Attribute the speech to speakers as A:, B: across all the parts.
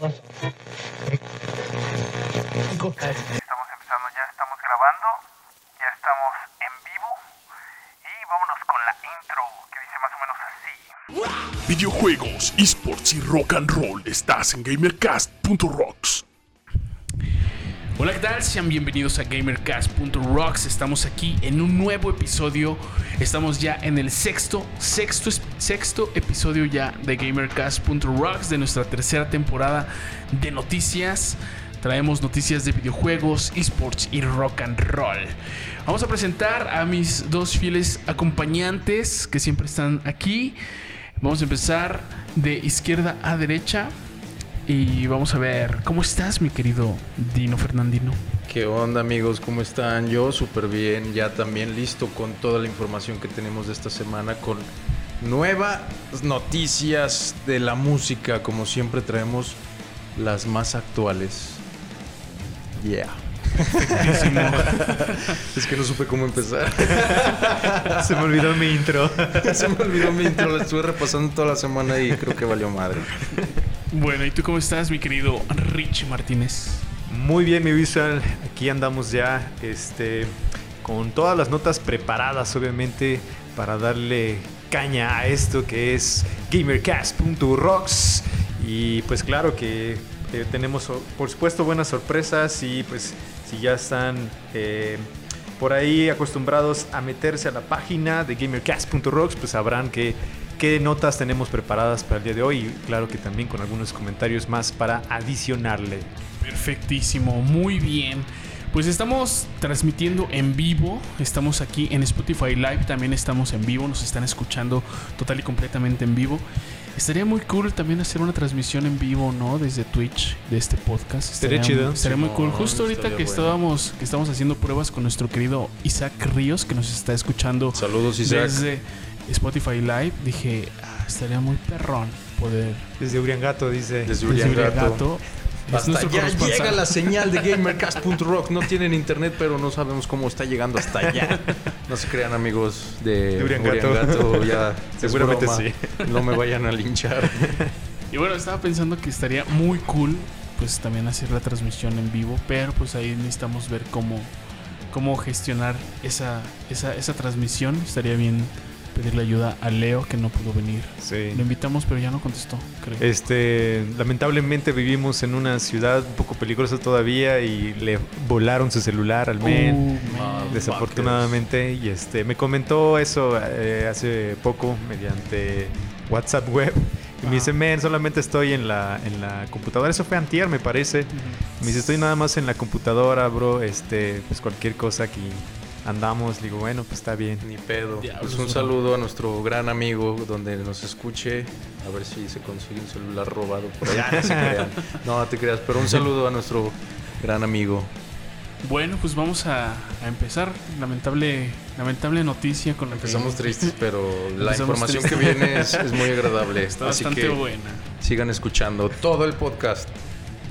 A: Estamos empezando, ya estamos grabando, ya estamos en vivo y vámonos con la intro que dice más o menos así.
B: Videojuegos, esports y rock and roll. Estás en gamercast.rocks.
C: Hola, ¿qué tal? Sean bienvenidos a GamerCast.rocks. Estamos aquí en un nuevo episodio. Estamos ya en el sexto, sexto, sexto episodio ya de GamerCast.rocks de nuestra tercera temporada de noticias. Traemos noticias de videojuegos, esports y rock and roll. Vamos a presentar a mis dos fieles acompañantes que siempre están aquí. Vamos a empezar de izquierda a derecha. Y vamos a ver, ¿cómo estás, mi querido Dino Fernandino?
D: ¿Qué onda amigos? ¿Cómo están? Yo súper bien, ya también listo con toda la información que tenemos de esta semana, con nuevas noticias de la música, como siempre traemos las más actuales. Yeah. es que no supe cómo empezar.
E: Se me olvidó mi intro.
D: Se me olvidó mi intro, la estuve repasando toda la semana y creo que valió madre.
C: Bueno, ¿y tú cómo estás, mi querido Rich Martínez?
E: Muy bien, mi visual. Aquí andamos ya este, con todas las notas preparadas, obviamente, para darle caña a esto que es gamercast.rocks. Y pues claro que tenemos, por supuesto, buenas sorpresas y pues si ya están... Eh, por ahí acostumbrados a meterse a la página de gamercast.rocks, pues sabrán que qué notas tenemos preparadas para el día de hoy y claro que también con algunos comentarios más para adicionarle.
C: Perfectísimo, muy bien. Pues estamos transmitiendo en vivo, estamos aquí en Spotify Live, también estamos en vivo, nos están escuchando total y completamente en vivo. Estaría muy cool también hacer una transmisión en vivo, ¿no? Desde Twitch de este podcast.
E: Estaría chido.
C: Estaría muy cool. Justo ahorita que
D: bueno.
C: estábamos que estamos haciendo pruebas con nuestro querido Isaac Ríos que nos está escuchando
D: Saludos Isaac.
C: desde Spotify Live, dije, ah, estaría muy perrón poder
E: Desde Uriangato dice.
D: Desde Uriangato. Hasta ya llega la señal de gamercast.rock. No tienen internet, pero no sabemos cómo está llegando hasta allá. No se crean, amigos de,
E: De Uriangato.
D: Uriangato, ya,
E: Seguramente
D: broma.
E: sí.
D: No me vayan a linchar.
C: Y bueno, estaba pensando que estaría muy cool, pues también hacer la transmisión en vivo, pero pues ahí necesitamos ver cómo, cómo gestionar esa, esa, esa transmisión. Estaría bien pedirle ayuda a Leo, que no pudo venir.
E: Sí.
C: Lo invitamos, pero ya no contestó, creo.
E: Este, lamentablemente vivimos en una ciudad un poco peligrosa todavía y le volaron su celular al men.
C: Uh, man.
E: desafortunadamente y este me comentó eso eh, hace poco mediante WhatsApp web y me dice men solamente estoy en la en la computadora eso fue antier me parece me dice estoy nada más en la computadora bro este pues cualquier cosa aquí andamos digo bueno pues está bien
D: Ni pedo.
C: Diablos,
D: Pues un saludo a nuestro gran amigo donde nos escuche. A ver si se consigue un celular robado por allá. No, se crean. no te creas, pero un saludo a nuestro gran amigo.
C: Bueno, pues vamos a, a empezar. Lamentable, lamentable noticia con la que
D: Empezamos tristes, pero la información
C: tristes.
D: que viene es, es muy agradable.
C: Está
D: Así
C: bastante
D: que
C: buena.
D: sigan escuchando todo el podcast.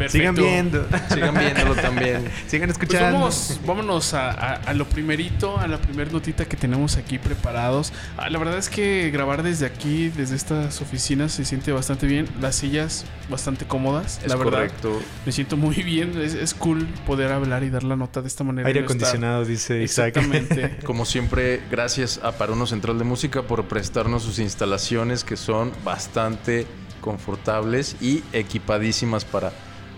E: Sigan viendo
D: Sigan viéndolo también.
E: sigan
C: Pues
E: escuchando
C: vamos, vámonos a, a- a lo primerito, a la primer notita que tenemos aquí preparados. Ah, la verdad es que grabar desde aquí, desde estas oficinas, se siente bastante bien. Las sillas bastante cómodas,
D: Es
C: la verdad.
D: correcto.
C: Me siento muy bien. Es, es cool poder hablar y dar la nota de esta manera.
E: aire
C: estar-
E: acondicionado dice Isaac
C: Exactamente.
D: Como siempre, gracias a Paruno Central de Música por prestarnos sus instalaciones que son bastante confortables y equipadísimas para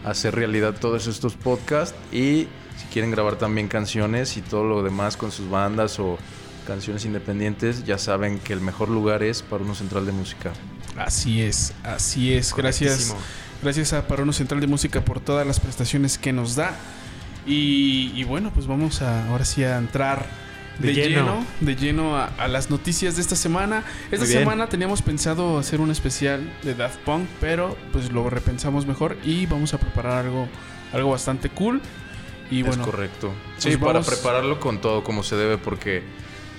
D: hacer realidad todos estos podcasts. Y si quieren grabar también canciones y todo lo demás con sus bandas o canciones independientes, ya saben que el mejor lugar es Paruno Central de Música.
C: así es, así es. Gracias. Gracias a Parono Central de Música por todas las prestaciones que nos da. Y, y bueno, pues vamos a ahora sí a entrar de,
E: De
C: lleno.
E: lleno.
C: de lleno a, a las noticias de esta semana. Esta semana teníamos pensado hacer un especial de Daft Punk, pero pues lo repensamos mejor y vamos a preparar algo, algo bastante cool. Y bueno,
D: es correcto.
C: pues
D: Sí, para prepararlo con todo como se debe, porque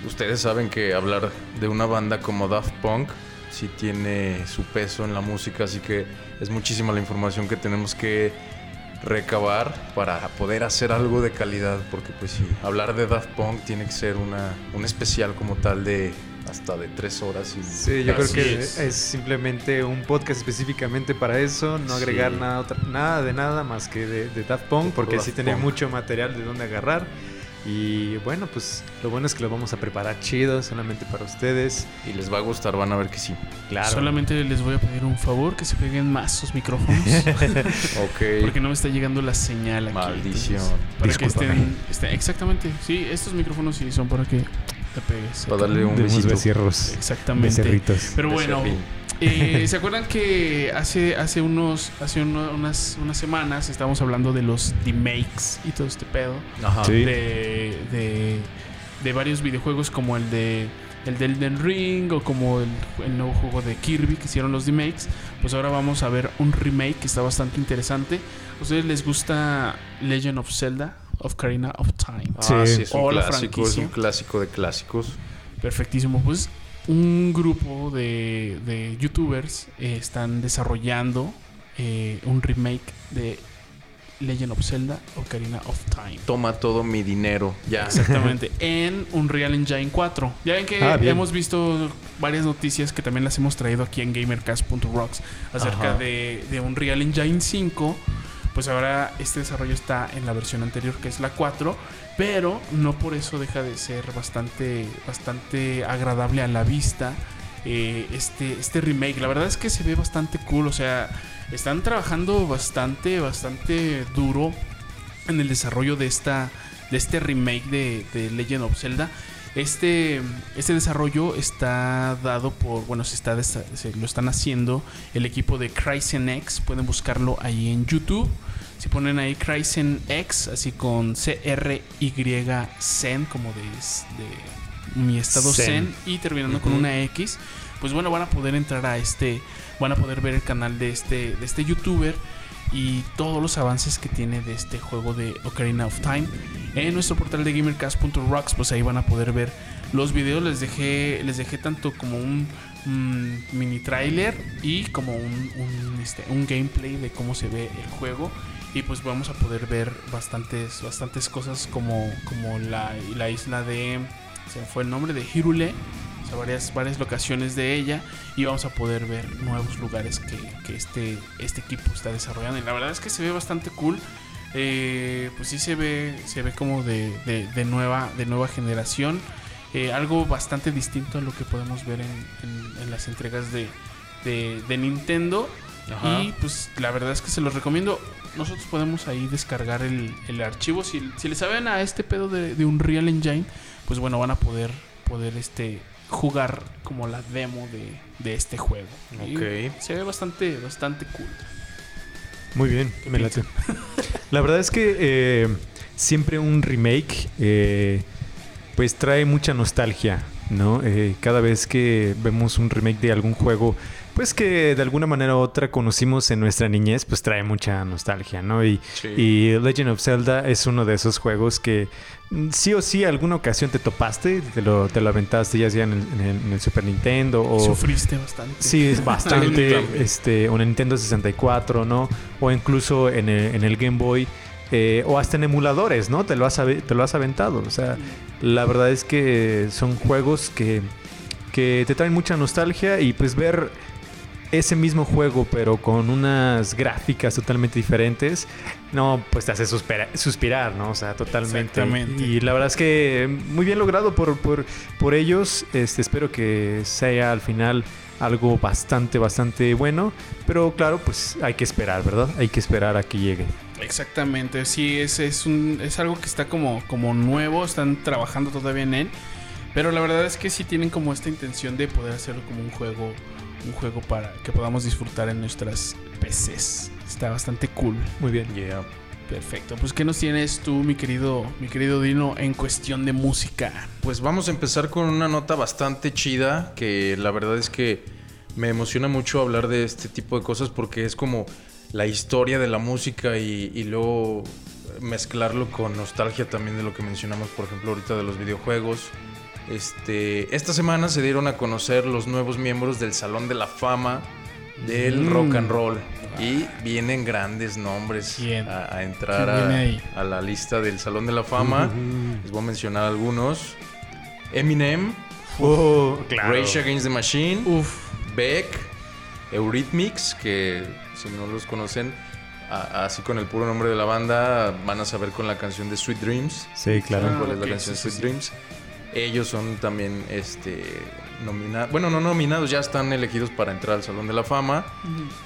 D: ustedes saben que hablar de una banda como Daft Punk sí tiene su peso en la música, así que es muchísima la información que tenemos que recabar para poder hacer algo de calidad, porque pues sí, hablar de Daft Punk tiene que ser una, un especial como tal de hasta de tres horas. Y
E: Sí, yo creo que
C: es.
E: es. simplemente un podcast específicamente para eso, no agregar
D: Sí.
E: nada, otra- nada de nada más que de, de Daft Punk, porque
D: Daft
E: sí tiene
D: Punk.
E: mucho material de dónde agarrar. Y bueno, pues lo bueno es que lo vamos a preparar chido, solamente para ustedes.
D: y les va a gustar, van a ver que sí.
E: Claro.
C: Solamente les voy a pedir un favor, que se peguen más sus micrófonos.
D: Ok.
C: porque no me está llegando la señal aquí.
D: Maldición.
C: entonces, Para que estén, estén- Exactamente. Sí, estos micrófonos sí son para que te pegues.
D: Para darle un besito.
E: becerros.
C: Exactamente.
E: Becerritos.
C: Pero bueno,
D: Becerrín.
C: Eh, ¿se acuerdan que hace, hace, unos, hace uno- unas, unas semanas estábamos hablando de los remakes y todo este pedo?
D: Ajá.
E: Sí.
C: de, de, de varios videojuegos como el de el de Elden Ring o como el, el nuevo juego de Kirby que hicieron los remakes, pues ahora vamos a ver un remake que está bastante interesante. ¿A ustedes les gusta Legend of Zelda of Karina of Time?
D: Ah,
E: Sí.
D: sí, es un
C: O la
D: clásico, es
C: franquicia.
D: un clásico de clásicos.
C: Perfectísimo. Pues un grupo de, de youtubers eh, están desarrollando eh, un remake de Legend of Zelda Ocarina of Time.
D: Toma todo mi dinero. Ya.
C: Exactamente, en Unreal Engine 4. Ya ven que
E: Ah,
C: hemos visto varias noticias que también las hemos traído aquí en GamerCast.rocks acerca de, de Unreal Engine 5. Pues ahora este desarrollo está en la versión anterior que es la 4, pero no por eso deja de ser bastante, bastante agradable a la vista eh, este, este remake. La verdad es que se ve bastante cool, o sea, están trabajando bastante, bastante duro en el desarrollo de esta de este remake de, Legend of Zelda. Este, este desarrollo está dado por, bueno, se está se lo están haciendo el equipo de Cryzen X. Pueden buscarlo ahí en YouTube. Si ponen ahí Cryzen X, así con C-R-Y Zen, como de, de mi estado
E: Zen.
C: Zen, y terminando con una X, pues bueno, van a poder entrar a este, van a poder ver el canal de este, de este youtuber y todos los avances que tiene de este juego de Ocarina of Time. En nuestro portal de gamercast.rocks, pues ahí van a poder ver los videos. Les dejé, les dejé tanto como un mm, mini trailer y como un, un, este, un gameplay de cómo se ve el juego. Y pues vamos a poder ver bastantes, bastantes cosas como, como la, la isla de... Se fue el nombre de Hirule. O sea, varias, varias locaciones de ella. Y vamos a poder ver nuevos lugares que, que este, este equipo está desarrollando. Y la verdad es que se ve bastante cool. Eh, pues sí se ve, se ve como de, de- nueva, de nueva generación. Eh, algo bastante distinto a lo que podemos ver en, en- las entregas de- de Nintendo.
D: Ajá.
C: Y pues la verdad es que se los recomiendo. Nosotros podemos ahí descargar el, el archivo. Si, si le saben a este pedo de, de Unreal Engine, pues bueno, van a poder, poder este, jugar como la demo de, de este juego. Y
D: Ok.
C: se ve bastante, bastante cool.
E: Muy bien,
C: ¿Qué
E: me late. La verdad es que eh, siempre un remake eh, pues trae mucha nostalgia, ¿no? Eh, cada vez que vemos un remake de algún juego, pues que de alguna manera u otra conocimos en nuestra niñez, pues trae mucha nostalgia, ¿no? Y,
D: Sí.
E: y Legend of Zelda es uno de esos juegos que mm, sí o sí alguna ocasión te topaste, te lo, te lo aventaste ya sea en el, en el- en el Super Nintendo o...
C: Sufriste bastante.
E: Sí, es bastante. Este, un Nintendo 64, ¿no? O incluso en el, en el Game Boy. eh, o hasta en emuladores, ¿no? Te lo, has, te lo has aventado. O sea, la verdad es que son juegos que, que te traen mucha nostalgia y pues ver ese mismo juego pero con unas gráficas totalmente diferentes, no, pues te hace suspira- suspirar, ¿no? O sea, totalmente. Y la verdad es que muy bien logrado por, por, por ellos. Este, espero que sea al final algo bastante, bastante bueno. Pero claro, pues hay que esperar, ¿verdad? Hay que esperar a que llegue.
C: Exactamente, sí, es, es, un, es algo que está como, como nuevo, están trabajando todavía en él, pero la verdad es que sí tienen como esta intención de poder hacerlo como un juego, un juego para que podamos disfrutar en nuestras PCs. Está bastante cool.
E: Muy bien.
D: Yeah.
C: Perfecto, pues ¿qué nos tienes tú, mi querido, mi querido Dino, en cuestión de música?
D: Pues vamos a empezar con una nota bastante chida que la verdad es que me emociona mucho hablar de este tipo de cosas porque es como la historia de la música y, y luego mezclarlo con nostalgia también de lo que mencionamos, por ejemplo, ahorita de los videojuegos. Este, esta semana se dieron a conocer los nuevos miembros del Salón de la Fama del
C: Mm.
D: rock and roll y vienen grandes nombres a, a entrar
C: ¿Quién viene
D: a, la lista del Salón de la Fama. Les voy a mencionar algunos. Eminem,
E: Oh, claro.
D: Rage Against the Machine,
C: Uf.
D: Beck, Eurythmics, que si no los conocen, a- así con el puro nombre de la banda, van a saber con la canción de Sweet Dreams.
E: Sí, claro.
D: ¿Saben cuál es la canción
C: sí, sí,
D: Sweet
C: sí.
D: Dreams? Ellos son también este nominados, bueno, no nominados, ya están elegidos para entrar al Salón de la Fama.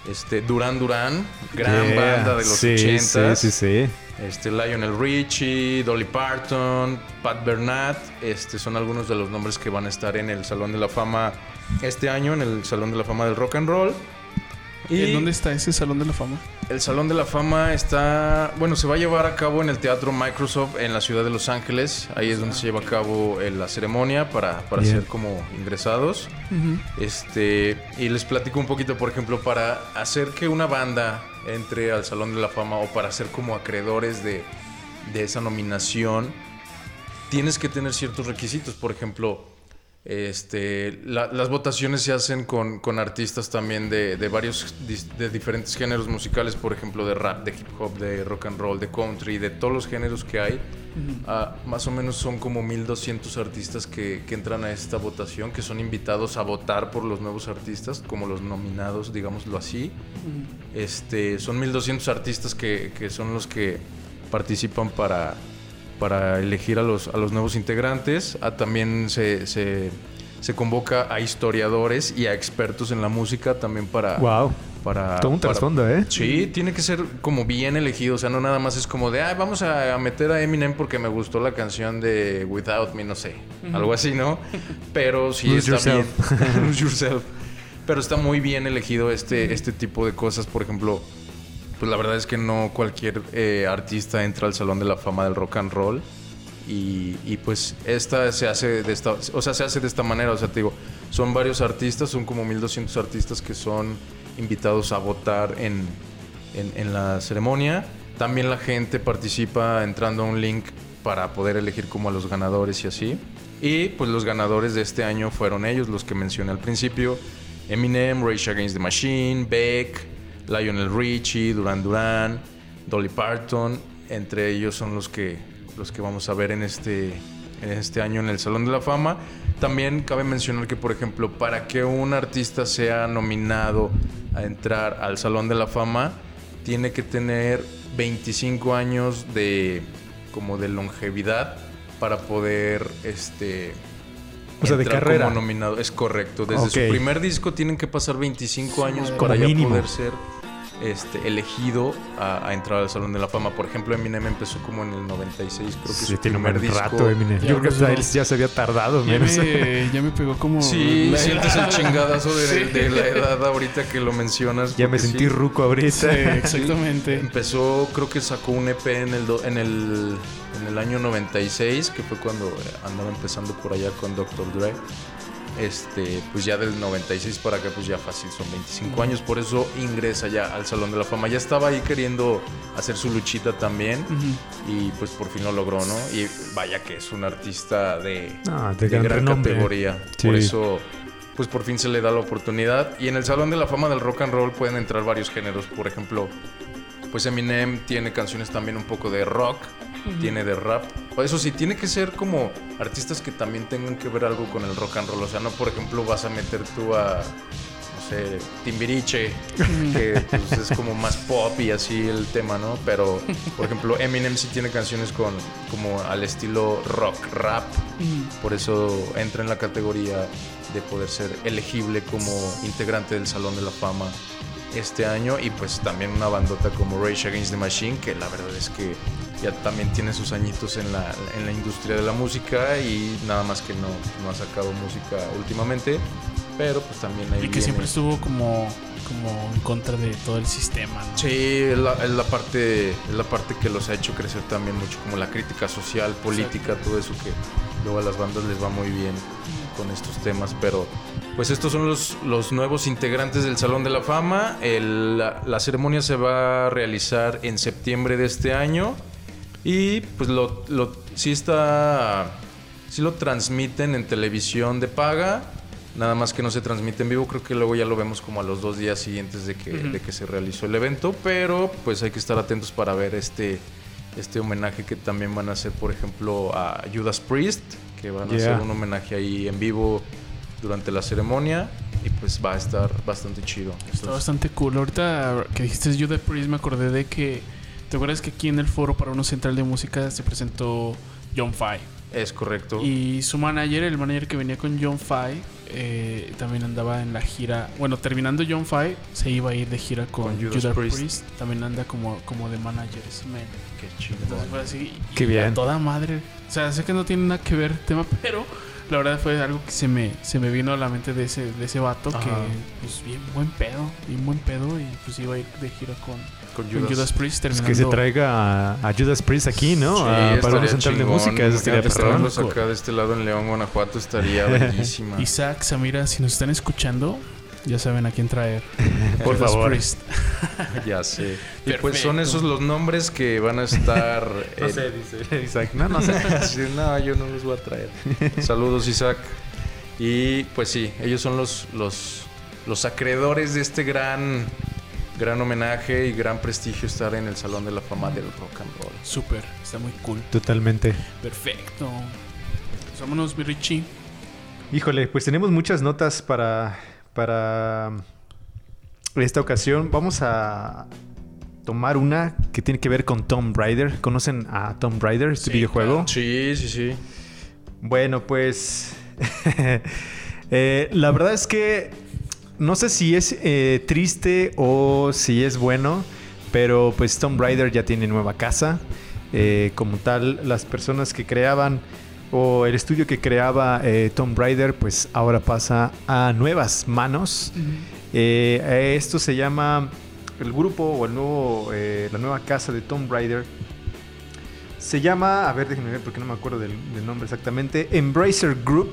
D: Este Duran Duran, gran
E: Yeah.
D: banda de los
E: sí,
D: 80
E: Sí, sí, sí.
D: Este, Lionel Richie, Dolly Parton, Pat Bernat, este, son algunos de los nombres que van a estar en el Salón de la Fama este año, en el Salón de la Fama del Rock and Roll. Y
C: ¿En dónde está ese Salón de la Fama?
D: el Salón de la Fama está, bueno, se va a llevar a cabo en el Teatro Microsoft en la ciudad de Los Ángeles. Ahí es donde se lleva a cabo eh, la ceremonia para, para
E: Bien.
D: ser como ingresados. Este, y les platico un poquito, por ejemplo, para hacer que una banda entre al Salón de la Fama o para ser como acreedores de, de esa nominación, tienes que tener ciertos requisitos. Por ejemplo, este, la- las votaciones se hacen con, con artistas también de, de varios, de diferentes géneros musicales, por ejemplo, de rap, de hip hop, de rock and roll, de country, de todos los géneros que hay. Ah, más o menos son como 1200 artistas que, que entran a esta votación, que son invitados a votar por los nuevos artistas, como los nominados, digámoslo así. Este, son 1200 artistas que, que son los que participan para, para elegir a los, a los nuevos integrantes. Ah, también se, se, se convoca a historiadores y a expertos en la música también para...
E: Wow.
D: para
E: Todo un
D: para-
E: trasfondo, ¿eh?
D: Sí, tiene que ser como bien elegido. O sea, no nada más es como de, ah, vamos a, meter a Eminem porque me gustó la canción de Without Me, no sé. Algo así, ¿no? Pero sí
E: Lose
D: está
E: yourself.
D: bien. Lose yourself. Pero está muy bien elegido este, este tipo de cosas. Por ejemplo, pues la verdad es que no cualquier eh, artista entra al Salón de la Fama del Rock and Roll. Y, y, pues esta se hace de esta, o sea, se hace de esta manera, o sea, te digo, son varios artistas, son como 1200 artistas que son invitados a votar en, en, en la ceremonia. También la gente participa entrando a un link para poder elegir como a los ganadores y así. Y pues los ganadores de este año fueron ellos, los que mencioné al principio. Eminem, Rage Against the Machine, Beck, Lionel Richie, Duran Duran, Dolly Parton. Entre ellos son los que, los que vamos a ver en este, en este año en el Salón de la Fama. También cabe mencionar que, por ejemplo, para que un artista sea nominado a entrar al Salón de la Fama, tiene que tener 25 años de como de longevidad para poder este
E: O sea, de carrera.
D: como nominado. Es correcto. Desde su primer disco tienen que pasar 25 años
E: Como
D: para ya poder ser este, elegido a, a entrar al Salón de la Fama. Por ejemplo, Eminem empezó como en el 96, creo que
E: Sí,
D: su
E: tiene un
D: primer
E: buen
D: disco.
E: rato, Eminem.
C: Ya
E: Yo creo que
C: empezó.
E: él ya se había tardado
C: Ya
E: menos.
C: me, ya me pegó como.
D: Sí,
C: la
D: sientes el
C: edad.
D: chingadazo de,
C: Sí.
D: de la edad ahorita que lo mencionas.
E: Ya me sentí
D: sí.
E: ruco ahorita.
C: Sí, exactamente.
D: Empezó, creo que sacó un EP en el, do- en el, en el año 96, que fue cuando andaba empezando por allá con Dr. Dre. Este, pues ya del 96 para acá, pues ya fácil, son 25 años. Por eso ingresa ya al Salón de la Fama. Ya estaba ahí queriendo hacer su luchita también. Y pues por fin lo logró, ¿no? Y vaya que es un artista de,
E: Ah, de gran
D: categoría.
E: Sí.
D: Por eso, pues por fin se le da la oportunidad. Y en el Salón de la Fama del Rock and Roll pueden entrar varios géneros. Por ejemplo, pues Eminem tiene canciones también un poco de rock, tiene de rap. Eso sí, tiene que ser como artistas que también tengan que ver algo con el rock and roll. O sea, no, por ejemplo, vas a meter tú a, no sé, Timbiriche, que pues, es como más pop y así el tema, ¿no? Pero, por ejemplo, Eminem sí tiene canciones con como al estilo rock, rap. Por eso entra en la categoría de poder ser elegible como integrante del Salón de la Fama este año y pues también una bandota como Rage Against the Machine que la verdad es que ya también tiene sus añitos en la, en la industria de la música y nada más que no, no ha sacado música últimamente pero pues también ahí
C: Y que
D: viene-
C: siempre estuvo como, como en contra de todo el sistema, ¿no?
D: Sí, es la, es la parte, es la parte que los ha hecho crecer también mucho, como la crítica social, política, todo eso que luego a las bandas les va muy bien con estos temas. Pero pues estos son los, los nuevos integrantes del Salón de la Fama. El- la, la ceremonia se va a realizar en septiembre de este año. Y pues lo, lo sí está. Sí lo transmiten en televisión de paga. Nada más que no se transmite en vivo. Creo que luego ya lo vemos como a los dos días siguientes de que, de que se realizó el evento. Pero pues hay que estar atentos para ver este, este homenaje que también van a hacer, por ejemplo, a Judas Priest, que van a hacer un homenaje ahí en vivo durante la ceremonia y pues va a estar bastante chido.
C: Está
D: Entonces,
C: bastante cool. Ahorita que dijiste Judas Priest me acordé de que... ¿Te acuerdas que aquí en el foro para uno central de música se presentó John Five?
D: es correcto.
C: Y su manager, el manager que venía con John Five, eh, también andaba en la gira. Bueno, terminando John Five, se iba a ir de gira con,
D: Con
C: Judas,
D: Judas
C: Priest.
D: Priest.
C: También anda como, como de managers, man.
D: Qué chido.
C: Entonces fue así. y
E: Qué
C: a
E: bien.
C: toda madre. O sea, sé que no tiene nada que ver el tema, pero la verdad fue algo que se me, se me vino a la mente de ese, de ese vato que, pues, bien buen pedo, bien buen pedo. Y pues iba a ir de gira con,
D: Con
C: con Judas, Priest terminando.
E: que se traiga a, a Judas Priest aquí, ¿no?
D: Sí,
E: A- para un central de música. Eso estaría perrón.
D: acá de este lado en León, Guanajuato, estaría bellísima.
C: Isaac, Samira, si nos están escuchando, ya saben a quién traer.
E: Por
C: Judas
E: favor.
C: Priest.
D: ya sé. Y pues son esos los nombres que van a estar.
E: No
D: en-
E: sé, dice Isaac. No, no sé.
D: No, yo no los voy a traer. Saludos, Isaac. Y pues sí, ellos son los, los, los acreedores de este gran, gran homenaje y gran prestigio estar en el Salón de la Fama del Rock and Roll.
C: Súper, está muy cool.
E: Totalmente.
C: Perfecto. Pues vámonos, mi Richie.
E: Híjole, pues tenemos muchas notas para, para esta ocasión. Vamos a tomar una que tiene que ver con Tomb Raider. ¿Conocen a Tomb Raider, este
C: Sí,
E: videojuego?
D: Sí, sí, sí.
E: Bueno, pues eh, la verdad es que no sé si es eh, triste o si es bueno, pero pues Tomb Raider ya tiene nueva casa. Eh, como tal, las personas que creaban o el estudio que creaba eh, Tomb Raider, pues ahora pasa a nuevas manos. Eh, esto se llama el grupo o el nuevo, la nueva casa de Tomb Raider. Se llama, a ver, déjenme ver porque no me acuerdo del, del nombre exactamente, Embracer Group.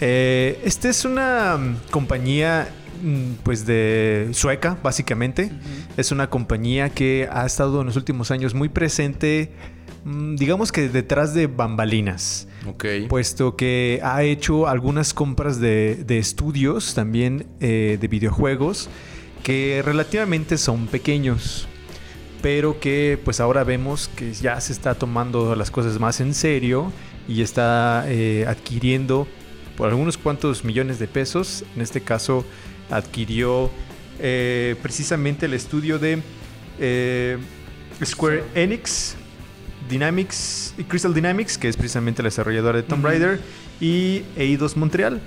E: Eh, esta es una mm, compañía mm, pues de sueca, básicamente. Es una compañía que ha estado en los últimos años muy presente, mm, digamos que detrás de bambalinas
D: Ok.
E: puesto que ha hecho algunas compras de, de estudios también eh, de videojuegos que relativamente son pequeños pero que pues ahora vemos que ya se está tomando las cosas más en serio y está eh, adquiriendo por algunos cuantos millones de pesos en este caso adquirió eh, precisamente el estudio de eh, Square Enix Dynamics y Crystal Dynamics, que es precisamente la desarrolladora de Tomb. Raider, y Eidos Montreal.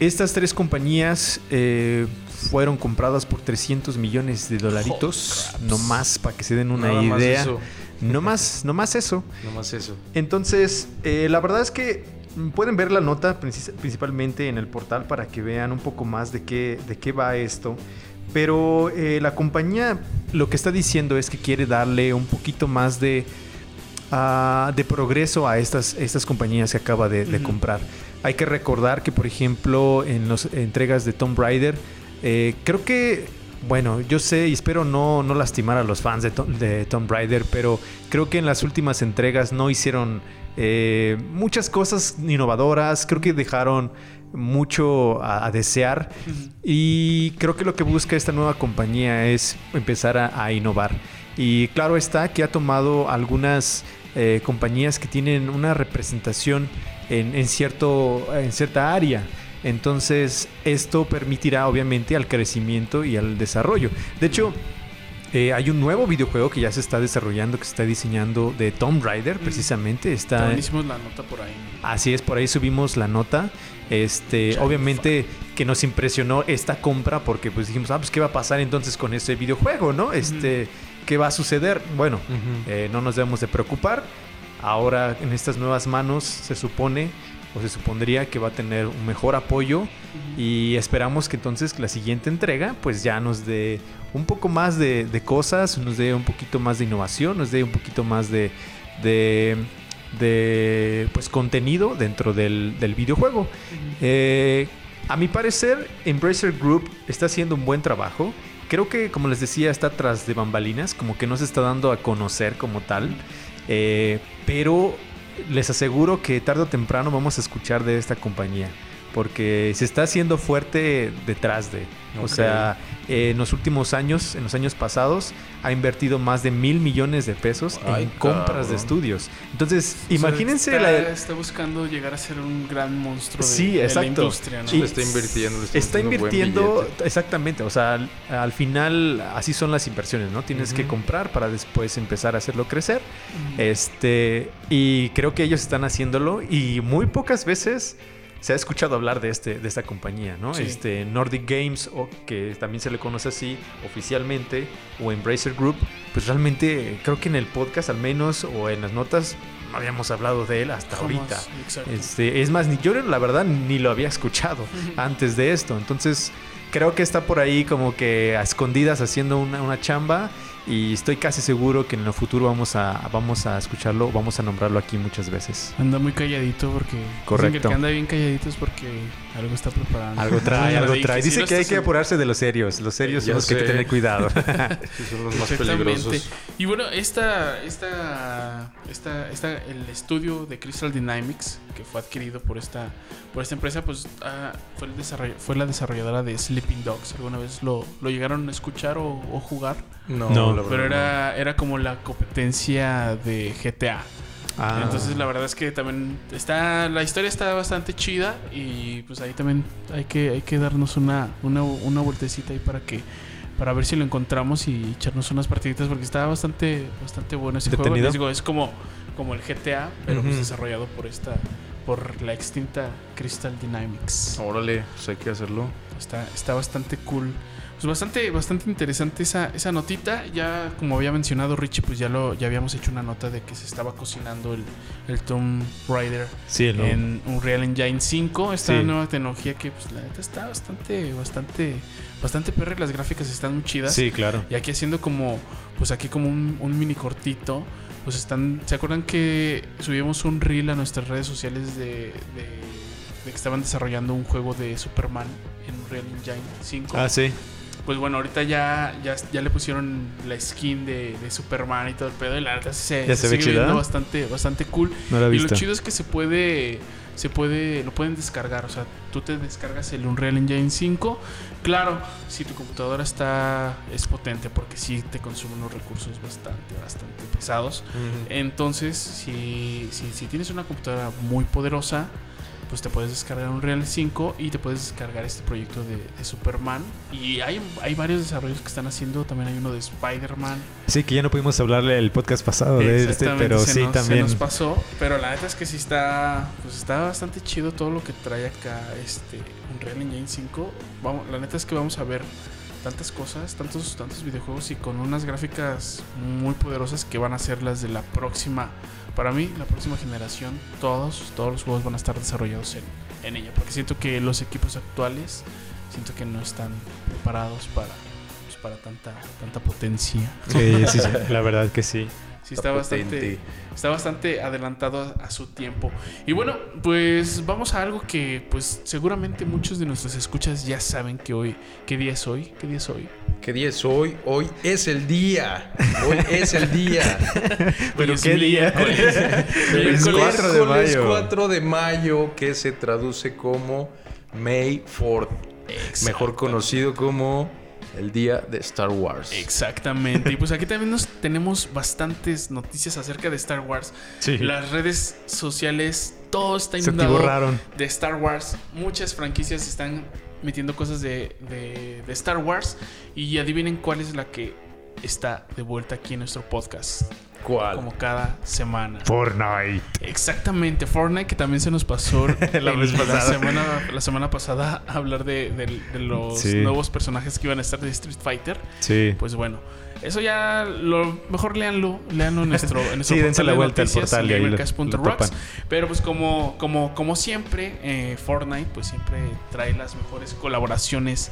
E: Estas tres compañías eh, fueron compradas por 300 millones de dolaritos, no más para que se den una
D: Nada más
E: idea. No más, no más eso.
D: Nomás eso.
E: Entonces, eh, la verdad es que pueden ver la nota princi- principalmente en el portal para que vean un poco más de qué, de qué va esto. Pero eh, la compañía lo que está diciendo es que quiere darle un poquito más de, ah, de progreso a estas, estas compañías que acaba de, comprar. Hay que recordar que, por ejemplo, en las entregas de Tomb Raider, eh, creo que, bueno, yo sé y espero no, no lastimar a los fans de, Tom- de Tomb Raider, pero creo que en las últimas entregas no hicieron eh, muchas cosas innovadoras, creo que dejaron mucho a, a desear y creo que lo que busca esta nueva compañía es empezar a, a innovar. Y claro está que ha tomado algunas eh, compañías que tienen una representación en, en cierto, en cierta área. Entonces esto permitirá obviamente al crecimiento y al desarrollo. De hecho, eh, hay un nuevo videojuego que ya se está desarrollando, que se está diseñando de Tomb Raider, precisamente. Está,
C: También hicimos la nota por ahí.
E: Así es, por ahí subimos la nota. Este,
C: Chale,
E: obviamente que nos impresionó esta compra porque pues dijimos, ah, pues qué va a pasar entonces con este videojuego, ¿no? Este, ¿qué va a suceder? Bueno, eh, no nos debemos de preocupar. Ahora en estas nuevas manos se supone o se supondría que va a tener un mejor apoyo y esperamos que entonces la siguiente entrega pues ya nos dé un poco más de, de cosas, nos dé un poquito más de innovación, nos dé un poquito más de, de, de, pues contenido dentro del, del videojuego. Eh, a mi parecer, Embracer Group está haciendo un buen trabajo. Creo que, como les decía, está tras de bambalinas, como que no se está dando a conocer como tal. Eh, pero les aseguro que tarde o temprano vamos a escuchar de esta compañía. Porque se está haciendo fuerte detrás de. O sea, eh, en los últimos años, en los años pasados, ha invertido más de mil millones de pesos
D: Ay,
E: en compras
D: cabrón.
E: de estudios. Entonces,
C: O sea,
E: imagínense
C: está,
E: la,
C: está buscando llegar a ser un gran monstruo de,
E: Sí,
C: de la
E: exacto.
C: industria, ¿no?
E: Y-
D: está invirtiendo.
E: Está
D: buen
E: invirtiendo, exactamente, o sea, al, al final así son las inversiones, ¿no? Tienes que comprar para después empezar a hacerlo crecer. Este, y creo que ellos están haciéndolo y muy pocas veces se ha escuchado hablar de este de esta compañía, ¿no?
C: Sí.
E: Este Nordic Games o que también se le conoce así oficialmente o Embracer Group, pues realmente creo que en el podcast al menos o en las notas no habíamos hablado de él hasta
C: Jamás,
E: ahorita.
C: exacto.
E: Este, es más, ni yo la verdad ni lo había escuchado antes de esto. Entonces, creo que está por ahí como que a escondidas haciendo una, una chamba. Y estoy casi seguro que en el futuro vamos a, vamos a escucharlo, vamos a nombrarlo aquí muchas veces.
C: Anda muy calladito porque...
E: Correcto.
C: que anda bien calladito es porque algo está preparando.
E: Algo trae, algo trae. Dice que hay que apurarse de los serios. Los serios
D: Ya
E: son los que hay que tener cuidado.
D: Son los más
C: Exactamente.
D: peligrosos.
C: Y bueno, esta, esta, esta, esta, el estudio de Crystal Dynamics, que fue adquirido por esta, por esta empresa, pues ah, fue, el fue la desarrolladora de Sleeping Dogs. ¿Alguna vez lo, lo llegaron a escuchar o, o jugar?
D: No,
E: No.
D: la
C: Pero
D: no.
C: era, era como la competencia de GTA.
E: Ah.
C: Entonces la verdad es que también está la historia está bastante chida y pues ahí también hay que hay que darnos una una, una vueltecita ahí para que para ver si lo encontramos y echarnos unas partiditas porque está bastante bastante bueno ese juego.
E: ¿Detenido?
C: Les digo, es como como el GTA, pero pues desarrollado por esta por la extinta Crystal Dynamics.
D: Órale, pues hay que hacerlo.
C: Está, está bastante cool. Pues bastante, bastante interesante esa, esa notita. Ya, como había mencionado Richie, pues ya lo, ya habíamos hecho una nota de que se estaba cocinando el, el Tomb Raider
E: sí, el-
C: en Unreal Engine 5. Esta
E: Sí.
C: nueva tecnología que pues la neta está bastante, bastante, bastante perra. y Las gráficas están muy chidas.
E: sí, claro.
C: Y aquí haciendo como, pues aquí como un, un mini cortito. Pues están, ¿se acuerdan que subimos un reel a nuestras redes sociales de, de, de que estaban desarrollando un juego de Superman en Unreal Engine 5?
E: Ah, sí.
C: Pues bueno, ahorita ya, ya, ya le pusieron la skin de, de Superman y todo el pedo. Y la verdad se,
E: ¿Ya se ve
C: sigue
E: chida?
C: viendo bastante, bastante cool.
E: No he
C: Y
E: visto.
C: lo chido es que se puede, se puede, lo pueden descargar. O sea, tú te descargas el Unreal Engine 5. Claro, si tu computadora está, es potente, porque sí te consume unos recursos bastante, bastante pesados. Entonces, si, si, si tienes una computadora muy poderosa, pues te puedes descargar Unreal 5 y te puedes descargar este proyecto de, de Superman. Y hay, hay varios desarrollos que están haciendo. También hay uno de Spider-Man.
E: Sí, que ya no pudimos hablarle el podcast pasado de este, pero
C: se
E: sí
C: nos, se
E: también.
C: nos pasó. Pero la neta es que sí está, pues está bastante chido todo lo que trae acá este Unreal Engine 5. Vamos, la neta es que vamos a ver tantas cosas, tantos, tantos videojuegos y con unas gráficas muy poderosas que van a ser las de la próxima, para mí, la próxima generación. Todos, todos los juegos van a estar desarrollados en, en ella. Porque siento que los equipos actuales, siento que no están preparados para, pues, para tanta, tanta potencia.
E: Sí, sí, sí, la verdad que sí.
C: Sí,
D: Está
C: está bastante, está bastante adelantado a, a su tiempo. Y bueno, pues vamos a algo que pues seguramente muchos de nuestros escuchas ya saben que hoy, ¿qué día es hoy? ¿Qué día es hoy?
D: ¿Qué día es hoy? Hoy es el día. Hoy es el día.
E: Pero qué día.
C: Miércoles
E: 4 de mayo.
D: 4 de mayo, que se traduce como May 4th, mejor conocido como el día de Star Wars.
C: Exactamente. Y pues aquí también nos tenemos bastantes noticias acerca de Star Wars.
E: Sí.
C: Las redes sociales, todo está
E: Se
C: inundado de Star Wars. Muchas franquicias están metiendo cosas de, de- de Star Wars. Y adivinen cuál es la que está de vuelta aquí en nuestro podcast.
D: ¿Cuál?
C: Como cada semana.
E: Fortnite.
C: Exactamente, Fortnite que también se nos pasó
E: La
C: en
E: vez pasada.
C: semana, la semana pasada a hablar de, de- de los
E: Sí.
C: nuevos personajes que iban a estar de Street Fighter.
E: Sí.
C: Pues bueno, eso ya lo mejor leanlo, leanlo en nuestro, en nuestro
E: Sí, dense
C: portal
E: la
C: de
E: vuelta al portal y ahí lo-.
C: Pero pues como, como, como siempre, eh, Fortnite pues siempre trae las mejores colaboraciones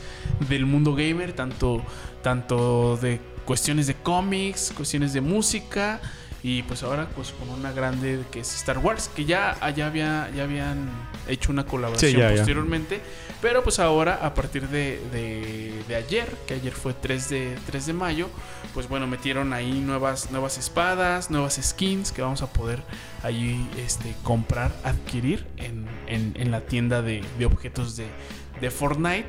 C: del mundo gamer, tanto, tanto de cuestiones de cómics, cuestiones de música Y pues ahora pues con una grande que es Star Wars, que ya, ya, había, ya habían hecho una colaboración
E: Sí, ya, ya.
C: posteriormente. Pero pues ahora, a partir de, de- de ayer, que ayer fue 3 de, 3 de mayo, pues bueno, metieron ahí nuevas, nuevas espadas, nuevas skins que vamos a poder ahí este, comprar, adquirir en, en- en la tienda de, de objetos de, de Fortnite.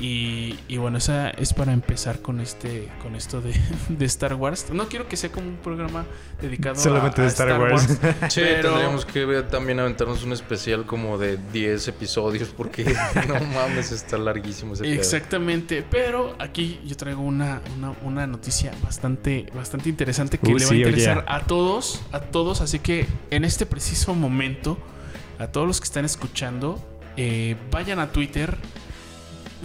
C: Y, y bueno, esa es para empezar con este con esto de, de Star Wars. No quiero que sea como un programa dedicado a-
E: Solamente
C: a,
E: de Star Wars.
D: Sí,
C: Pero-
D: tendríamos que también aventarnos un especial como de 10 episodios porque no mames, está larguísimo ese pedo.
C: Exactamente, pero aquí yo traigo una, una, una noticia bastante, bastante interesante que
E: Uh,
C: le va a interesar a todos, a todos, así que en este preciso momento, a todos los que están escuchando, eh, vayan a Twitter,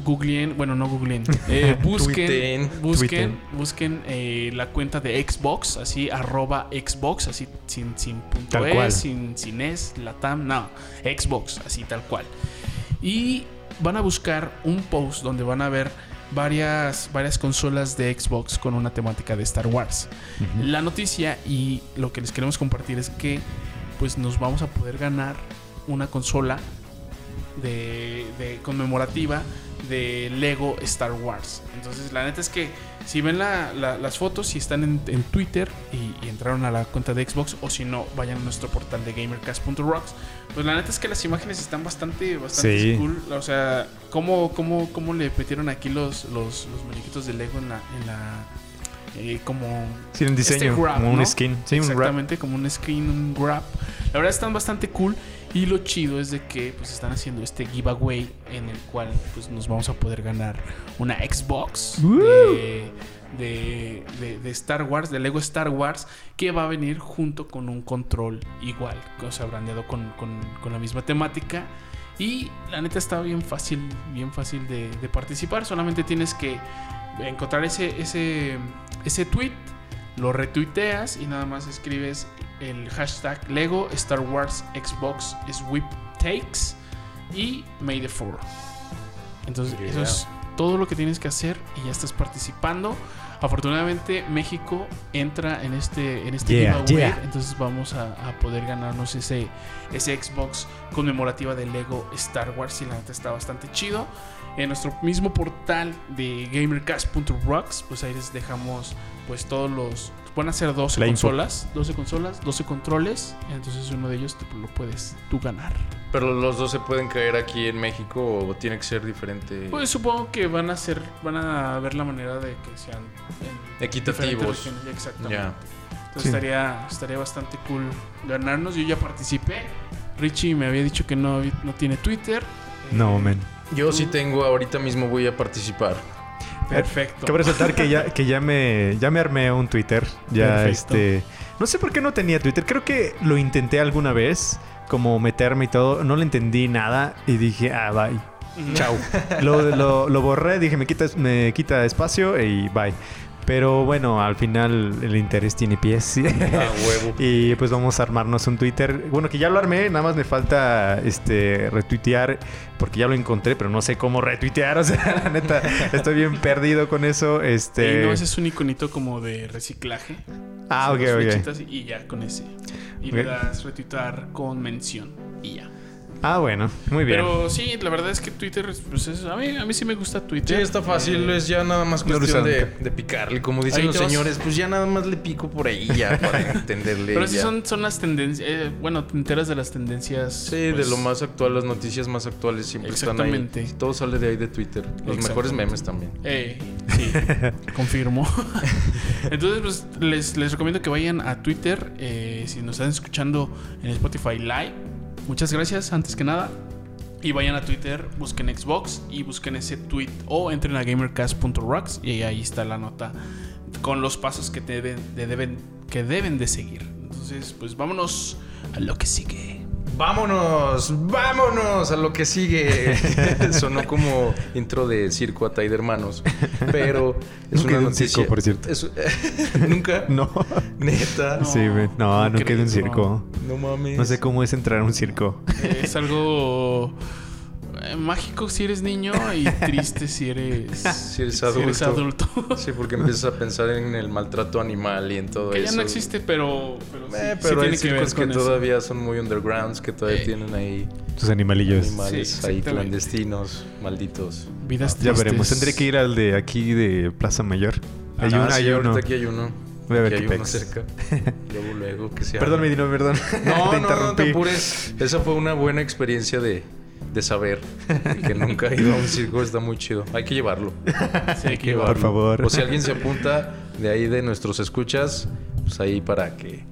C: googleen, bueno, no googleen, eh, busquen, busquen, busquen eh, la cuenta de Xbox, así, arroba Xbox, así, sin, sin punto
E: Tal
C: es,
E: cual.
C: sin, sin es, latam, no, Xbox, así tal cual. Y van a buscar un post donde van a ver varias, varias consolas de Xbox con una temática de Star Wars. La noticia y lo que les queremos compartir es que pues nos vamos a poder ganar una consola de, de conmemorativa de Lego Star Wars. Entonces la neta es que si ven la- la- las fotos, si están en, en Twitter y, y entraron a la cuenta de Xbox o si no, vayan a nuestro portal de gamercast.rocks, pues la neta es que las imágenes están bastante, bastante
E: Sí.
C: cool. O sea, ¿cómo, cómo, cómo le metieron aquí los, los, los muñequitos de Lego en la... En la eh, como
E: Sí, un diseño,
C: este grab,
E: como un skin. Sí, un.
C: Exactamente, como un skin, un grab. La verdad están bastante cool. Y lo chido es de que pues están haciendo este giveaway en el cual pues nos vamos a poder ganar una Xbox de, de, de- de Star Wars, de Lego Star Wars, que va a venir junto con un control igual, o sea, brandeado con, con- con la misma temática. Y la neta está bien fácil, bien fácil de, de participar. Solamente tienes que encontrar ese, ese, ese tweet, lo retuiteas y nada más escribes el hashtag Lego Star Wars Xbox Sweep Takes y May the 4. Entonces, eso es todo lo que tienes que hacer y ya estás participando. Afortunadamente, México entra en este, en este
E: Yeah,
C: giveaway.
E: yeah.
C: Entonces, vamos a, a poder ganarnos ese, ese Xbox conmemorativa de Lego Star Wars. Y la neta está bastante chido. En nuestro mismo portal de gamercast.rocks, pues ahí les dejamos pues todos los... Van a ser 12
E: La info.
C: consolas, 12 consolas, 12 controles. Entonces uno de ellos te lo puedes tú ganar.
D: Pero los dos se pueden caer aquí en México o tiene que ser diferente.
C: Pues supongo que van a ser, van a ver la manera de que sean en
D: Equitativos.
C: Exactamente.
D: Ya.
C: Entonces
E: Sí.
C: estaría, estaría bastante cool ganarnos. Yo ya participé. Richie me había dicho que no, no tiene Twitter. Eh,
E: No, men.
D: Yo sí tengo, ahorita mismo voy a participar.
C: Perfecto.
E: Cabe resaltar que ya, que ya me, ya me armé un Twitter. Ya
C: Perfecto.
E: este. No sé por qué no tenía Twitter. Creo que lo intenté alguna vez. Como meterme y todo. No le entendí nada. Y dije, ah, bye. Chao. lo, lo- lo borré, dije, me quita, me quita espacio y bye. Pero bueno, al final el interés tiene pies.
D: A huevo.
E: y pues vamos a armarnos un Twitter. Bueno, que ya lo armé, nada más me falta este retuitear porque ya lo encontré, pero no sé cómo retuitear. O sea, la neta, estoy bien perdido con eso. Este.
C: Y no, ese es un iconito como de reciclaje.
E: Ah, ok, ok.
C: Y ya con ese. Y le
E: Ok.
C: das retuitar con mención. Y ya.
E: Ah, bueno, muy bien.
C: Pero sí, la verdad es que Twitter, pues es- a, mí, a mí sí me gusta
D: Sí,
C: Twitter.
D: está fácil,
C: Eh,
D: es ya nada más cuestión de, de picarle. Como dicen
C: Ahí
D: los
C: te vas.
D: señores, pues ya nada más le pico por ahí ya para entenderle.
C: Pero sí
D: ya.
C: son, son las tendencias. eh, bueno, te enteras de las tendencias.
D: Sí,
C: pues,
D: de lo más actual, las noticias más actuales siempre están ahí.
C: Exactamente.
D: Todo sale de ahí de Twitter. Los mejores
C: Exactamente.
D: memes también.
C: Eh, sí, confirmo. Entonces, pues les, les recomiendo que vayan a Twitter. eh, si nos están escuchando en Spotify Live, muchas gracias, antes que nada. Y vayan a Twitter, busquen Xbox y busquen ese tweet o entren a gamercast.rocks y ahí está la nota con los pasos que, te deben, de- deben, que deben de seguir. Entonces, pues vámonos a lo que sigue.
D: Vámonos, vámonos a lo que sigue. Sonó como intro de circo a de hermanos, pero es
E: Nunca
D: una
E: un
D: noticia.
E: circo, por cierto.
D: es- Nunca.
E: No.
D: Neta.
C: No.
E: sí, no,
C: no
E: nunca he ido a un circo.
D: No mames.
E: No sé cómo es entrar a un circo.
C: Es algo. Eh, mágico si eres niño y triste si eres,
D: Si eres adulto.
C: adulto.
D: Sí, porque empiezas a pensar en el maltrato animal y en todo
C: que
D: eso.
C: ya no existe, pero, pero, sí-
D: Eh,
C: sí
D: pero hay
C: tiene que
D: que, todavía son muy undergrounds, que todavía
C: Eh.
D: tienen ahí
E: Tus animalillos.
D: animales
C: Sí,
D: ahí clandestinos, malditos.
C: Vidas
E: Ya veremos. Tendré que ir al de aquí de Plaza Mayor. Hay
D: Ah,
E: uno,
D: sí,
E: hay uno.
D: ahorita aquí hay uno.
E: Voy a ver qué
D: hay uno cerca. Luego, luego, que se
E: Perdón. Medino, perdón.
D: No,
E: te
D: no, no te
E: interrumpí.
D: apures. Esa fue una buena experiencia de, de saber que nunca he ido a un circo. Está muy chido. Hay que llevarlo.
C: Sí, hay que
D: llevarlo.
E: Por favor.
D: O si alguien se apunta de ahí de nuestros escuchas, pues ahí para que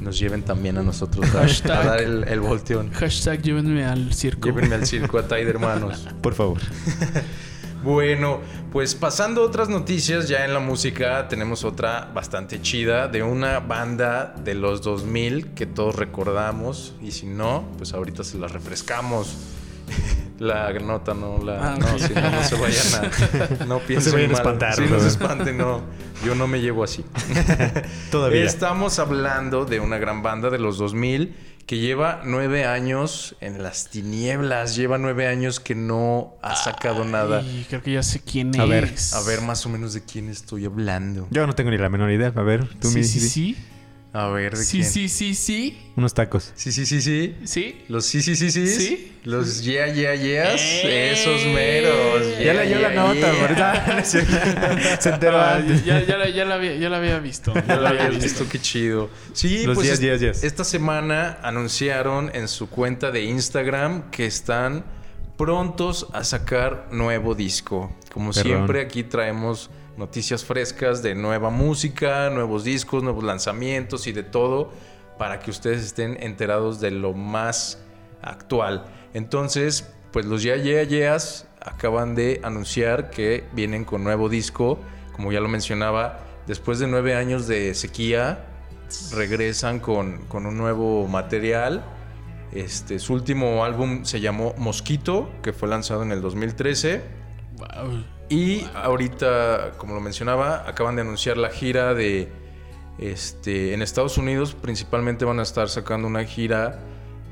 D: nos lleven también a nosotros a,
C: Hashtag.
D: a dar el, el volteón.
C: Hashtag llévenme al circo.
D: Llévenme al circo a Tide Hermanos.
E: Por favor.
D: Bueno, pues pasando a otras noticias, ya en la música tenemos otra bastante chida de una banda de los 2000 que todos recordamos y si no, pues ahorita se la refrescamos. La nota no la
C: Ah,
D: no, si no, no se vayan a no piensen
E: vayan a
D: mal.
E: espantar,
D: Sí, no
E: ¿no?
D: se espanten, no. Yo no me llevo así.
E: Todavía.
D: Estamos hablando de una gran banda de los 2000 que lleva nueve años en las tinieblas. Lleva nueve años que no ha sacado nada.
C: Creo que ya sé quién
E: A ver,
C: es.
D: A ver más o menos de quién estoy hablando.
E: Yo no tengo ni la menor idea. A ver, tú
C: Sí, sí, sí.
D: A ver, ¿de
C: Sí,
D: quién?
C: sí, sí, sí.
E: Unos tacos.
D: Sí, sí, sí, sí.
C: Sí.
D: Los sí, sí, sí, sí.
C: ¿Sí?
D: Los yeah, yeah, yeahs.
C: ¡Eh!
D: Esos meros.
E: Ya leyó la
D: yeah,
E: nota,
D: yeah.
E: ¿verdad? Se enteró
C: Ah,
E: antes.
C: ya, ya, la- ya la había, ya la había visto.
D: Ya lo había visto, qué chido. Sí,
E: Los
D: pues
E: días,
D: es-
E: días, días.
D: esta semana anunciaron en su cuenta de Instagram que están prontos a sacar nuevo disco. Como siempre, aquí traemos noticias frescas de nueva música, nuevos discos, nuevos lanzamientos y de todo para que ustedes estén enterados de lo más actual. Entonces, pues los Ya Ya Yeahs acaban de anunciar que vienen con nuevo disco. Como ya lo mencionaba, después de nueve años de sequía, regresan con, con un nuevo material. Este, su último álbum se llamó Mosquito, que fue lanzado en el 2013.
C: Wow.
D: Y ahorita, como lo mencionaba, acaban de anunciar la gira de... Este, en Estados Unidos principalmente van a estar sacando una gira.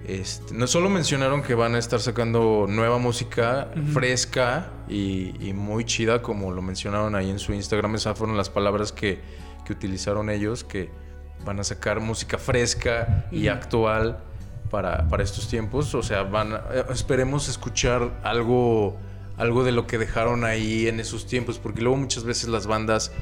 D: Este, no solo mencionaron que van a estar sacando nueva música fresca y, y muy chida, como lo mencionaron ahí en su Instagram. Esas fueron las palabras que, que utilizaron ellos, que van a sacar música fresca y actual para, para estos tiempos. O sea, van a- eh, esperemos escuchar algo, algo de lo que dejaron ahí en esos tiempos, porque luego muchas veces las bandas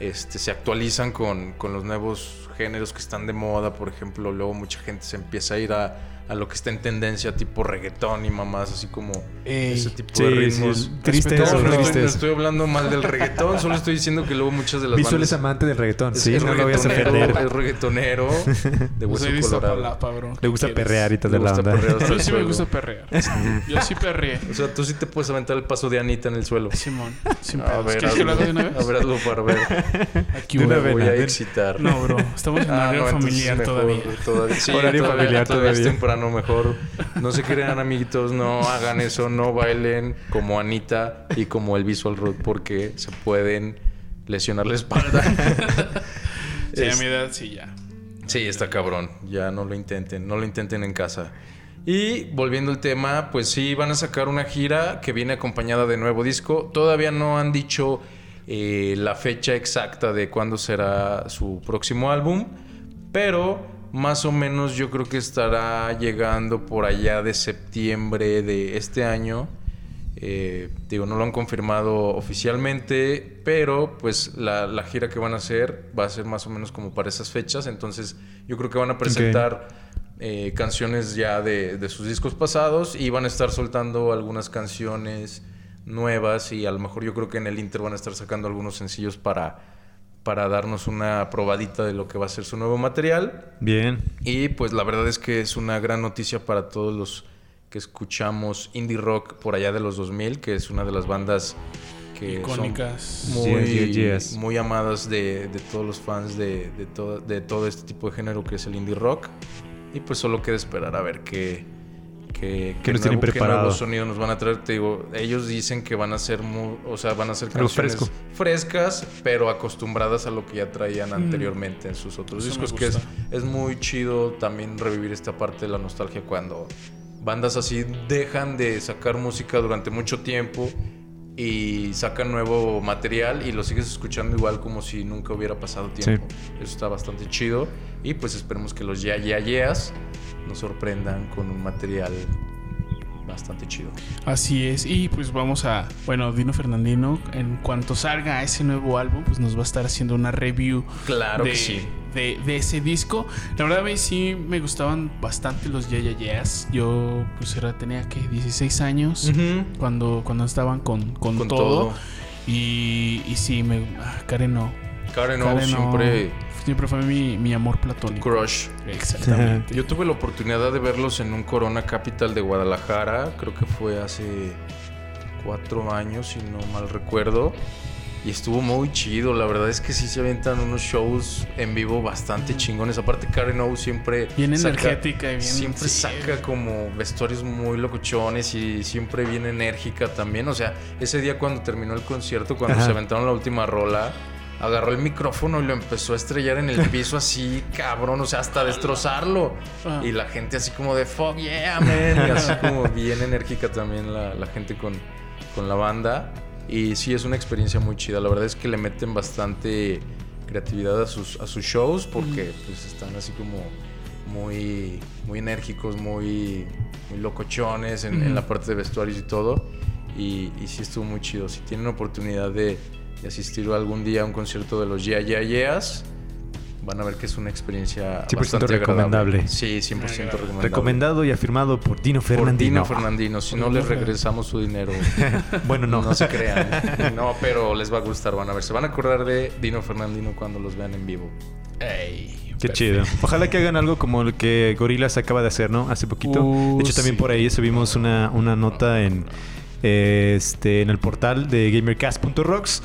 D: este, se actualizan con, con los nuevos géneros que están de moda. Por ejemplo, luego mucha gente se empieza a ir a, a lo que está en tendencia, tipo reggaetón y mamás, así como
C: Ey.
D: ese tipo
E: Sí,
D: de
E: sí,
D: ritmos.
E: es triste
D: No, no,
E: ¿no?
D: estoy, no estoy hablando mal del reggaetón, solo estoy diciendo que luego muchas de las
E: Visual
D: bandas...
E: es amante del reggaetón.
D: Es-
E: sí,
D: es
E: no lo voy a
D: reggaetonero,
E: ofender.
D: Es reggaetonero de hueso
C: Soy
D: colorado.
C: Iztapalapa, bro.
E: Le
C: ¿Qué
E: gusta
C: quieres?
E: perrear y
D: Le
E: de la onda.
C: Yo sí me gusta perrear. Yo sí perreé.
D: O sea, tú sí te puedes aventar el paso de Anita en el suelo.
C: Simón, sin
D: A
C: pedos.
D: ver,
C: ¿Quieres que lo haga de una vez?
D: A ver, hazlo para ver.
C: Aquí
E: De una
D: voy
E: vena,
D: a excitar.
C: No, bro. Estamos en
D: Ah,
C: horario familiar todavía.
D: Sí,
E: Horario familiar
D: todavía es mejor. No se crean, amiguitos, no hagan eso, no bailen como Anita y como el Visual Road porque se pueden lesionar la espalda.
C: Sí, a mi edad sí, ya.
D: Sí, está cabrón. Ya no lo intenten. No lo intenten en casa. Y volviendo al tema, pues sí, van a sacar una gira que viene acompañada de nuevo disco. Todavía no han dicho eh, la fecha exacta de cuándo será su próximo álbum. Pero más o menos yo creo que estará llegando por allá de septiembre de este año. Eh, digo, no lo han confirmado oficialmente, pero pues la, la gira que van a hacer va a ser más o menos como para esas fechas. Entonces yo creo que van a presentar eh, canciones ya de, de sus discos pasados y van a estar soltando algunas canciones nuevas y a lo mejor yo creo que en el Inter van a estar sacando algunos sencillos para, para darnos una probadita de lo que va a ser su nuevo material.
E: Bien.
D: Y pues la verdad es que es una gran noticia para todos los que escuchamos indie rock por allá de los 2000, que es una de las bandas que
C: Icónicas.
D: son muy,
E: Yes, yes, yes.
D: muy amadas de, de todos los fans de, de, todo, de todo este tipo de género que es el indie rock. Y pues solo queda esperar a ver qué, qué,
E: ¿Qué nos tienen
D: qué
E: preparado?
D: sonidos nos van a traer. Te digo, ellos dicen que van a ser muy, o sea, van a ser canciones
E: fresco.
D: frescas, pero acostumbradas a lo que ya traían anteriormente en sus otros
C: Eso
D: discos, que es, es muy chido también revivir esta parte de la nostalgia cuando bandas así dejan de sacar música durante mucho tiempo y sacan nuevo material y lo sigues escuchando igual como si nunca hubiera pasado tiempo. Eso está bastante chido y pues esperemos que los ya ya yeas nos sorprendan con un material bastante chido.
C: Así es, y pues vamos a, bueno, Dino Fernandino, en cuanto salga ese nuevo álbum, pues nos va a estar haciendo una review
D: Claro
C: de,
D: que sí.
C: de, de ese disco. La verdad a mí sí me gustaban bastante los Yeah Yeah Yeahs. Yo pues era, tenía que 16 años cuando, cuando estaban con, con,
D: Con
C: todo.
D: todo.
C: Y, y sí, me, ah, Karen no.
D: Karen
C: Karen O
D: siempre
C: siempre fue mi, mi amor platónico.
D: crush.
C: Exactamente.
D: Yo tuve la oportunidad de verlos en un Corona Capital de Guadalajara, creo que fue hace cuatro años, si no mal recuerdo. Y estuvo muy chido, la verdad es que sí se aventan unos shows en vivo bastante chingones. Aparte Karen O siempre...
C: Bien
D: saca-
C: energética y bien-
D: Siempre
C: sí.
D: saca como vestuarios muy locochones y siempre bien enérgica también. O sea, ese día cuando terminó el concierto, cuando
E: Ajá.
D: se aventaron la última rola, agarró el micrófono y lo empezó a estrellar en el piso así, cabrón, o sea, hasta destrozarlo.
C: Ah.
D: Y la gente así como de fuck yeah, man. Y así como bien enérgica también la, la gente con, con la banda. Y sí, es una experiencia muy chida. La verdad es que le meten bastante creatividad a sus, a sus shows porque pues están así como muy, muy enérgicos, muy, muy locochones en, en la parte de vestuarios y todo. Y, y sí estuvo muy chido. Si tienen oportunidad de, de asistir algún día a un concierto de los Yeah Yeah Yeahs, van a ver que es una experiencia
E: 100%
D: bastante
E: recomendable.
D: agradable. Sí, 100% recomendable.
E: Recomendado y afirmado por Dino
D: Por
E: Fernandino.
D: Dino Fernandino. Si no les regresamos su dinero,
E: bueno, no.
D: no se crean. No, pero les va a gustar, van a ver. Se van a acordar de Dino Fernandino cuando los vean en vivo.
C: Ey,
E: Qué
C: perfecto.
E: chido. Ojalá que hagan algo como el que Gorillaz acaba de hacer, ¿no? Hace poquito.
C: Uh,
E: de hecho, también
C: sí.
E: por ahí subimos una, una nota en, este, en el portal de gamercast.rocks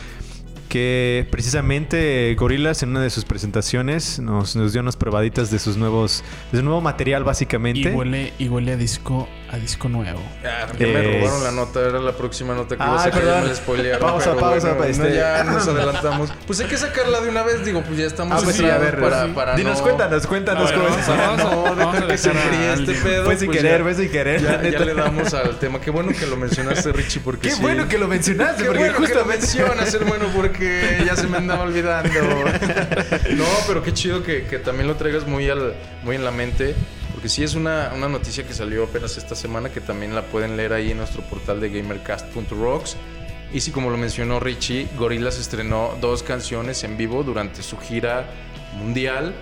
E: que precisamente Gorillaz en una de sus presentaciones nos, nos dio unas probaditas de sus nuevos de su nuevo material básicamente.
C: Y huele, y huele a disco, a disco nuevo.
D: Ah, ya me
E: Es-
D: robaron la nota, era la próxima nota que iba a sacar, me la spoilearon.
E: Pausa,
D: pero
E: pausa,
D: bueno,
E: este-
D: no, ya nos adelantamos. Pues hay que sacarla de una vez, digo, pues ya estamos
E: Ah, pues sí, a ver,
D: para,
E: sí.
D: para
E: Dinos,
D: no-
E: cuéntanos, cuéntanos
C: A ver,
E: cómo
C: vamos
E: es.
C: a- vamos a-
D: No,
C: vamos a
D: que se enfríe este pedo.
E: Fue sin
D: pues
E: querer,
D: ya-
E: fue sin querer.
D: Ya, ya le damos al tema. Qué bueno que lo mencionaste, Richie, porque
E: Qué
D: sí.
E: bueno que lo mencionaste,
D: Qué
E: porque
D: bueno que lo mencionas, hermano, porque ya se me andaba olvidando. No, pero qué chido que, que también lo traigas muy, al, muy en la mente. Porque sí es una, una noticia que salió apenas esta semana que también la pueden leer ahí en nuestro portal de gamercast.rocks. Y sí, como lo mencionó Richie, Gorillaz estrenó dos canciones en vivo durante su gira mundial.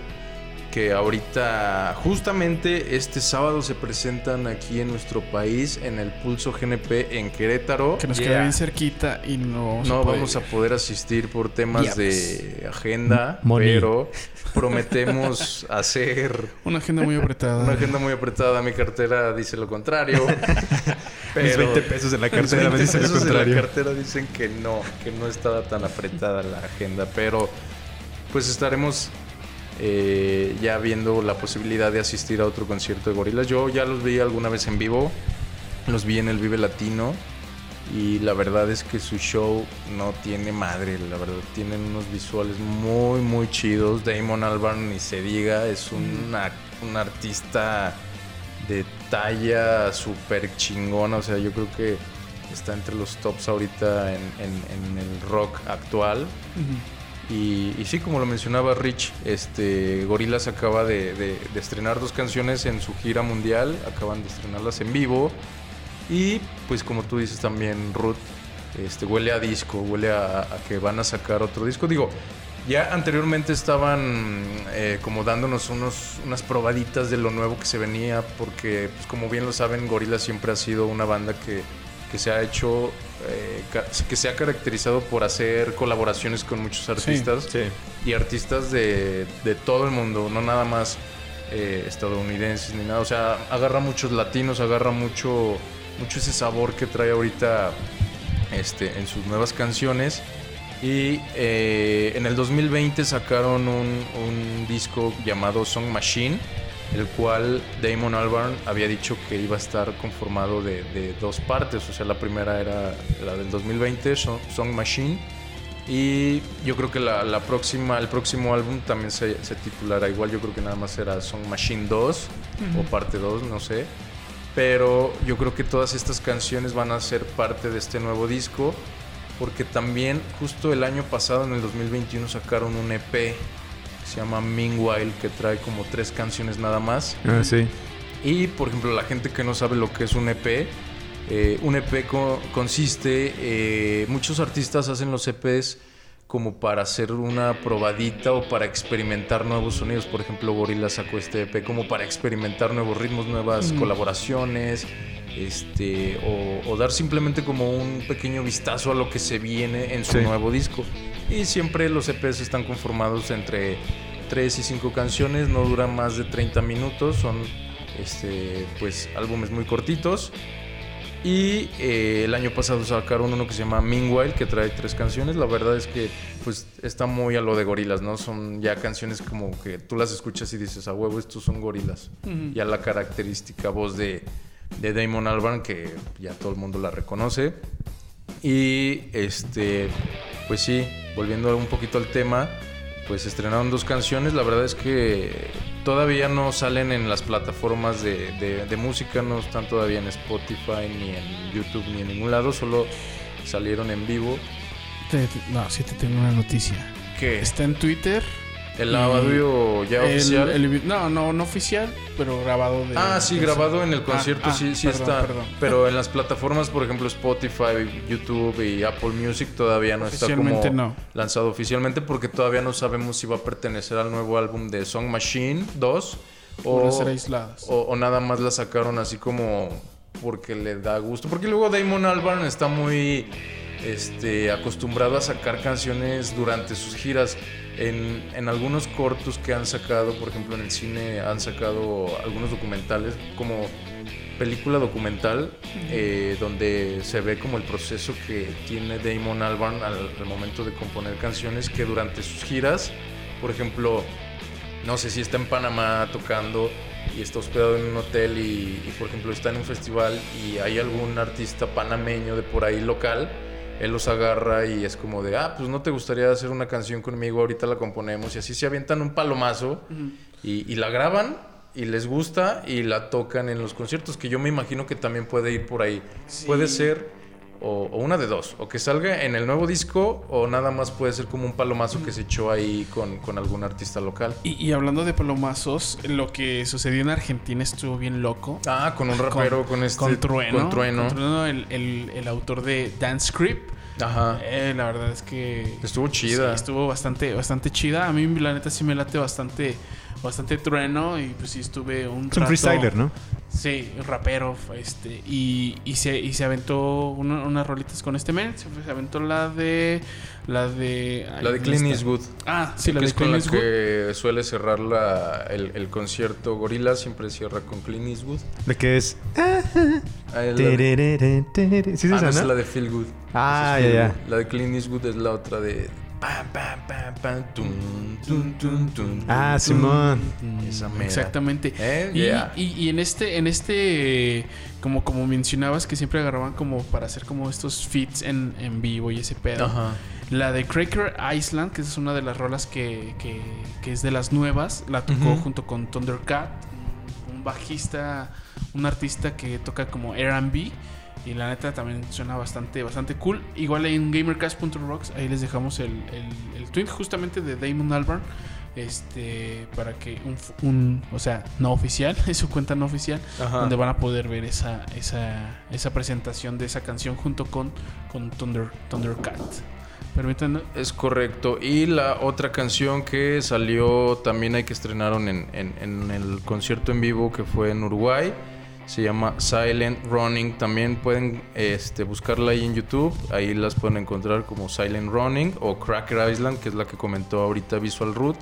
D: Que ahorita, justamente este sábado, se presentan aquí en nuestro país en el Pulso GNP en Querétaro.
C: Que nos
D: Yeah.
C: queda bien cerquita y no
D: No vamos a poder asistir por temas de agenda,
E: Money.
D: pero prometemos hacer
C: Una agenda muy apretada.
D: una agenda muy apretada. Mi cartera dice lo contrario.
E: Mis 20 pesos en la cartera me
D: 20
E: dicen lo
D: en la cartera dicen que no, que no estaba tan apretada la agenda, pero pues estaremos eh, ya viendo la posibilidad de asistir a otro concierto de gorilas. Yo ya los vi alguna vez en vivo, los vi en el Vive Latino y la verdad es que su show no tiene madre, la verdad tienen unos visuales muy muy chidos. Damon Albarn ni se diga, es una- un artista de talla súper chingona, o sea, yo creo que está entre los tops ahorita en, en- en el rock actual. Y, sí, como lo mencionaba Rich, este Gorillaz acaba de, estrenar dos canciones en su gira mundial, acaban de estrenarlas en vivo. Y pues como tú dices también, Ruth, este, huele a disco, huele a, que van a sacar otro disco. Digo, ya anteriormente estaban eh, como dándonos unos, unas probaditas de lo nuevo que se venía, porque pues, como bien lo saben, Gorillaz siempre ha sido una banda que, que se ha hecho, eh, que se ha caracterizado por hacer colaboraciones con muchos artistas
E: Sí.
D: y artistas de, de todo el mundo, no nada más eh, estadounidenses ni nada. O sea, agarra muchos latinos, agarra mucho, mucho ese sabor que trae ahorita este, en sus nuevas canciones. Y eh, en el 2020 sacaron un, un disco llamado Song Machine, el cual Damon Albarn había dicho que iba a estar conformado de, de dos partes. O sea, la primera era la del 2020, Song Machine, y yo creo que la, la próxima, el próximo álbum también se, se titulará igual. Yo creo que nada más será Song Machine 2 o parte 2, no sé. Pero yo creo que todas estas canciones van a ser parte de este nuevo disco. Porque también justo el año pasado, en el 2021, sacaron un EP se llama Meanwhile, que trae como tres canciones nada más.
E: Ah, sí.
D: Y por ejemplo, la gente que no sabe lo que es un EP, eh, un EP co- consiste, eh, muchos artistas hacen los EPs como para hacer una probadita o para experimentar nuevos sonidos. Por ejemplo, Gorilla sacó este EP como para experimentar nuevos ritmos, nuevas colaboraciones, este, o, o dar simplemente como un pequeño vistazo a lo que se viene en su
E: Sí.
D: nuevo disco. Y siempre los EPs están conformados entre 3 y 5 canciones, no duran más de 30 minutos, son este, pues álbumes muy cortitos. Y eh, el año pasado sacaron uno que se llama Meanwhile, que trae tres canciones. La verdad es que pues está muy a lo de gorilas, ¿no? Son ya canciones como que tú las escuchas y dices, a huevo, estos son gorilas. Ya la característica voz de, de Damon Albarn, que ya todo el mundo la reconoce. Y este, pues sí, volviendo un poquito al tema, pues estrenaron dos canciones. La verdad es que todavía no salen en las plataformas de, de- de música, no están todavía en Spotify, ni en YouTube, ni en ningún lado, solo salieron en vivo.
C: Te- no, sí te tengo una noticia.
D: Que
C: Está en Twitter.
D: El audio ya
C: el-
D: oficial.
C: el- no, no, no oficial, pero grabado de.
D: Ah, sí, grabado en el
C: Ah,
D: concierto,
C: ah,
D: sí, sí
C: perdón,
D: está.
C: perdón.
D: Pero en las plataformas, por ejemplo, Spotify, YouTube y Apple Music todavía no está como
C: no.
D: lanzado oficialmente porque todavía no sabemos si va a pertenecer al nuevo álbum de Song Machine 2
C: Van a
D: o,
C: ser aisladas.
D: o, o nada más la sacaron así como porque le da gusto. Porque luego Damon Albarn está muy este, acostumbrado a sacar canciones durante sus giras. En, en algunos cortos que han sacado, por ejemplo en el cine han sacado algunos documentales como película documental eh, donde se ve como el proceso que tiene Damon Albarn al, al momento de componer canciones que durante sus giras, por ejemplo, no sé si está en Panamá tocando y está hospedado en un hotel y, y, por ejemplo está en un festival y hay algún artista panameño de por ahí local, él los agarra y es como de, ah, pues no te gustaría hacer una canción conmigo, ahorita la componemos y así se avientan un palomazo y, y la graban y les gusta y la tocan en los conciertos, que yo me imagino que también puede ir por ahí. Puede ser o, o una de dos, o que salga en el nuevo disco o nada más puede ser como un palomazo que se echó ahí con, con algún artista local.
C: Y, y hablando de palomazos, lo que sucedió en Argentina estuvo bien loco.
D: Ah, con un rapero, con, este...
C: Con Trueno.
D: Con Trueno.
C: Con Trueno, el, el- el autor de Dance Script.
D: Ajá.
C: Eh, la verdad es que...
D: Estuvo chida.
C: Sí, estuvo bastante, bastante chida. A mí, la neta, sí me late bastante, bastante trueno. Y pues sí, estuve un
E: Es un freestyler, ¿no?
C: Sí, un rapero. Este, y, y, se, y se aventó una- unas rolitas con este men. Se, se aventó la de... La de... ay,
D: La de
C: ¿dónde
D: Clint? Eastwood.
C: Ah, sí, la
D: que
C: de
D: es con
C: Clint
D: la
C: Eastwood.
D: que suele cerrar la- el, el concierto Gorila, siempre cierra con Clint Eastwood.
E: De que es.
D: Ah, es la de-.
E: ¿Sí es
D: ah,
E: esa,
D: no, es la de Feel Good.
E: Ah, ya, ya.
D: Good. La de Clint Eastwood es la otra de. Pam, pam, pam, pam, tum, tum, tum, tum,
E: Ah,
D: tum,
E: Simón.
D: tum. Esa mera.
C: Exactamente.
D: Eh,
C: Y,
D: yeah.
C: y- y en este, en este, como, como mencionabas, que siempre agarraban como para hacer como estos feats en, en vivo y ese pedo.
D: Ajá.
C: La de Cracker Island, que es una de las rolas que, que- que es de las nuevas, la tocó junto con Thundercat, un, un bajista, un artista que toca como R&B. Y la neta también suena bastante, bastante cool. Igual en gamercast.rocks, ahí les dejamos el, el, el tweet justamente de Damon Albarn. Este, para que un, un- o sea, no oficial, es su cuenta no oficial,
D: Ajá.
C: donde van a poder ver esa, esa, esa presentación de esa canción junto con, con Thunder, Thundercat. Permítanme.
D: Es correcto. Y la otra canción que salió también hay que estrenaron en, en- en el concierto en vivo que fue en Uruguay. Se llama Silent Running. También pueden este, buscarla ahí en YouTube. Ahí las pueden encontrar como Silent Running o Cracker Island, que es la que comentó ahorita Visual Root.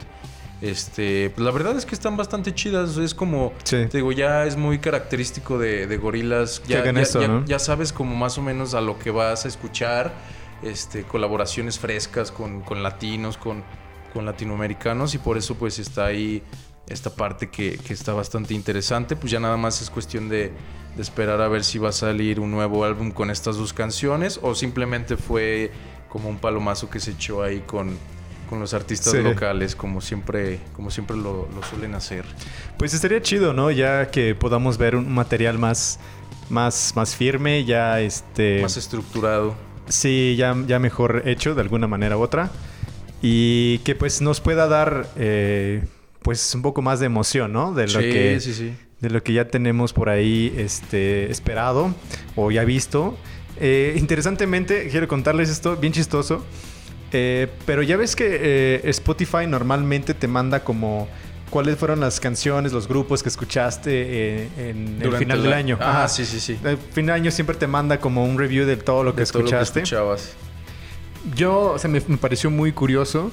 D: Este, pues la verdad es que están bastante chidas. Es como,
E: Sí.
D: te digo, ya es muy característico de, de gorilas. Ya, ya-
E: esto,
D: ya-
E: ¿no?
D: ya sabes como más o menos a lo que vas a escuchar. Este, colaboraciones frescas con, con latinos, con, con latinoamericanos. Y por eso pues está ahí esta parte que, que está bastante interesante. Pues ya nada más es cuestión de, de esperar a ver si va a salir un nuevo álbum con estas dos canciones. O simplemente fue como un palomazo que se echó ahí con, con los artistas
E: Sí.
D: locales, como siempre, como siempre lo, lo suelen hacer.
E: Pues estaría chido, ¿no? Ya que podamos ver un material más, más, más firme, ya este...
D: Más estructurado.
E: Sí, ya, ya mejor hecho de alguna manera u otra. Y que pues nos pueda dar eh, pues un poco más de emoción, ¿no? De lo
D: sí,
E: que
D: sí, sí.
E: de lo que ya tenemos por ahí este, esperado o ya visto. Eh, interesantemente, quiero contarles esto, bien chistoso. eh, pero ya ves que eh, Spotify normalmente te manda como cuáles fueron las canciones, los grupos que escuchaste en el final
D: el
E: del año.
D: Ah,
E: Ajá.
D: sí, sí, sí.
E: Al final del año siempre te manda como un review de todo lo que
D: De todo lo que
E: escuchaste.
D: escuchabas.
E: Yo, o sea, me, me pareció muy curioso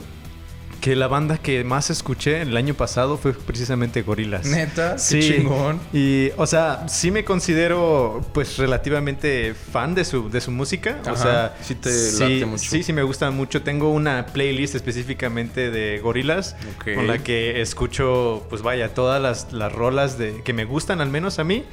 E: que la banda que más escuché el año pasado fue precisamente Gorilas.
D: Neta,
E: Sí.
D: qué chingón.
E: Y, o sea, sí me considero, pues, relativamente fan de su, de su música. o
D: Ajá,
E: sea,
D: sí te late mucho.
E: Sí, sí me gusta mucho. Tengo una playlist específicamente de Gorilas
D: Ok.
E: con la que escucho, pues, vaya, todas las, las rolas de, que me gustan, al menos a mí.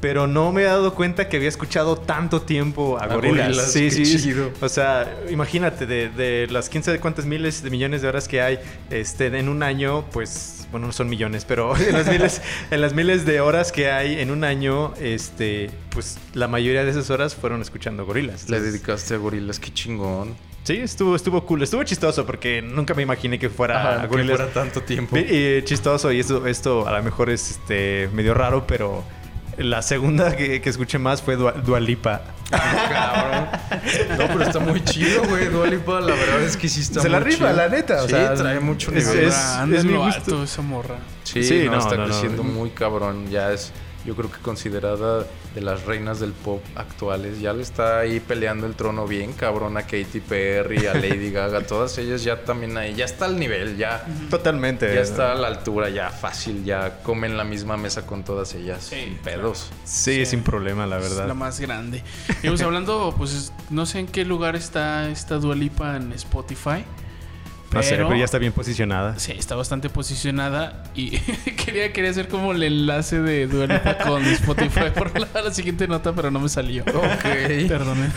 E: Pero no me he dado cuenta que había escuchado tanto tiempo a
D: A
E: Gorilas.
D: Gorillaz,
E: Sí,
D: qué
E: sí.
D: chido.
E: O sea, imagínate, de, de las 15 de cuántas miles de millones de horas que hay este, en un año, pues, bueno, no son millones, pero en las miles, en las miles de horas que hay en un año, este, pues la mayoría de esas horas fueron escuchando gorilas.
D: Le dedicaste a gorilas, qué chingón.
E: Sí, estuvo, estuvo cool, estuvo chistoso porque nunca me imaginé que fuera
D: Ajá, que
E: gorilas.
D: fuera tanto tiempo.
E: Y, y chistoso, y esto, esto a lo mejor es este, medio raro, pero la segunda que, que escuché más fue Dua, Dua Lipa.
D: Cabrón. No, pero está muy chido, güey. Dua Lipa, la verdad es que sí está
E: Se la
D: muy
E: rifa,
D: chido.
E: la neta, o
D: sí,
E: sea,
D: trae mucho
E: es-
D: nivel.
E: es-
C: Anda en
E: mi gusto.
C: alto esa morra.
D: Sí,
E: Sí,
D: no,
E: no,
D: está
E: no, no.
D: creciendo muy cabrón. Ya es, yo creo que considerada de las reinas del pop actuales. Ya le está ahí peleando el trono bien cabrón a Katy Perry, a Lady Gaga. Todas ellas ya también ahí. Ya está al nivel, ya,
E: Totalmente.
D: ya está a la altura, ya fácil. Ya comen la misma mesa con todas ellas.
C: Sí,
D: sin pedos.
E: Sí, sin problema, la
C: Es
E: verdad.
C: la más grande. Y pues hablando, pues no sé en qué lugar está esta Dualipa en Spotify.
E: No sé, pero ya está bien posicionada.
C: Sí, está bastante posicionada y quería, quería hacer como el enlace de Dua Lipa con Spotify por la, la siguiente nota, pero no me salió.
D: Ok.
C: Perdón.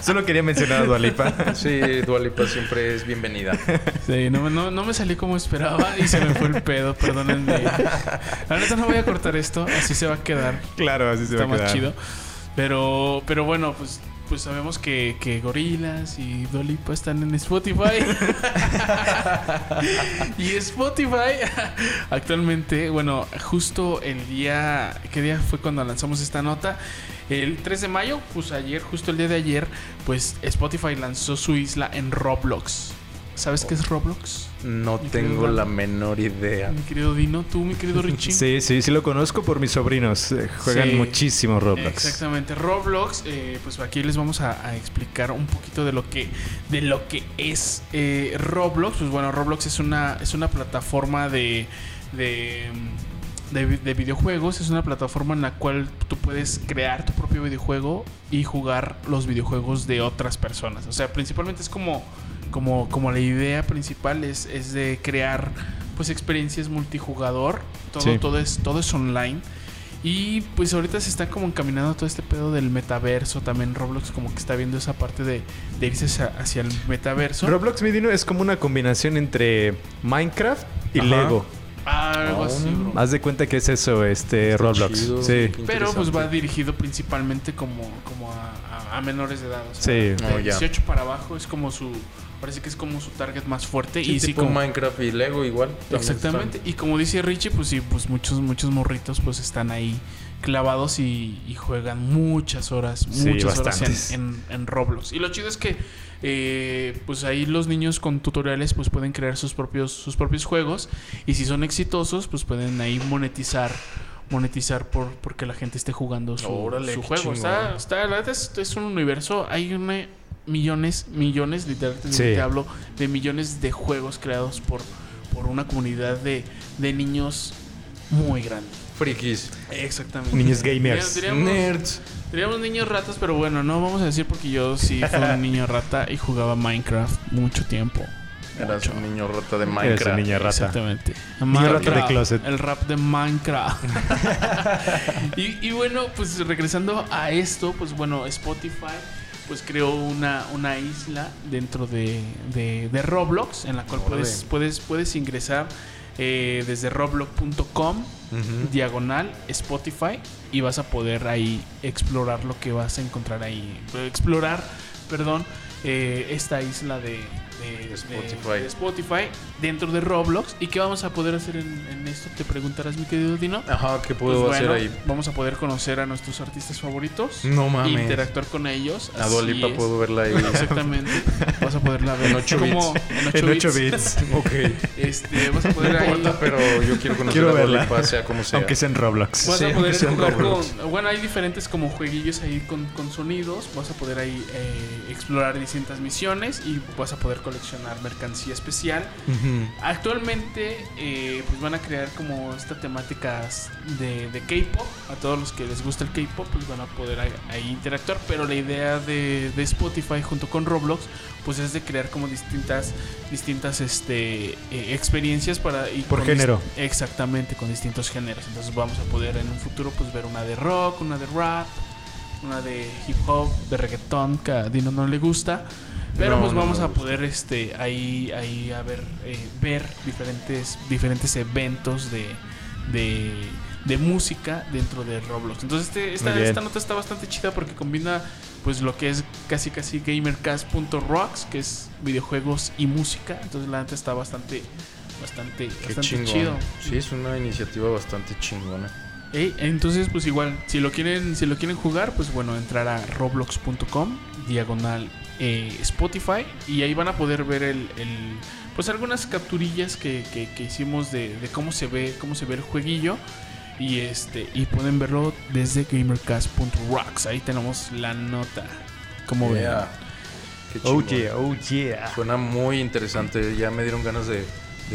E: Solo quería mencionar a Dualipa.
D: Sí, Dua Lipa siempre es bienvenida.
C: Sí, no, no, no me salí como esperaba y se me fue el pedo, perdónenme. Neta no voy a cortar esto, así se va a quedar.
E: claro, así se
C: Está
E: va a
C: más
E: quedar.
C: chido. Pero, pero bueno, pues, pues sabemos que, que Gorilas y Dolipa están en Spotify. y Spotify actualmente, bueno, justo el día, ¿qué día fue cuando lanzamos esta nota? El 3 de mayo, pues ayer, justo el día de ayer, pues Spotify lanzó su isla en Roblox. ¿Sabes qué es Roblox?
D: No
C: Mi
D: tengo
C: querido
D: la menor idea.
C: Mi querido Dino, tú, mi querido Richie.
E: Sí, sí, sí lo conozco por mis sobrinos. Eh, Juegan
C: Sí.
E: muchísimo Roblox.
C: Exactamente, Roblox, eh, pues aquí les vamos a, a explicar un poquito de lo que, de lo que es eh, Roblox. Pues bueno, Roblox es una, es una plataforma de, de, de, de videojuegos, es una plataforma en la cual tú puedes crear tu propio videojuego y jugar los videojuegos de otras personas. O sea, principalmente es como, como, como la idea principal es, es de crear pues experiencias multijugador. Todo,
E: Sí.
C: todo, es, todo es online. Y pues ahorita se está como encaminando todo este pedo del metaverso. También Roblox como que está viendo esa parte de, de irse hacia, hacia el metaverso.
E: Roblox Midino es como una combinación entre Minecraft y
D: Ajá.
E: Lego.
C: Ah, algo así, bro.
E: Haz de cuenta que es eso, este Roblox.
D: chido.
E: Sí.
C: Pero pues va dirigido principalmente como, como a, a- a menores de edad. o sea,
E: Sí.
C: de
D: Oh, ya.
C: 18 para abajo es como su... Parece que es como su target más fuerte.
D: Sí,
C: y sí,
D: tipo
C: como...
D: Minecraft y Lego igual.
C: Exactamente. Y como dice Richie, pues sí, pues muchos, muchos morritos pues están ahí clavados y, y juegan muchas horas,
E: Sí,
C: muchas
E: bastantes.
C: horas en, en- en Roblox. Y lo chido es que eh, pues ahí los niños con tutoriales pues pueden crear sus propios, sus propios juegos. Y si son exitosos, pues pueden ahí monetizar monetizar por porque la gente esté jugando su,
D: Órale,
C: su juego. Está, está, la verdad es, es un universo, hay una millones, millones, literalmente
E: Sí.
C: te hablo de millones de juegos creados por, por una comunidad de, de niños muy grande.
D: Frikis.
C: Exactamente.
E: Niños gamers.
C: Diríamos,
D: Nerds.
C: diríamos niños ratas, pero bueno, no vamos a decir porque yo sí fui un niño rata y jugaba Minecraft mucho tiempo.
D: Eras
C: Mucho.
D: un niño rata de
E: Eres
D: Minecraft.
E: un niño rata.
C: Exactamente.
E: Niño rata de closet.
C: El rap de Minecraft. y, y bueno, pues regresando a esto, pues bueno, Spotify pues creó una, una isla dentro de, de- de Roblox en la cual puedes, puedes, puedes ingresar eh, desde roblox.com diagonal Spotify y vas a poder ahí explorar lo que vas a encontrar ahí. Explorar, perdón, eh, esta isla de, de- de-
D: Spotify.
C: de Spotify dentro de Roblox. ¿Y qué vamos a poder hacer en, en esto? Te preguntarás, mi querido Dino.
D: Ajá, ¿qué
C: Pues
D: puedo hacer
C: bueno,
D: ahí?
C: Vamos a poder conocer a nuestros artistas favoritos.
D: No mames.
C: Interactuar con ellos.
D: A
C: así
D: Dua Lipa
C: es.
D: puedo verla ahí.
C: Exactamente. Vas a poderla ver
D: En ocho
C: como
D: bits.
C: en 8
E: En 8
C: bits.
D: ok.
C: Este, vas a poder
D: No
C: ahí
D: importa, pero yo quiero conocer
E: Quiero
D: a Dua
E: verla.
D: Lipa, sea como sea.
E: Aunque sea en Roblox.
C: Vas
D: Sí,
C: a poder jugar
D: Roblox.
C: con. Bueno, hay diferentes como jueguillos ahí con, con sonidos. Vas a poder ahí eh, explorar distintas misiones y vas a poder coleccionar mercancía especial.
D: Ujú.
C: Actualmente, eh, pues van a crear como estas temáticas de, de K-pop. A todos los que les gusta el K-pop, pues van a poder ahí, interactuar. Pero la idea de, de Spotify junto con Roblox, pues es de crear como distintas, distintas este, eh, experiencias para. y
E: Por género.
C: Exactamente, con distintos géneros. Entonces vamos a poder en un futuro pues ver una de rock, una de rap, una de hip hop, de reggaetón, que a Dino no le gusta. Pero
D: No,
C: pues
D: no
C: vamos a poder este ahí ahí a ver eh, ver diferentes diferentes eventos de, de de música dentro de Roblox. Entonces este, esta, esta nota está bastante chida porque combina pues lo que es casi casi gamercast.rocks, que es videojuegos y música. Entonces la neta está bastante bastante
D: Qué
C: bastante chido.
D: Sí, es una iniciativa bastante chingona.
C: Entonces, pues igual, si lo quieren, si lo quieren jugar, pues bueno, entrar a roblox.com, diagonal eh, Spotify, y ahí van a poder ver el, el- pues algunas capturillas que, que- que hicimos de, de cómo se ve, cómo se ve el jueguillo. Y este, y pueden verlo desde gamercast.rocks. Ahí tenemos la nota. Como.
D: Yeah. Qué
E: Oh yeah, oh yeah.
D: Suena muy interesante. Ya me dieron ganas de,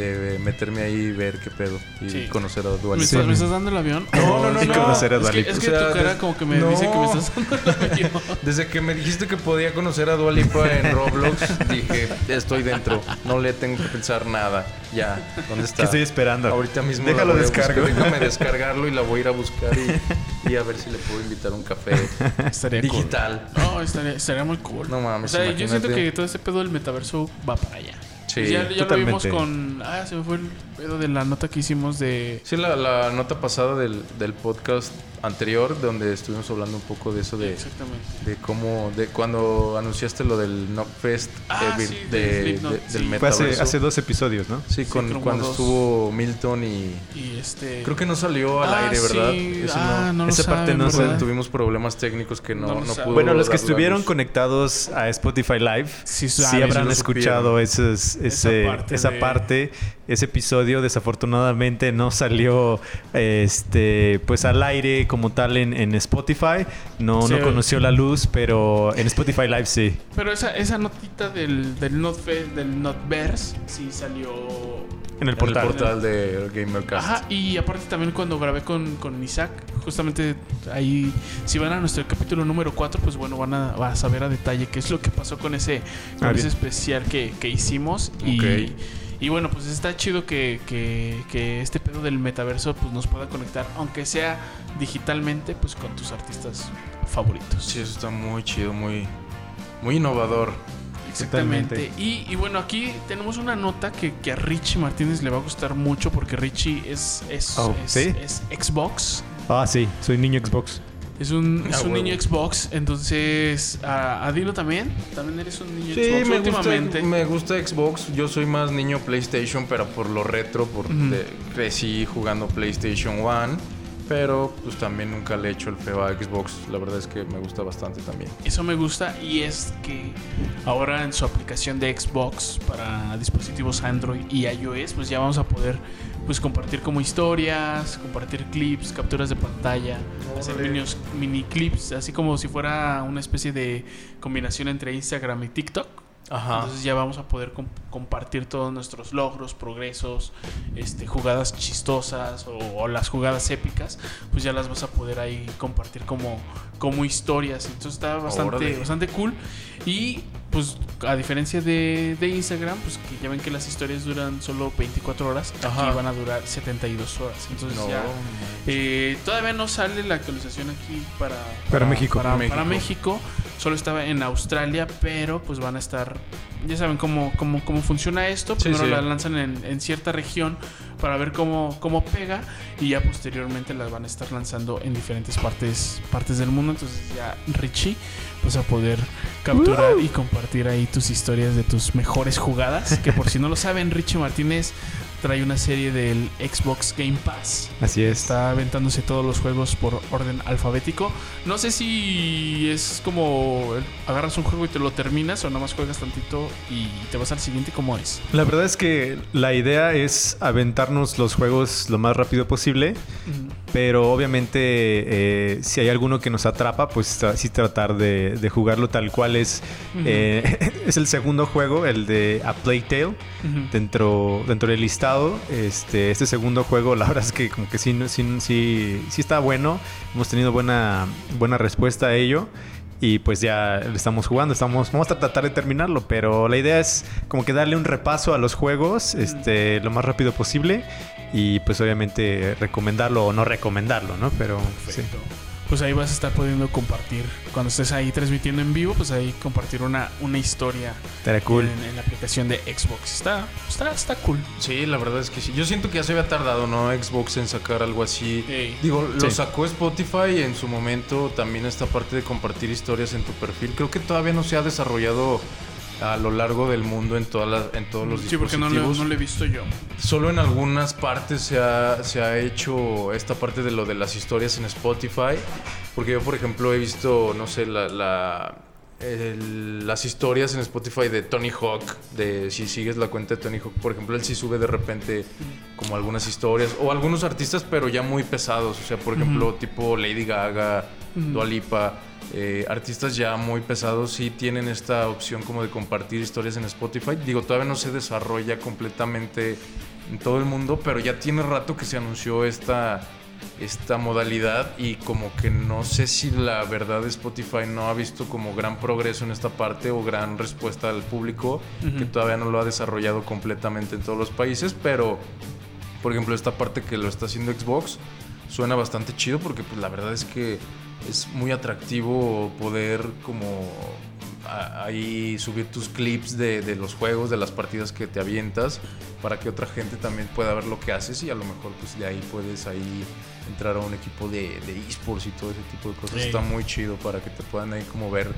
D: de meterme ahí y ver qué pedo. Y
C: Sí.
D: conocer a Dua
C: ¿Me, estás, me estás dando el avión?
D: No, no, no, no.
E: conocer a
C: Es
E: Dua
C: que, es
D: O
C: que
D: sea,
C: tu cara
D: des-
C: como que me
D: no.
C: dice que me estás dando el avión.
D: Desde que me dijiste que podía conocer a Dua Lipa en Roblox, dije, estoy dentro. No le tengo que pensar nada. Ya, ¿dónde está?
E: ¿Qué estoy esperando?
D: Ahorita mismo
E: Déjalo descargo.
D: buscar. Déjame descargarlo y la voy a ir a buscar y, y a ver si le puedo invitar un café
C: Estaría cool.
D: digital.
C: No, estaría, estaría muy cool.
D: No mames,
C: O sea, yo siento que todo este pedo del metaverso va para allá.
D: Sí,
C: Pues ya, ya lo vimos con. Ah, se me fue el pedo de la nota que hicimos de.
D: Sí, la, la nota pasada del, del podcast anterior, donde estuvimos hablando un poco de eso de,
C: Exactamente.
D: de cómo, de cuando anunciaste lo del Knockfest
C: Ah,
D: eh, vir-
C: sí,
D: de-
C: del
D: de-
C: sí.
D: del
E: Fue hace, dos episodios, ¿no?
D: Sí, con, cuando
C: dos.
D: estuvo Milton y...
C: Y este.
D: Creo que no salió al
C: Ah,
D: aire, ¿verdad?
C: sí.
D: Ese
C: Ah, no lo
E: Esa parte
C: saben,
E: no
C: ¿verdad?
D: tuvimos problemas técnicos que no,
C: No
D: no pudo
E: Bueno, los que estuvieron
D: luz.
E: conectados a Spotify Live
C: Sí,
E: sí,
C: saben,
E: habrán escuchado esos- ese-
C: Esa parte
E: esa
C: de-
E: parte, ese episodio. Desafortunadamente no salió este pues al aire como tal en, en Spotify. No,
C: Sí.
E: no conoció la luz, pero en Spotify Live sí.
C: Pero esa, esa notita del, del Notfest, del Notverse, sí salió.
E: En el
D: En el
E: portal.
D: portal de GamerCast.
C: Ajá, y aparte también cuando grabé con, con Isaac, justamente ahí, si van a nuestro capítulo número 4, pues bueno, van a, van a saber a detalle qué es lo que pasó con ese, con
E: Ah,
C: ese especial que, que hicimos. Y,
D: Ok.
C: Y bueno, pues está chido que, que, que este pedo del metaverso pues nos pueda conectar, aunque sea digitalmente, pues con tus artistas favoritos.
D: Sí, eso está muy chido, muy, muy innovador.
C: Exactamente. Y, y bueno, aquí tenemos una nota que, que a Richie Martínez le va a gustar mucho porque Richie es, es,
E: Oh,
C: es,
E: ¿sí?
C: es Xbox.
E: Ah, sí, soy niño Xbox.
C: Es un, es un niño Xbox, entonces a, a Dino también. También eres un niño
D: Sí,
C: Xbox
D: me
C: últimamente.
D: gusta, me gusta Xbox. Yo soy más niño PlayStation, pero por lo retro, por
C: Ujú.
D: de- crecí jugando PlayStation 1. Pero pues también nunca le he hecho el feo a Xbox. La verdad es que me gusta bastante también.
C: Eso me gusta y es que ahora en su aplicación de Xbox para dispositivos Android y iOS, pues ya vamos a poder pues compartir como historias, compartir clips, capturas de pantalla, hacer mini, clips, así como si fuera una especie de combinación entre Instagram y TikTok.
D: Ajá.
C: Entonces ya vamos a poder com- compartir todos nuestros logros, progresos, este, jugadas chistosas o, o las jugadas épicas, pues ya las vas a poder ahí compartir como, como historias. Entonces está bastante,
D: Órale.
C: bastante cool. Y pues a diferencia de, de Instagram, pues que ya ven que las historias duran solo 24 horas,
D: Ajá.
C: aquí van a durar 72 horas. Entonces
D: No,
C: ya... eh, todavía no sale la actualización aquí para,
E: Para México.
C: Para,
D: México.
C: para México, solo estaba en Australia, pero pues van a estar, ya saben cómo, cómo, cómo funciona esto.
D: Sí,
C: Primero
D: sí.
C: la lanzan en, en cierta región para ver cómo, cómo pega y ya posteriormente las van a estar lanzando en diferentes partes, partes del mundo. Entonces ya Richie vas a poder capturar y compartir ahí tus historias de tus mejores jugadas. Que por si no lo saben, Richie Martínez trae una serie del Xbox Game Pass.
E: Así es.
C: Está aventándose todos los juegos por orden alfabético. No sé si es como agarras un juego y te lo terminas o nomás juegas tantito y te vas al siguiente como es.
E: La verdad es que la idea es aventarnos los juegos lo más rápido posible, pero obviamente eh, si hay alguno que nos atrapa, pues tra- sí tratar de, de jugarlo tal cual es. eh, es el segundo juego, el de A Plague Tale, dentro, dentro del listado. Este, este segundo juego, la verdad es que como que sí, sí, sí, sí está bueno. Hemos tenido buena, buena respuesta a ello. Y pues ya lo estamos jugando, estamos, vamos a tratar de terminarlo, pero la idea es como que darle un repaso a los juegos este, lo más rápido posible y pues obviamente recomendarlo o no recomendarlo, ¿no? Pero sí.
C: Pues ahí vas a estar pudiendo compartir. Cuando estés ahí transmitiendo en vivo, pues ahí compartir una, una historia
E: cool.
C: en, en la aplicación de Xbox. Está, está, está cool.
D: Sí, la verdad es que sí. Yo siento que ya se había tardado, ¿no? Xbox en sacar algo así.
C: Ey.
D: Digo, lo
E: Sí.
D: sacó Spotify en su momento. También esta parte de compartir historias en tu perfil. Creo que todavía no se ha desarrollado a lo largo del mundo en, todas las, en todos los
C: Sí, porque no lo,
D: dispositivos.
C: no lo he visto yo.
D: Solo en algunas partes se ha, se ha hecho esta parte de lo de las historias en Spotify. Porque yo, por ejemplo, he visto, no sé, la, la- el- las historias en Spotify de Tony Hawk. De si sigues la cuenta de Tony Hawk, por ejemplo, él sí sube de repente como algunas historias. O algunos artistas, pero ya muy pesados. O sea, por ejemplo, tipo Lady Gaga, Dua Lipa. Eh, artistas ya muy pesados sí tienen esta opción como de compartir historias en Spotify. Digo, todavía no se desarrolla completamente en todo el mundo, pero ya tiene rato que se anunció esta, esta modalidad y como que no sé si la verdad Spotify no ha visto como gran progreso en esta parte o gran respuesta al público, que todavía no lo ha desarrollado completamente en todos los países, pero por ejemplo esta parte que lo está haciendo Xbox suena bastante chido porque pues la verdad es que es muy atractivo poder como ahí subir tus clips de, de los juegos, de las partidas que te avientas, para que otra gente también pueda ver lo que haces y a lo mejor pues de ahí puedes ahí entrar a un equipo de, de esports y todo ese tipo de cosas.
C: Sí.
D: Está muy chido para que te puedan ahí como ver.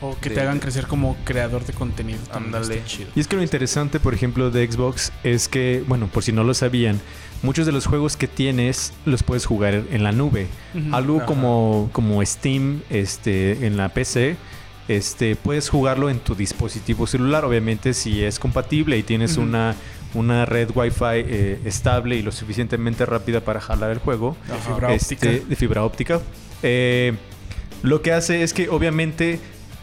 C: O que
D: De-
C: te hagan crecer como creador de contenido.
D: Ándale.
E: Y es que lo interesante, por ejemplo, de Xbox es que, bueno, por si no lo sabían, muchos de los juegos que tienes los puedes jugar en la nube. Algo
D: Ajá.
E: como, como Steam este, en la PC, este, puedes jugarlo en tu dispositivo celular, obviamente si es compatible y tienes una, una red Wi-Fi eh, estable y lo suficientemente rápida para jalar el juego.
C: De fibra
E: este,
C: óptica.
E: de fibra óptica. Eh, lo que hace es que obviamente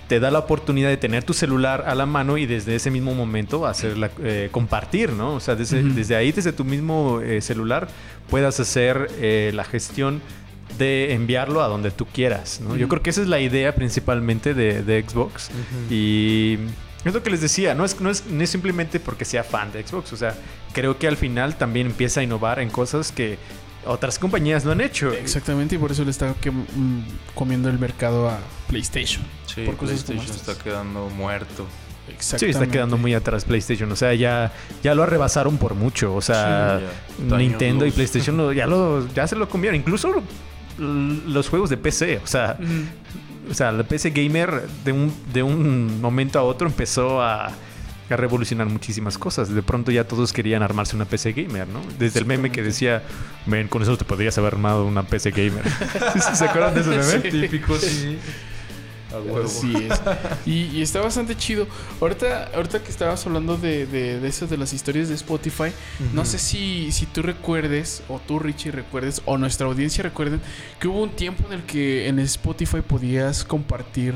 E: te da la oportunidad de tener tu celular a la mano y desde ese mismo momento hacerla, eh, compartir, ¿no? O sea, desde, ahí, desde tu mismo eh, celular, puedas hacer eh, la gestión de enviarlo a donde tú quieras, ¿no? Yo creo que esa es la idea principalmente de, de Xbox. Y es lo que les decía, no es, no, es, no es simplemente porque sea fan de Xbox, o sea, creo que al final también empieza a innovar en cosas que otras compañías no han hecho.
C: Exactamente, y por eso le está que- mm, comiendo el mercado a PlayStation.
D: Sí,
C: por cosas como
D: PlayStation
C: estas.
D: está quedando muerto.
E: Sí,
C: Exactamente.
E: está quedando muy atrás PlayStation. O sea, ya, ya lo arrebasaron por mucho. O sea,
D: Sí, ya.
E: Nintendo y. PlayStation lo- ya, lo, ya se lo comieron. Incluso los juegos de PC. O sea,
C: Ujú.
E: o sea la PC Gamer de un, de un momento a otro empezó a, a revolucionar muchísimas cosas. De pronto ya todos querían armarse una PC Gamer, ¿no? Desde el meme que decía, ven, con eso te podrías haber armado una PC Gamer. ¿Se acuerdan de ese meme?
C: Sí.
D: Típico, sí.
C: Así es. Y, y está bastante chido. Ahorita, ahorita que estabas hablando de, de, de esas de las historias de Spotify, no sé si, si tú recuerdes, o tú Richie recuerdes, o nuestra audiencia recuerden, que hubo un tiempo en el que en Spotify podías compartir,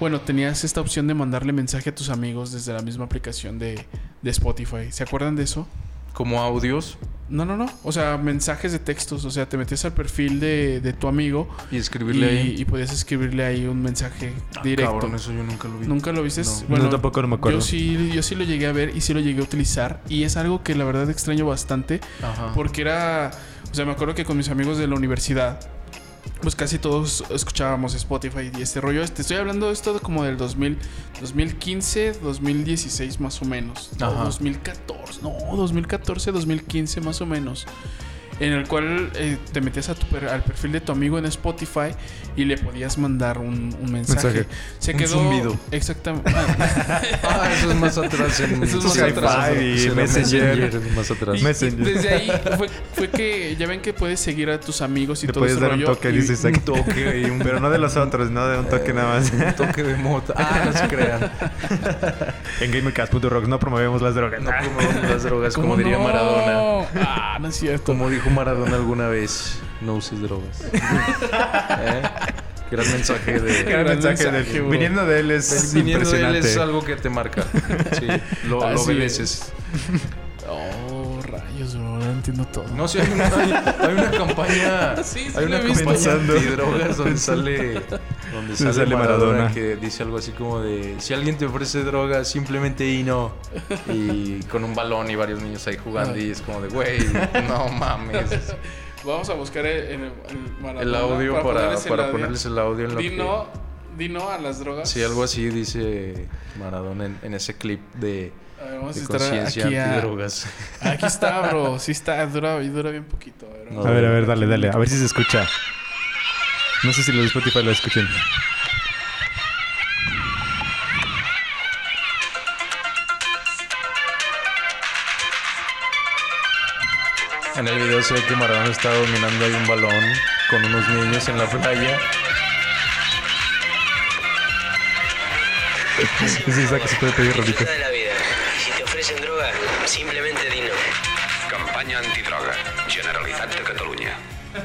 C: bueno, tenías esta opción de mandarle mensaje a tus amigos desde la misma aplicación de, de Spotify. ¿Se acuerdan de eso?
D: Como audios
C: No, no, no. O sea, mensajes de textos. O sea, te metías al perfil de, de tu amigo
D: y
C: y,
D: escribirle ahí.
C: y podías escribirle ahí un mensaje
D: Ah,
C: directo.
D: cabrón, eso yo nunca lo vi.
C: ¿Nunca lo viste?
D: No.
E: No, tampoco no me acuerdo.
C: Yo sí, yo sí lo llegué a ver y sí lo llegué a utilizar. Y es algo que la verdad extraño bastante.
D: Ajá.
C: Porque era. O sea, me acuerdo que con mis amigos de la universidad. Pues casi todos escuchábamos Spotify y este rollo. Te estoy hablando de esto como del 2000, 2015, 2016 más o menos. No,
D: Ajá.
C: 2014, no, 2014, 2015 más o menos. En el cual eh, te metías a tu per- al perfil de tu amigo en Spotify y le podías mandar un, un mensaje.
E: Mensaje.
C: Se
D: Un
C: quedó.
D: zumbido.
C: Exactamente.
D: Ah, eso es más atrás en
C: Eso es más
D: Skype
C: atrás.
E: y Messenger.
D: es más atrás.
C: Y
E: Messenger.
C: desde ahí fue, fue que ya ven que puedes seguir a tus amigos y
E: Te
C: todo
E: puedes
C: ese
E: dar un toque,
C: y-
E: dice Isaac.
D: Un toque y un
E: Pero no de los otros, no de un toque nada más.
D: Un toque de mota. Ah, no se crean.
E: en GamerCast.rocks no promovemos las drogas.
D: No promovemos las drogas, como
C: ¿Cómo
D: diría
C: no?
D: Maradona.
C: Ah, no es cierto.
D: Como dijo Maradona alguna vez, no uses drogas. ¿Eh? Gran mensaje de...
C: Gran
E: mensaje
C: mensaje,
E: de- viniendo de él es
D: Viniendo de él
E: impresionante.
D: es algo que te marca. Sí, lo, lo
C: Así
D: obedeces.
C: Oh, rayos, bro. Ahora entiendo todo.
D: No, sí, hay una, hay, hay una campaña.
C: Sí, sí
D: hay una campaña
E: Pensando.
D: antidrogas donde sale. Donde sale,
E: sale
D: Maradona,
E: Maradona.
D: que dice algo así como de si alguien te ofrece droga, simplemente y no. Y con un balón y varios niños ahí jugando. Y es como de güey, no mames.
C: Vamos a buscar el, el- el Maradona
D: El audio para,
C: ponerles el
D: para
C: audio.
D: ponerles el audio en lo
C: Di
D: que.
C: no, di no a las drogas.
D: Sí, algo así dice Maradona en, en ese clip de,
C: A ver, vamos a
D: de
C: estar
D: conciencia
C: aquí. a-
D: antidrogas.
C: Aquí está, bro. Sí está, dura, y dura bien poquito. A ver,
D: No.
E: A ver, a ver, dale, dale. A ver si se escucha. No sé si los de Spotify lo escuchen.
D: En el video se ve que Maradona está dominando ahí un balón con unos niños en la playa.
E: Dice Isaac que se puede pedir rolita.
F: Simplemente di no.
G: Campanya antidroga. Generalitat de Catalunya.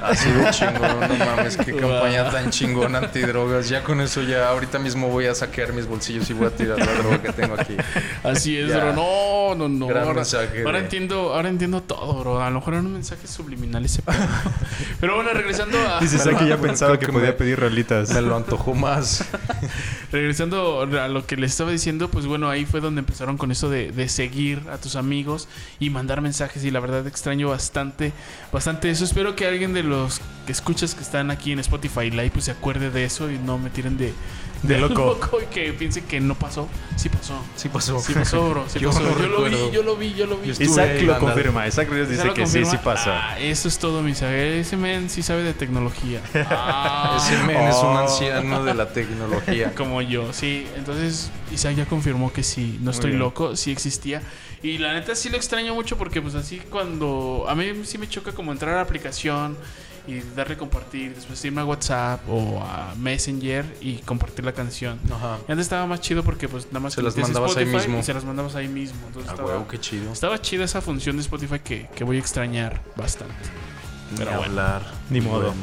D: Así de chingón, no mames, qué campaña tan chingona antidrogas. Ya con eso ya ahorita mismo voy a saquear mis bolsillos y voy a tirar la droga que tengo aquí.
C: Así es,
D: Ya.
C: bro. No, no, no.
D: Gran
C: ahora,
D: mensaje
C: ahora
D: de-
C: entiendo, ahora entiendo todo, bro. A lo mejor eran mensajes subliminales ese pedo. Pero bueno, regresando a.
E: Dice Isaac que ya pensaba que
D: que
E: podía
D: me-
E: pedir rolitas.
D: Me lo antojó más.
C: Regresando a lo que les estaba diciendo, pues bueno, ahí fue donde empezaron con eso de, de seguir a tus amigos y mandar mensajes. Y la verdad extraño bastante, bastante eso. Espero que alguien de los que escuchas que están aquí en Spotify Live pues se acuerde de eso y no me tiren de,
E: De loco.
C: y que piensen que no pasó. Sí pasó.
D: Sí pasó.
C: Sí pasó, bro. Sí
D: Yo
C: pasó.
D: no
C: yo lo vi, yo lo vi, yo lo vi.
E: Isaac lo confirma. Isaac Ríos
C: ¿Ya
E: dice que sí,
C: confirma?
E: sí pasa.
C: Ah, eso es todo, mi Ese men sí sabe de tecnología. Ah.
D: Ese men es un
E: Oh.
D: anciano de la tecnología.
C: Como yo, sí. Entonces Isaac ya confirmó que sí, no estoy loco, sí existía. Y la neta sí lo extraño mucho porque pues así cuando... A mí sí me choca como entrar a la aplicación y darle compartir, después irme a WhatsApp o a Messenger y compartir la canción.
D: Ajá.
C: Y antes estaba más chido porque pues nada más
D: Se las mandabas ahí mismo.
C: y se las mandabas ahí mismo. Entonces
D: Ah,
C: estaba,
D: huevo, qué chido.
C: estaba chida esa función de Spotify que, que voy a extrañar bastante. Pero
D: Ni
C: bueno.
D: hablar.
E: Ni modo.
D: Bueno.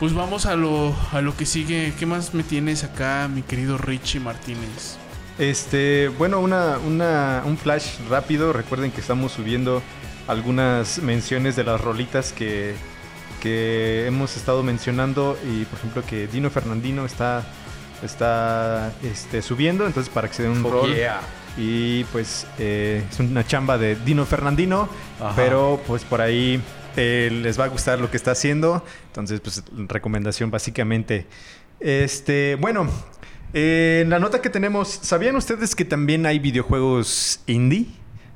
C: Pues vamos a lo, a lo que sigue. ¿Qué más me tienes acá, mi querido Richie Martínez?
E: Este, bueno, una, una, un flash rápido. Recuerden que estamos subiendo algunas menciones de las rolitas que, que hemos estado mencionando. Y por ejemplo que Dino Fernandino está, está este, subiendo. Entonces para que se den un
D: Oh,
E: rol.
D: yeah.
E: Y pues eh, es una chamba de Dino Fernandino.
D: Ajá.
E: Pero pues por ahí eh, les va a gustar lo que está haciendo. Entonces, pues recomendación básicamente. Este, bueno, eh, en la nota que tenemos, ¿sabían ustedes que también hay videojuegos indie?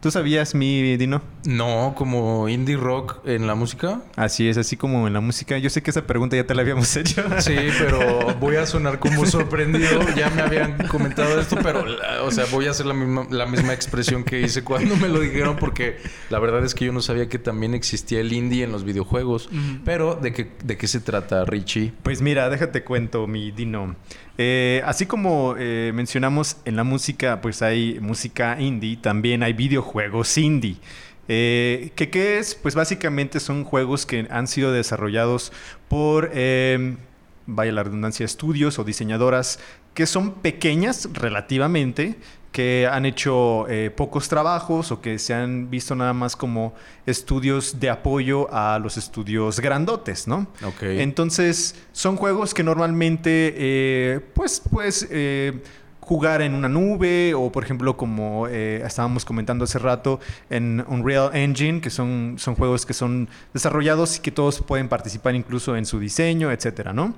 E: ¿Tú sabías, mi Dino?
D: No, como indie rock en la música.
E: Así es, así como en la música. Yo sé que esa pregunta ya te la habíamos hecho.
D: Sí, pero voy a sonar como sorprendido. Ya me habían comentado esto, pero, o sea, voy a hacer la misma, la misma expresión que hice cuando me lo dijeron, porque la verdad es que yo no sabía que también existía el indie en los videojuegos. Pero, ¿de qué, ¿de qué se trata, Richie?
E: Pues mira, déjate cuento, mi Dino. Eh, así como eh, mencionamos en la música, pues hay música indie, también hay videojuegos indie. Eh, ¿qué, qué es? Pues básicamente son juegos que han sido desarrollados por, eh, vaya la redundancia, estudios o diseñadoras que son pequeñas relativamente, que han hecho eh, pocos trabajos o que se han visto nada más como estudios de apoyo a los estudios grandotes, ¿no?
D: Ok.
E: Entonces, son juegos que normalmente, eh, pues, pues, eh, jugar en una nube o, por ejemplo, como eh, estábamos comentando hace rato, en Unreal Engine, que son, son juegos que son desarrollados y que todos pueden participar incluso en su diseño, etcétera, ¿no?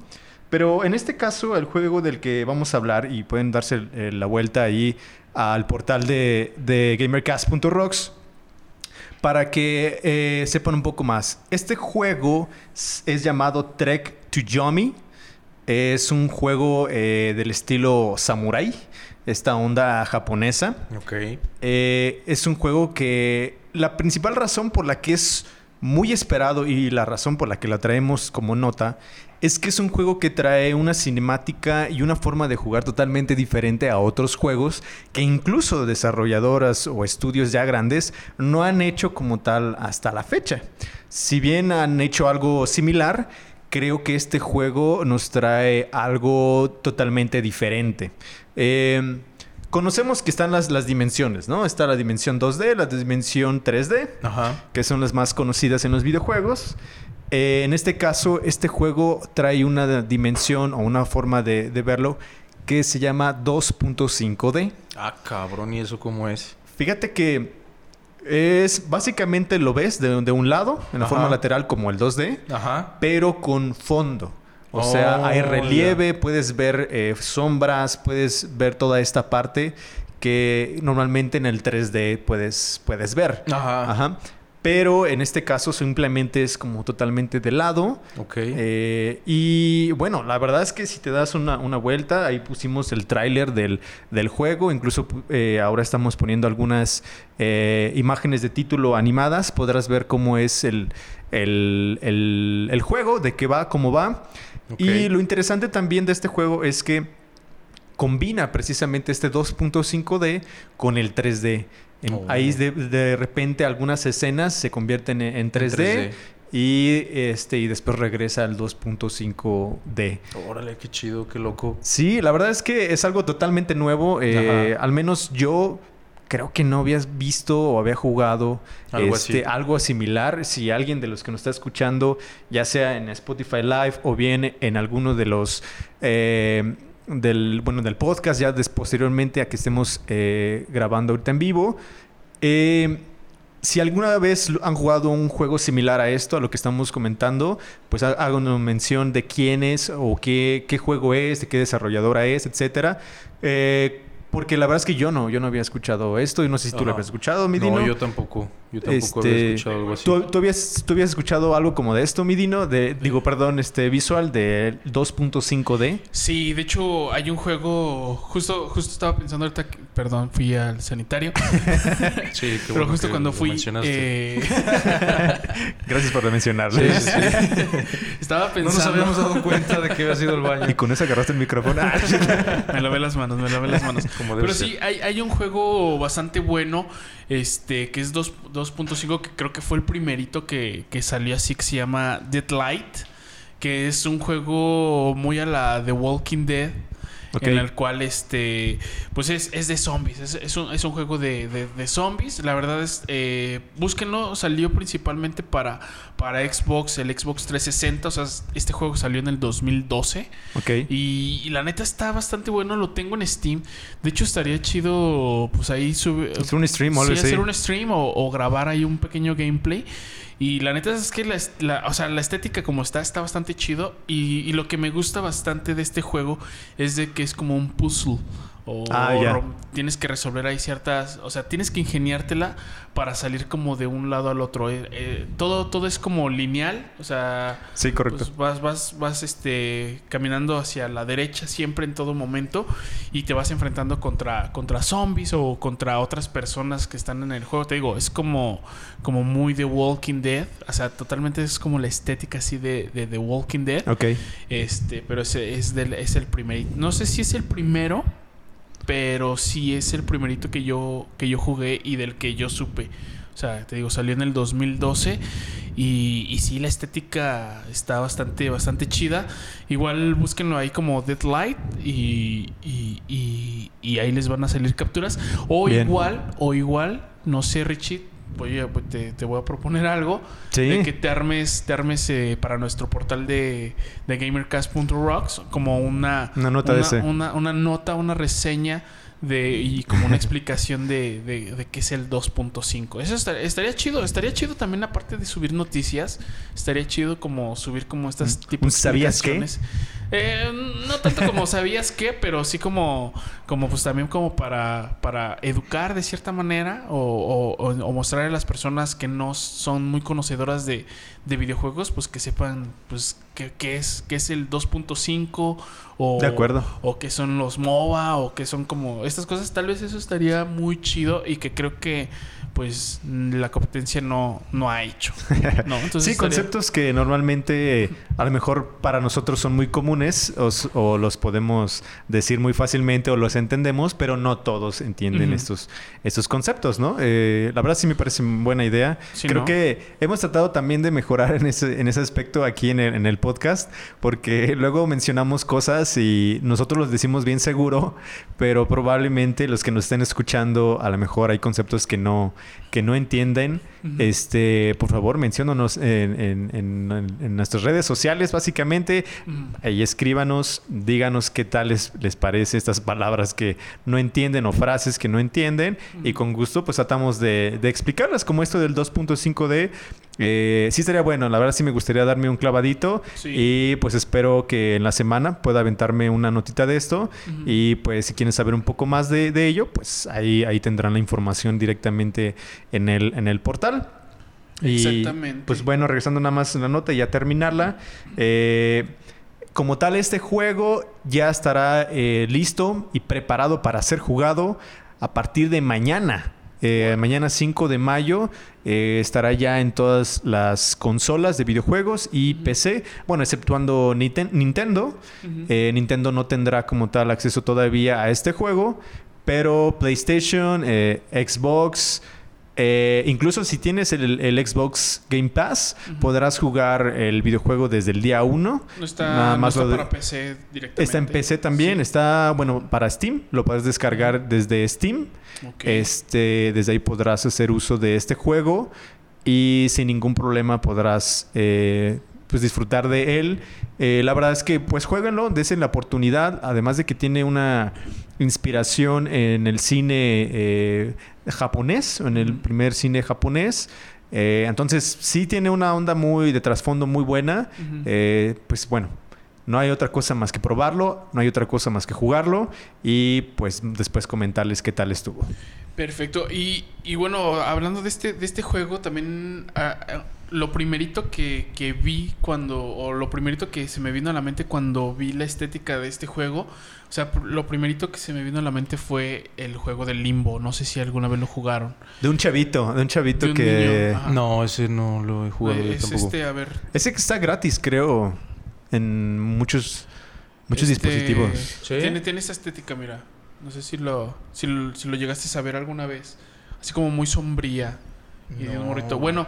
E: Pero en este caso, el juego del que vamos a hablar, y pueden darse eh, la vuelta ahí al portal de, gamercast.rocks, para que eh, sepan un poco más. Este juego es llamado Trek to Yomi. Es un juego eh, del estilo samurai, esta onda japonesa.
D: Ok.
E: Eh, es un juego que la principal razón por la que es muy esperado y la razón por la que la traemos como nota es que es un juego que trae una cinemática y una forma de jugar totalmente diferente a otros juegos que incluso desarrolladoras o estudios ya grandes no han hecho como tal hasta la fecha. Si bien han hecho algo similar, creo que este juego nos trae algo totalmente diferente. Eh, conocemos que están las, las dimensiones, ¿no? Está la dimensión 2D, la dimensión 3D,
D: Ajá.
E: que son las más conocidas en los videojuegos. Eh, en este caso, este juego trae una dimensión o una forma de, de verlo que se llama 2.5D.
D: Ah, cabrón, ¿y eso cómo es?
E: Fíjate que es básicamente lo ves de, de un lado, en la
D: Ajá.
E: forma lateral como el 2D,
D: Ajá.
E: pero con fondo. O
D: Oh,
E: sea, hay
D: ya.
E: relieve, puedes ver eh, sombras, puedes ver toda esta parte que normalmente en el 3D puedes, puedes ver.
D: Ajá.
E: Ajá. Pero en este caso simplemente es como totalmente de lado.
D: Ok.
E: Eh, y bueno, la verdad es que si te das una, una vuelta, ahí pusimos el tráiler del, del juego. Incluso eh, ahora estamos poniendo algunas eh, imágenes de título animadas. Podrás ver cómo es el, el, el- el juego, de qué va, cómo va.
D: Ok.
E: Y lo interesante también de este juego es que combina precisamente este 2.5D con el 3D. En-
D: Oh.
E: Ahí de, de repente algunas escenas se convierten en, en 3D,
D: 3D.
E: y este y después regresa al 2.5D.
D: Órale, qué chido, qué loco.
E: Sí, la verdad es que es algo totalmente nuevo. eh, al menos yo creo que no habías visto o había jugado
D: Algo
E: este,
D: así.
E: algo similar. Si alguien de los que nos está escuchando, ya sea en Spotify Live o bien en alguno de los eh, del bueno del podcast, ya des- posteriormente a que estemos eh, grabando ahorita en vivo. eh, si alguna vez han jugado un juego similar a esto, a lo que estamos comentando, pues una mención de quién es o qué, qué juego es, de qué desarrolladora es, etcétera. Eh, porque la verdad es que yo no, yo no había escuchado esto y no sé si tú lo habías escuchado, mi Dino.
D: No, yo tampoco. Yo tampoco
E: Este,
D: había escuchado algo así.
E: ¿tú, tú habías, tú habías escuchado algo como de esto, mi Dino? De, digo, perdón, este visual de 2.5D.
C: Sí, de hecho hay un juego, justo, justo estaba pensando ahorita, que- perdón, fui al sanitario,
D: Sí, qué
C: pero
D: bueno
C: justo
D: que
C: cuando fui,
D: mencionaste.
C: eh,
E: Gracias por mencionarlo.
D: Sí, sí, sí.
C: estaba
D: No
C: pensando...
D: nos habíamos dado cuenta de que había sido el baño.
E: Y con eso agarraste el micrófono.
C: Me lavé las manos, me lavé las manos.
D: Como debe
C: Pero
D: ser.
C: sí, hay, hay un juego bastante bueno, este, que es 2 2.5, que creo que fue el primerito que, que salió así, que se llama Dead Light, que es un juego muy a la The Walking Dead. En el cual este pues es, es de zombies es, es un, es un juego de, de- de zombies la verdad es eh, búsquenlo salió principalmente para para Xbox el Xbox 360 o sea este juego salió en el 2012
E: ok.
C: y, y la neta está bastante bueno, lo tengo en Steam. De hecho, estaría chido, pues ahí sube.
E: Hacer un stream
C: sí, hacer un stream o, o grabar ahí un pequeño gameplay. Y la neta es que la, o sea, la estética como está, está bastante chido. Y, y lo que me gusta bastante de este juego es de que es como un puzzle. O
E: Ah,
C: tienes que resolver ahí ciertas. O sea, tienes que ingeniártela para salir como de un lado al otro. Eh, eh, todo, todo es como lineal. O sea.
E: Sí, correcto.
C: Pues vas, vas, vas este, caminando hacia la derecha siempre en todo momento y te vas enfrentando contra, contra zombies o contra otras personas que están en el juego. Te digo, es como, como muy The Walking Dead. O sea, totalmente es como la estética así de, de The Walking Dead.
E: Ok.
C: Este, pero ese es, del, es el primerito. No sé si es el primero, pero sí es el primerito que yo, que yo jugué y del que yo supe. O sea, te digo, salió en el 2012 y, y sí, la estética está bastante, bastante chida. Igual búsquenlo ahí como Deadlight y, y, y, y ahí les van a salir capturas. O
E: Bien.
C: igual, o igual, no sé, Richie, voy a- pues, te, te voy a proponer algo.
E: Sí.
C: De que te armes, te armes eh, para nuestro portal de, de gamercast.rocks como una...
E: Una nota de
C: una,
E: ese.
C: Una, una nota, una reseña de y como una explicación de, de, de qué es el 2.5. Eso estaría, estaría chido. Estaría chido también aparte de subir noticias. Estaría chido como subir como estas
E: Un-
C: tipos
E: un ¿sabías qué?
C: Eh, no tanto como sabías qué, pero sí como, como pues también como para, para educar de cierta manera o, o, o- o mostrar a las personas que no son muy conocedoras de, de videojuegos, pues que sepan pues qué, qué es, qué es el 2.5 o,
E: De acuerdo.
C: o qué son los MOBA o qué son como estas cosas. Tal vez eso estaría muy chido y que creo que pues la competencia no, no ha hecho. No, entonces
E: sí,
C: estaría-
E: conceptos que normalmente a lo mejor para nosotros son muy comunes o, los podemos decir muy fácilmente o los entendemos, pero no todos entienden estos, estos conceptos, ¿no? Eh, la verdad sí me parece buena idea.
C: Sí,
E: Creo
C: ¿no?
E: que hemos tratado también de mejorar en ese, en ese aspecto aquí en el, en el podcast, porque luego mencionamos cosas y nosotros los decimos bien seguro, pero probablemente los que nos estén escuchando a lo mejor hay conceptos que no, que no entienden. Este, por favor, menciónanos en, en- en- en nuestras redes sociales, básicamente.
C: Mm.
E: Ahí escríbanos, díganos qué tal les, les parece estas palabras que no entienden o frases que no entienden. Y con gusto, pues tratamos de, de explicarlas, como esto del 2.5D. Eh, sí estaría bueno, la verdad sí me gustaría darme un clavadito.
C: Sí.
E: Y pues espero que en la semana pueda aventarme una notita de esto. Y pues si quieren saber un poco más de, de ello, pues ahí, ahí tendrán la información directamente en el, en el portal. Y,
C: Exactamente.
E: Pues bueno, regresando nada más a la nota y ya terminarla. eh, como tal, este juego ya estará eh, listo y preparado para ser jugado a partir de mañana. Eh, mañana 5 de mayo eh, estará ya en todas las consolas de videojuegos y PC. Bueno, exceptuando Niten- Nintendo. Eh, Nintendo no tendrá como tal acceso todavía a este juego, pero PlayStation, Xbox, eh, incluso si tienes el, el Xbox Game Pass, podrás jugar el videojuego desde el día 1.
C: No está,
E: Nada
C: no
E: más
C: está
E: lo de-
C: para PC directamente.
E: Está en PC también,
C: Sí.
E: está, bueno, para Steam, lo puedes descargar desde Steam. Este, desde ahí podrás hacer uso de este juego y sin ningún problema podrás eh, pues disfrutar de él. Eh, la verdad es que pues jueguenlo, desen la oportunidad, además de que tiene una inspiración en el cine eh, japonés, en el primer cine japonés. Eh, entonces sí tiene una onda muy de trasfondo muy buena. Pues bueno, no hay otra cosa más que probarlo, no hay otra cosa más que jugarlo y pues después comentarles qué tal estuvo.
C: Perfecto. Y, y bueno, hablando de este, de este juego, también ah, ah, lo primerito que, que vi cuando, o lo primerito que se me vino a la mente cuando vi la estética de este juego, o sea, lo primerito que se me vino a la mente fue el juego del limbo. No sé si alguna vez lo jugaron.
E: De un chavito, de un chavito
C: De un
E: que...
C: niño.
D: No, ese no lo he jugado yo
C: es
D: tampoco.
C: este, a ver.
E: Ese que está gratis, creo, en muchos, muchos
C: este,
E: dispositivos.
D: ¿Sí?
C: Tiene, tiene esa estética, mira. No sé si lo, si lo, si lo llegaste a ver alguna vez. Así como muy sombría. Y de un morrito. Bueno,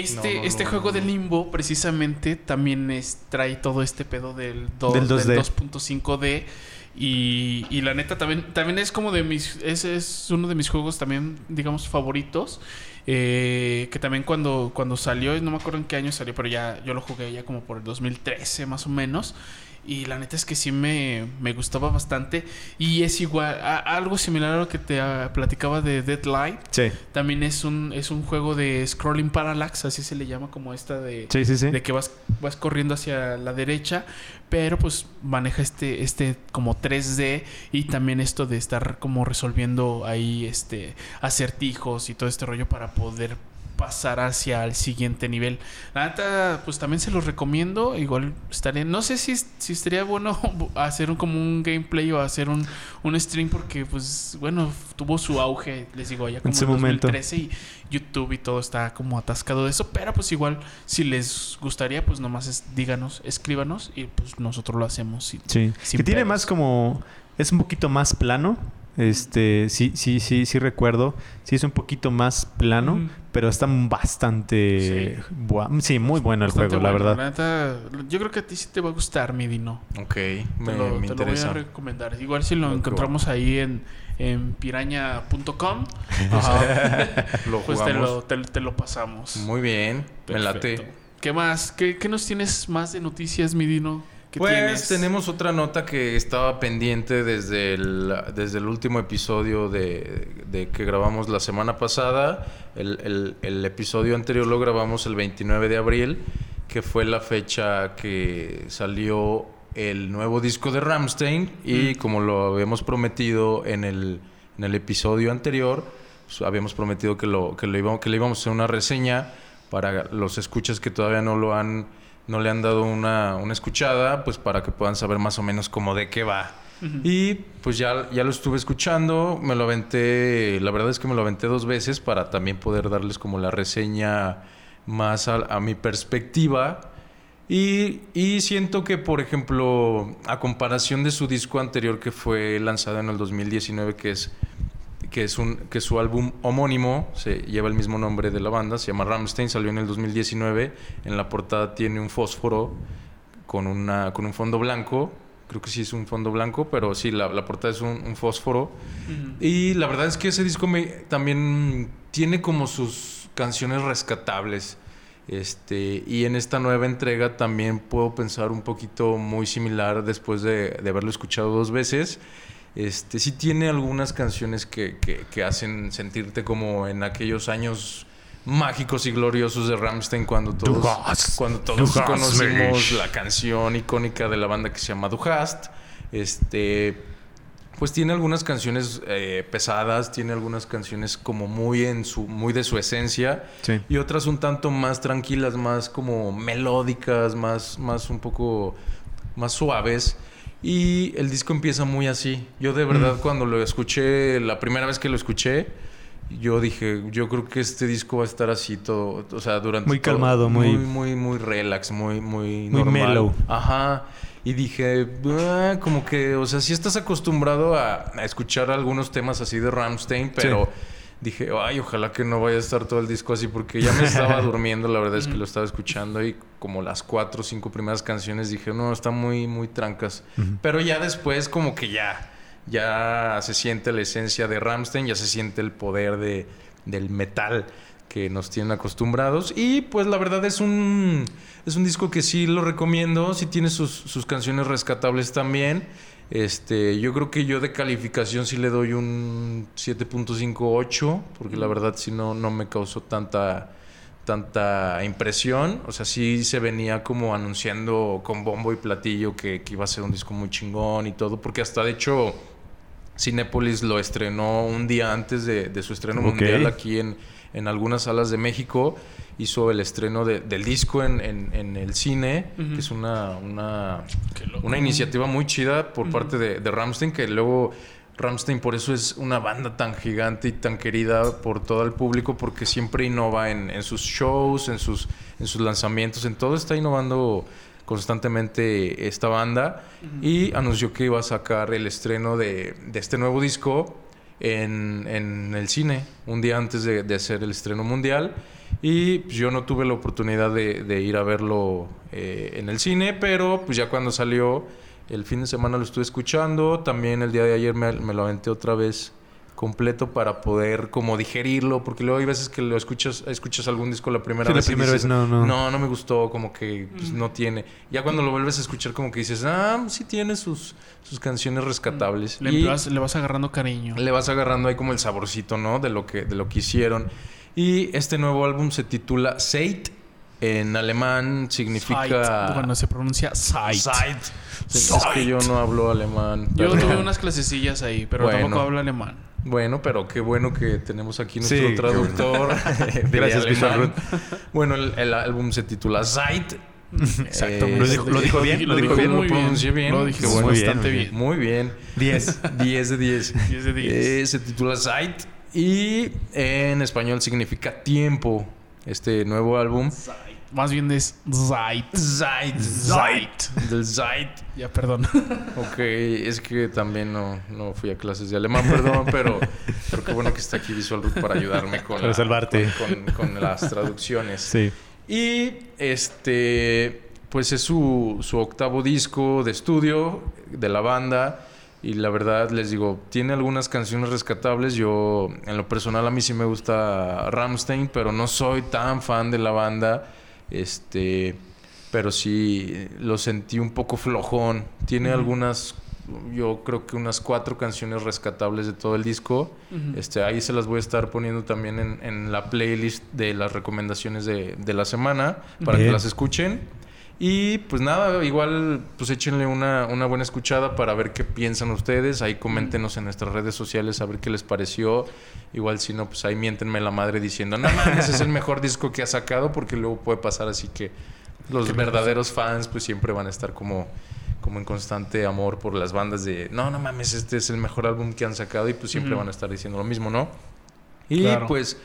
C: este,
D: No, no,
C: este
D: no,
C: juego
D: no,
C: de. Limbo precisamente también es, trae todo este pedo del, do-
E: Del
C: del
E: 2D.
C: 2.5D. Y, y la neta también, también es como de mis... Ese es uno de mis juegos también, digamos, favoritos. Eh, que también cuando, cuando salió, no me acuerdo en qué año salió, pero ya yo lo jugué ya como por el 2013 más o menos. Y la neta es que sí me, me gustaba bastante. Y es igual, a- algo similar a lo que te ah, platicaba de Deadlight.
E: Sí,
C: También es un, es un juego de scrolling parallax, así se le llama como esta de,
E: sí, sí. sí.
C: de que vas, vas corriendo hacia la derecha, pero pues maneja este, este como 3D y también esto de estar como resolviendo ahí este acertijos y todo este rollo para poder pasar hacia el siguiente nivel. La neta, pues también se los recomiendo. Igual estaría, no sé si, si estaría bueno hacer un, como un gameplay o hacer un, un stream porque pues bueno, tuvo su auge, les digo, ya como
E: su
C: en
E: momento.
C: 2013 y YouTube y todo está como atascado de eso, pero pues igual si les gustaría, pues nomás es- díganos, escríbanos y pues nosotros lo hacemos. y-
E: Sí.
C: Sin
E: que tiene
C: pedos.
E: más como... Es un poquito más plano. Este, sí, sí, sí, sí recuerdo. Sí es un poquito más plano. Pero está bastante...
C: Sí.
E: bua- sí muy bueno el
C: Bastante
E: juego, la
C: bueno.
E: verdad.
C: neta, yo creo que a ti sí te va a gustar, mi Dino.
D: Ok,
C: Te,
D: me,
C: lo,
D: me
C: te lo voy
D: interesa.
C: a recomendar. Igual si lo
D: Ok,
C: encontramos ahí en, en piraña.com, pues te lo, te, te lo pasamos.
D: Muy bien, me late.
C: Perfecto. ¿Qué más? ¿Qué, qué nos tienes más de noticias, mi Dino? ¿Qué
D: Pues
C: tienes?
D: tenemos otra nota que estaba pendiente desde el, desde el último episodio de, de que grabamos la semana pasada. El, el- el episodio anterior lo grabamos el 29 de abril, que fue la fecha que salió el nuevo disco de Ramstein. Y como lo habíamos prometido en el, en el episodio anterior, pues, habíamos prometido que, lo, que, lo íbamos, que le íbamos a hacer una reseña para los escuchas que todavía no lo han no le han dado una, una escuchada, pues para que puedan saber más o menos como de qué va. Y pues ya, ya lo estuve escuchando, me lo aventé, la verdad es que me lo aventé dos veces para también poder darles como la reseña más a, a mi perspectiva. Y, y siento que, por ejemplo, a comparación de su disco anterior que fue lanzado en el 2019, que es que es, un, que su álbum homónimo, se lleva el mismo nombre de la banda, se llama Rammstein, salió en el 2019. En la portada tiene un fósforo con, una, con un fondo blanco. Creo que sí es un fondo blanco, pero sí, la, la portada es un, un fósforo. Y la verdad es que ese disco me, también tiene como sus canciones rescatables. Este, y en esta nueva entrega también puedo pensar un poquito muy similar después de, de haberlo escuchado dos veces. Este, sí tiene algunas canciones que, que- que hacen sentirte como en aquellos años mágicos y gloriosos de Rammstein cuando todos,
B: Du hast-
D: cuando todos
B: hast
D: conocimos la canción icónica de la banda que se llama Du Hast. Este, pues tiene algunas canciones eh, pesadas, tiene algunas canciones como muy en su, muy de su esencia
E: Sí.
D: y otras un tanto más tranquilas, más como melódicas, más, más un poco más suaves. Y el disco empieza muy así. Yo de
E: Mm.
D: verdad cuando lo escuché, la primera vez que lo escuché, yo dije, yo creo que este disco va a estar así todo, o sea, durante
E: Muy
D: todo-
E: calmado, muy-
D: muy muy muy relax, muy muy
E: Muy
D: normal.
E: mellow.
D: Ajá. Y dije, "Ah", como que, o sea, sí estás acostumbrado a, a escuchar algunos temas así de Ramstein, pero dije, ay, ojalá que no vaya a estar todo el disco así, porque ya me estaba durmiendo, la verdad es que lo estaba escuchando y como las cuatro o cinco primeras canciones dije, no, está muy, muy trancas. Pero ya después como que ya, ya se siente la esencia de Ramstein, ya se siente el poder de, del metal que nos tienen acostumbrados. Y pues la verdad es un, es un disco que sí lo recomiendo, sí tiene sus, sus canciones rescatables también. Este, yo creo que yo de calificación sí le doy un 7.58, porque la verdad sí no, no me causó tanta, tanta impresión. O sea, sí se venía como anunciando con bombo y platillo que, que iba a ser un disco muy chingón y todo, porque hasta de hecho Cinépolis lo estrenó un día antes de, de su estreno mundial aquí en, en algunas salas de México. Hizo el estreno de- del disco en, en- en el cine, que es una, una, una iniciativa muy chida por parte de, de Ramstein, que luego Ramstein por eso es una banda tan gigante y tan querida por todo el público, porque siempre innova en, en sus shows, en sus, en sus lanzamientos, en todo está innovando constantemente esta banda. Y anunció que iba a sacar el estreno de, de este nuevo disco en, en el cine un día antes de, de hacer el estreno mundial y pues, yo no tuve la oportunidad de, de ir a verlo eh, en el cine pero pues ya cuando salió el fin de semana lo estuve escuchando también el día de ayer me, me lo aventé otra vez completo para poder como digerirlo porque luego hay veces que lo escuchas escuchas algún disco la primera
E: Sí, la
D: vez y
E: primera
D: dices,
E: vez no, no.
D: no no me gustó como que pues, no tiene ya cuando lo vuelves a escuchar como que dices ah sí tiene sus sus canciones rescatables
C: Le,
D: Y-
C: vas, le vas agarrando cariño.
D: le vas agarrando ahí como el saborcito, ¿no? De lo que, de lo que hicieron. Y este nuevo álbum se titula Zeit. En alemán significa.
C: Sight. Bueno, se pronuncia Sight.
D: Zeit. Es que yo no hablo alemán.
C: Yo
D: perdón.
C: tuve unas clasecillas ahí, pero
D: Bueno.
C: tampoco hablo alemán.
D: Bueno, pero qué bueno que tenemos aquí nuestro
E: Sí,
D: traductor. de
E: Gracias,
D: alemán. Bueno, el, el álbum se titula Zeit.
C: Exacto.
D: Eh,
E: ¿Lo dijo- lo dijo bien? ¿Lo dijo bien?
D: ¿Lo pronuncié bien?
C: Lo dijiste
D: bueno.
E: Muy bien,
C: bastante
E: muy
C: bien.
D: Muy bien.
E: 10.
D: 10 de 10.
C: 10 de 10.
D: Eh, se titula Zeit y en español significa tiempo. Este nuevo álbum.
C: Más bien es Zeit.
D: Zeit.
C: Zeit.
D: Del Zeit.
C: Ya, perdón.
D: Ok, es que también no, no fui a clases de alemán, perdón, pero, pero qué bueno que está aquí Visual Root para ayudarme con,
E: Para
D: la-
E: salvarte.
D: con, con- con las traducciones.
E: Sí.
D: Y este, pues es su, su octavo disco de estudio de la banda. Y la verdad, les digo, tiene algunas canciones rescatables. Yo, en lo personal, a mí sí me gusta Ramstein, pero no soy tan fan de la banda. Este, pero sí lo sentí un poco flojón. Tiene algunas, yo creo que unas cuatro canciones rescatables de todo el disco. este, ahí se las voy a estar poniendo también en, en la playlist de las recomendaciones de, de la semana para
E: Bien.
D: que las escuchen. Y pues nada, igual pues échenle una, una buena escuchada para ver qué piensan ustedes. Ahí coméntenos en nuestras redes sociales a ver qué les pareció. Igual si no, pues ahí miéntenme la madre diciendo, no mames, es el mejor disco que ha sacado porque luego puede pasar así que los verdaderos fans pues siempre van a estar como, como en constante amor por las bandas de, no, no mames, este es el mejor álbum que han sacado y pues siempre van a estar diciendo lo mismo, ¿no? Y
C: Claro.
D: pues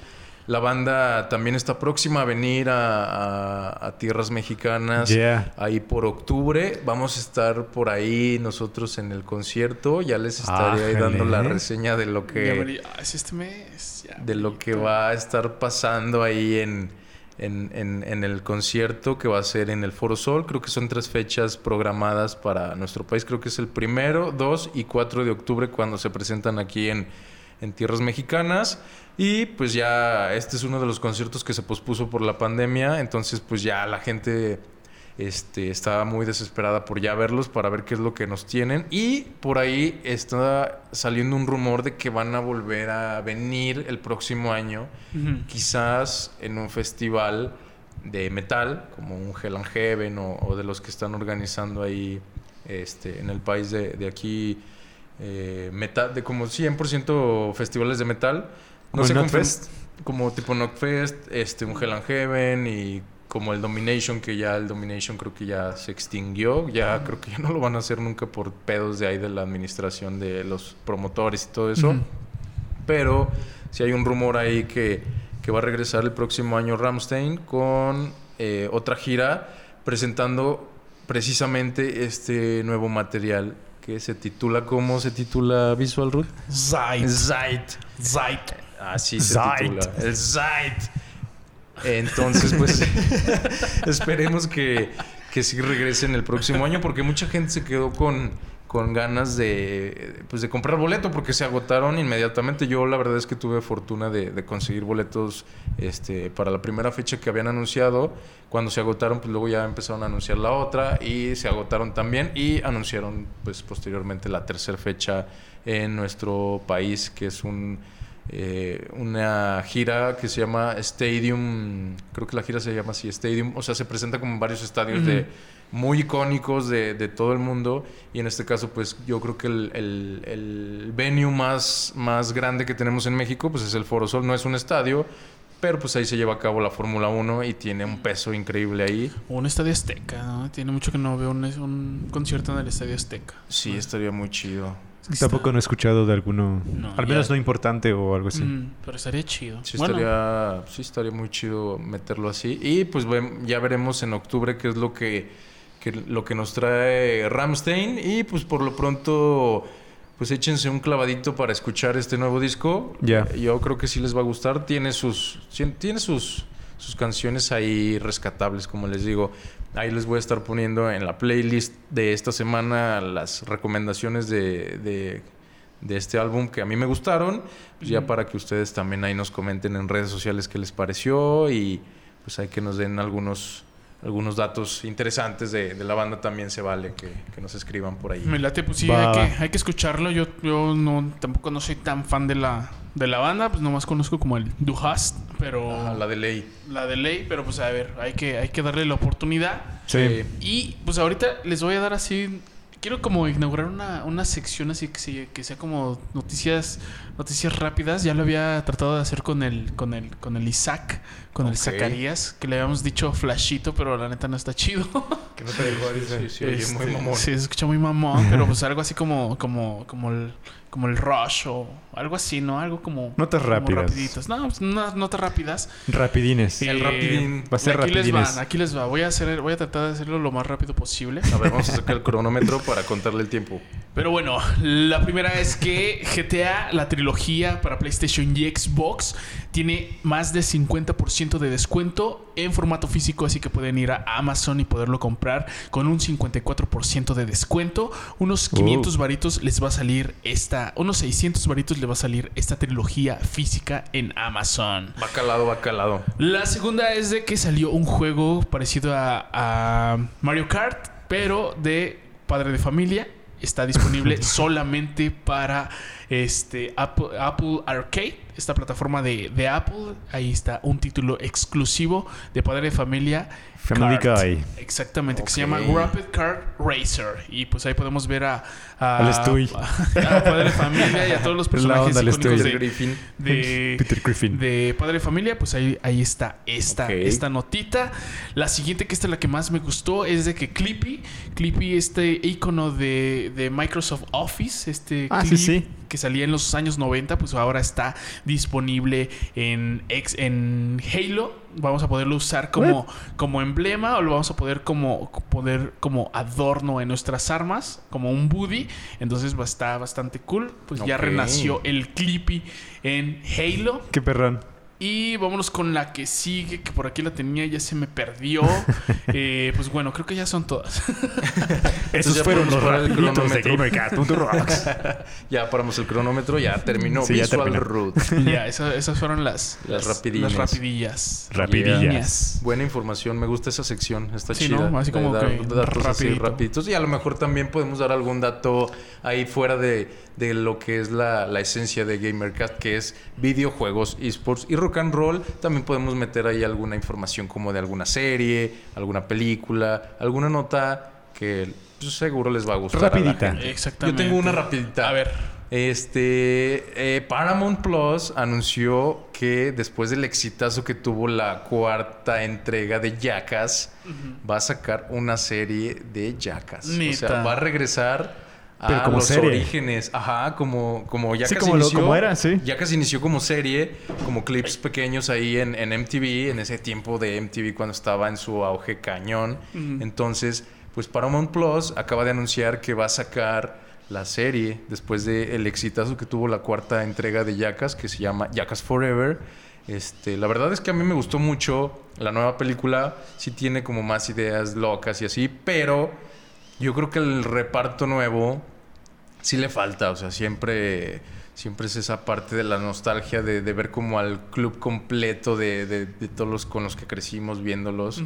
D: la banda también está próxima a venir a, a- a tierras mexicanas.
E: Yeah.
D: Ahí por octubre vamos a estar por ahí nosotros en el concierto. Ya les estaré ahí dando la reseña de lo que
C: ah, es este mes. ya
D: de lo que va a estar pasando ahí en, en, en- en el concierto que va a ser en el Foro Sol. Creo que son tres fechas programadas para nuestro país. Creo que es el primero, 2 y 4 de octubre cuando se presentan aquí en, en tierras mexicanas. Y pues ya este es uno de los conciertos que se pospuso por la pandemia. Entonces pues ya la gente este, está muy desesperada por ya verlos para ver qué es lo que nos tienen. Y por ahí está saliendo un rumor de que van a volver a venir el próximo año, quizás en un festival de metal, como un Hell and Heaven o, o de los que están organizando ahí este, en el país de, de aquí. eh, metal, de como 100% festivales de metal.
E: ¿Como el
D: confirm-
E: Notfest?
D: Como tipo Knockfest, este, un Hell and Heaven y como el Domination, que ya el Domination creo que ya se extinguió. Ya creo que ya no lo van a hacer nunca por pedos de ahí de la administración de los promotores y todo eso. Pero si hay un rumor ahí que, que va a regresar el próximo año Ramstein con eh, otra gira presentando precisamente este nuevo material que se titula, ¿cómo se titula Visual Root?
C: Zeit.
D: Zeit.
C: Zeit.
D: Así se
E: Zeit.
D: titula. El Zeit. Entonces, pues, esperemos que, que sí regresen el próximo año, porque mucha gente se quedó con, con ganas de, pues, de comprar boleto, porque se agotaron inmediatamente. Yo la verdad es que tuve fortuna de, de conseguir boletos este, para la primera fecha que habían anunciado. Cuando se agotaron, pues luego ya empezaron a anunciar la otra y se agotaron también y anunciaron, pues, posteriormente la tercera fecha en nuestro país, que es un eh, una gira que se llama Stadium, creo que la gira se llama así, Stadium, o sea, se presenta como en varios estadios de muy icónicos de, de todo el mundo y en este caso pues yo creo que el, el- el venue más, más grande que tenemos en México pues es el Foro Sol, no es un estadio, pero pues ahí se lleva a cabo la Fórmula 1 y tiene un peso increíble ahí.
C: Un estadio Azteca, ¿no? Tiene mucho que no veo un, un concierto en el estadio Azteca.
D: Sí, estaría muy chido.
E: Tampoco no he escuchado de alguno,
C: No,
E: al menos
C: ya.
E: no importante o algo así.
C: Mm, pero estaría chido.
D: Sí
C: Bueno,
D: estaría, sí estaría muy chido meterlo así. Y pues ya veremos en octubre qué es lo que, que- lo que nos trae Ramstein. Y pues por lo pronto, pues échense un clavadito para escuchar este nuevo disco.
E: Ya.
D: Yo creo que sí les va a gustar. Tiene sus, tiene sus, sus canciones ahí rescatables, como les digo. Ahí les voy a estar poniendo en la playlist de esta semana las recomendaciones de, de, de este álbum que a mí me gustaron. Pues ya para que ustedes también ahí nos comenten en redes sociales qué les pareció y pues hay que nos den algunos, algunos datos interesantes de, de la banda también se vale que, que nos escriban por ahí.
C: Me late, pues sí, hay, que, hay que escucharlo. Yo, yo no, tampoco no soy tan fan de la, de la banda, pues nomás conozco como el Du Hast, pero
D: Ajá, la de ley.
C: la de ley, pero pues a ver, hay que, hay que darle la oportunidad.
E: Sí.
C: Y pues ahorita les voy a dar así. Quiero como inaugurar una, una sección así que, que sea como noticias noticias rápidas. Ya lo había tratado de hacer con el con el con el Isaac, con el
D: Ok.
C: Zacarías, que le habíamos dicho flashito, pero la neta no está chido.
E: Que no te dejó
D: Sí, sí, oye,
C: Este,
D: muy mamón.
C: Sí, se escucha muy mamón, pero pues algo así como como como el como el rush o algo así, ¿no? Algo como
E: Notas
C: como
E: rápidas.
C: rapiditas. No, pues, unas notas rápidas.
E: Rapidines.
D: El rapidín.
E: Va a ser
C: aquí les
E: rapidines.
C: va, aquí les va. Voy a hacer, voy a tratar de hacerlo lo más rápido posible.
D: A ver, vamos a sacar el cronómetro para contarle el tiempo.
C: Pero bueno, la primera es que GTA, la trilogía para PlayStation y Xbox, tiene más de 50% de descuento en formato físico, así que pueden ir a Amazon y poderlo comprar con un 54% de descuento. Unos 500 varitos les va a salir esta, unos 600 varitos les va a salir esta trilogía física en Amazon.
D: Va calado, va calado.
C: La segunda es de que salió un juego parecido a, a Mario Kart, pero de padre de familia. Está disponible solamente para este Apple, Apple Arcade, esta plataforma de, de Apple. Ahí está un título exclusivo de padre de familia.
E: Family
C: Kart.
E: Guy.
C: Exactamente, que se llama Rapid Kart Racer. Y pues ahí podemos ver a, a,
E: Al Stewie.
C: a, a padre de familia y a todos los personajes
E: onda,
C: icónicos de,
D: Griffin.
C: de,
E: Peter Griffin.
C: de Padre de Familia, pues ahí, ahí está esta, esta notita. La siguiente, que esta es la que más me gustó, es de que Clippy, Clippy, este icono de, de Microsoft Office, este
E: Ah, sí, sí.
C: Que salía en los años 90, pues ahora está disponible en, ex, en Halo. Vamos a poderlo usar como, como emblema o lo vamos a poder como, poder como adorno en nuestras armas, como un buddy. Entonces va a estar bastante cool. Pues ya renació el Clippy en Halo.
E: Qué perrón.
C: Y vámonos con la que sigue, que por aquí la tenía, ya se me perdió. Eh, pues bueno, creo que ya son todas.
E: Esos
D: ya
E: fueron los rapiditos de.
D: Ya paramos el cronómetro, ya terminó
E: Sí,
D: Visual. Root.
C: ya, esa- esas fueron las,
D: Las rapidillas.
C: Las rapidillas.
E: Rapidillas.
D: Buena información, me gusta esa sección, está
C: Sí,
D: chida.
C: ¿no? Así como
D: dar
C: que
D: datos así
C: rapidito.
D: rapiditos. Y a lo mejor también podemos dar algún dato ahí fuera de, de lo que es la, la esencia de GamerCast, que es videojuegos, esports y rock and roll. También podemos meter ahí alguna información como de alguna serie, alguna película, alguna nota que pues, seguro les va a gustar. a la
E: Rapidita.
D: gente.
C: Exactamente.
D: Yo tengo una rapidita.
C: A ver.
D: Este eh, Paramount Plus anunció que después del exitazo que tuvo la cuarta entrega de Jackass, va a sacar una serie de Jackass. O sea, va a regresar a
E: Pero como
D: los
E: serie.
D: orígenes. Ajá, como, como
E: como lo-
D: inició.
E: como era, sí.
D: Jackass inició como serie, como clips pequeños ahí en, en MTV, en ese tiempo de MTV cuando estaba en su auge cañón. Entonces, pues Paramount Plus acaba de anunciar que va a sacar la serie después del exitazo que tuvo la cuarta entrega de Jackass, que se llama Jackass Forever. Este, la verdad es que a mí me gustó mucho la nueva película. Sí tiene como más ideas locas y así, pero yo creo que el reparto nuevo sí le falta. O sea, siempre, siempre es esa parte de la nostalgia de, de ver como al club completo de, de- de todos los con los que crecimos viéndolos.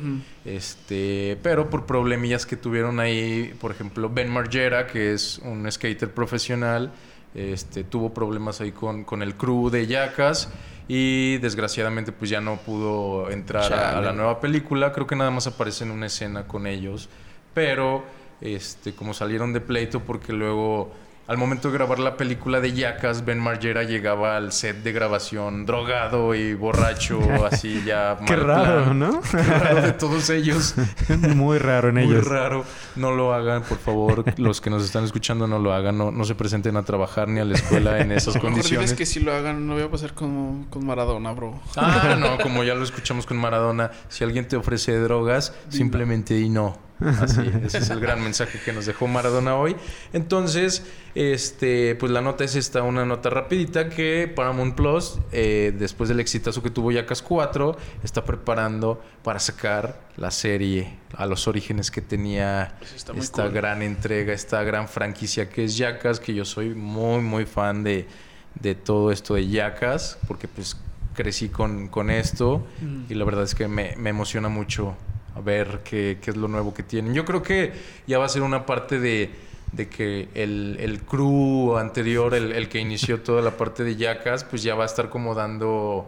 D: Este, pero por problemillas que tuvieron ahí, por ejemplo, Ben Margera, que es un skater profesional, este, tuvo problemas ahí con, con el crew de Yacas y desgraciadamente pues ya no pudo entrar a, a la nueva película. Creo que nada más aparece en una escena con ellos, pero este, como salieron de pleito porque luego al momento de grabar la película de Yacas, Ben Margera llegaba al set de grabación drogado y borracho, así ya
E: Qué raro,
D: plan.
E: ¿no?
D: Qué raro de todos ellos.
E: Muy raro en
D: Muy
E: ellos.
D: raro. No lo hagan, por favor. Los que nos están escuchando no lo hagan. No, no se presenten a trabajar ni a la escuela en esas condiciones.
C: diles que si lo hagan, no voy a pasar con, con Maradona, bro.
D: Ah, no, como ya lo escuchamos con Maradona. Si alguien te ofrece drogas, simplemente di no. Así, ese es el gran mensaje que nos dejó Maradona hoy. Entonces, este, pues la nota es esta, una nota rapidita que Paramount Plus, eh, después del exitazo que tuvo Yacas 4, está preparando para sacar la serie a los orígenes que tenía
C: Pues
D: esta
C: cool.
D: gran entrega, esta gran franquicia que es Yacas, que yo soy muy, muy fan de, de todo esto de Yacas, porque pues crecí con, con esto
C: Mm.
D: y la verdad es que me, me emociona mucho a ver qué, qué es lo nuevo que tienen. Yo creo que ya va a ser una parte de, de que el, el crew anterior, el, el que inició toda la parte de Yacas, pues ya va a estar como dando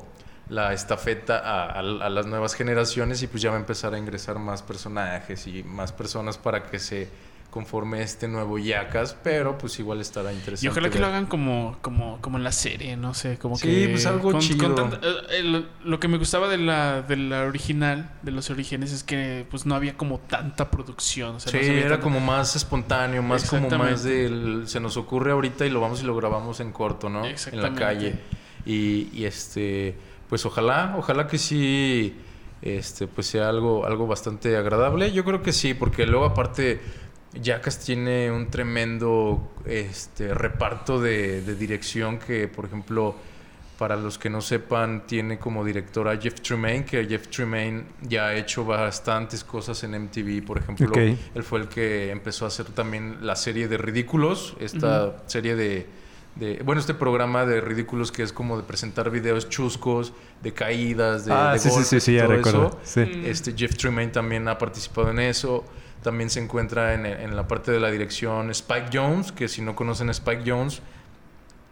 D: la estafeta a, a- a las nuevas generaciones y pues ya va a empezar a ingresar más personajes y más personas para que se conforme este nuevo Yacas, pero pues igual estará interesante.
C: Y ojalá que
D: ver.
C: lo hagan como, como, como en la serie, no sé, como
D: Sí,
C: que...
D: pues algo chido.
C: tanta- eh, el- lo que me gustaba de la, de la original, de los orígenes, es que pues no había como tanta producción. O sea,
D: Sí,
C: no
D: era como más espontáneo, más como más del... Se nos ocurre ahorita y lo vamos y lo grabamos en corto, ¿no? En la calle. Y, y, este, pues ojalá, ojalá que sí, este, pues sea algo, algo bastante agradable. Yo creo que sí, porque luego aparte Jackass tiene un tremendo este, reparto de, de dirección que, por ejemplo, para los que no sepan, tiene como director a Jeff Tremaine, que Jeff Tremaine ya ha hecho bastantes cosas en MTV. Por ejemplo, él fue el que empezó a hacer también la serie de Ridículos, esta serie de, de- Bueno, este programa de Ridículos que es como de presentar videos chuscos, de caídas, de,
E: ah,
D: de
E: sí, sí, sí,
D: golpes
E: sí,
D: y
E: ya
D: todo
E: recuerdo.
D: eso.
E: Sí.
D: Este Jeff Tremaine también ha participado en eso. También se encuentra en, en la parte de la dirección Spike Jones, que si no conocen a Spike Jones,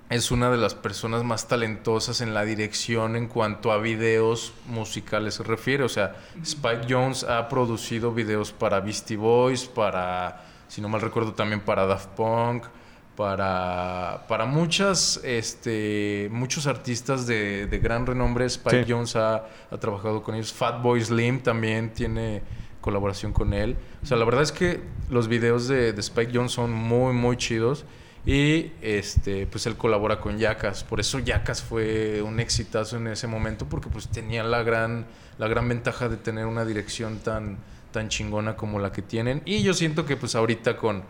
D: es una de las personas más talentosas en la dirección en cuanto a videos musicales se refiere. O sea, Spike Jones ha producido videos para Beastie Boys, para, si no mal recuerdo, también para Daft Punk, para, para muchas, este, muchos artistas de, de gran renombre. Spike
E: Sí.
D: Jones ha, ha trabajado con ellos. Fatboy Slim también tiene colaboración con él. O sea, la verdad es que los videos de, Spike Jones son muy, muy chidos. Y este, pues él colabora con Yacas. Por eso Yacas fue un exitazo en ese momento, porque pues tenía la gran, la gran ventaja de tener una dirección tan, tan chingona como la que tienen. Y yo siento que pues ahorita con,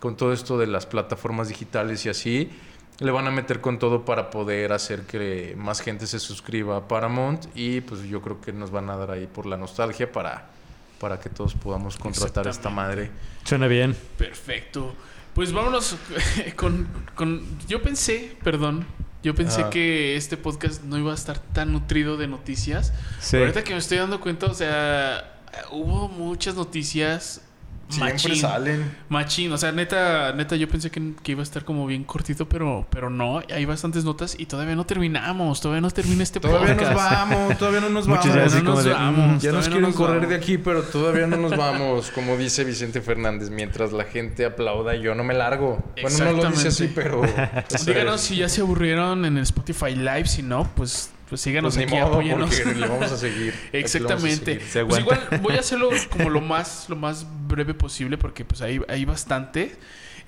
D: con todo esto de las plataformas digitales y así, le van a meter con todo para poder hacer que más gente se suscriba a Paramount. Y pues yo creo que nos van a dar ahí por la nostalgia para, para que todos podamos contratar a esta madre.
E: Suena bien.
C: Perfecto. Pues vámonos con, con- Yo pensé, perdón, yo pensé
D: Ah.
C: que este podcast no iba a estar tan nutrido de noticias.
E: Sí.
C: Pero ahorita que me estoy dando cuenta, o sea, hubo muchas noticias. Machín.
D: salen.
C: Machín, o sea, neta, neta, yo pensé que, que iba a estar como bien cortito, pero, pero no, hay bastantes notas y todavía no terminamos, todavía no termina este
D: Todavía nos
C: podcast.
D: vamos, todavía no nos vamos.
C: no nos
E: de,
C: vamos,
E: mm,
D: Ya nos quieren correr
C: vamos.
D: de aquí, pero todavía no nos vamos. Como dice Vicente Fernández, mientras la gente aplauda, yo no me largo. Bueno, no lo dice así, pero.
C: Díganos si ya se aburrieron en el Spotify Live, si no, pues, pues síganos
D: Pues
C: aquí,
D: modo, le vamos a seguir. A
C: Exactamente.
D: seguir.
C: Pues igual voy a hacerlo como lo más, lo más breve posible porque pues hay, hay bastante.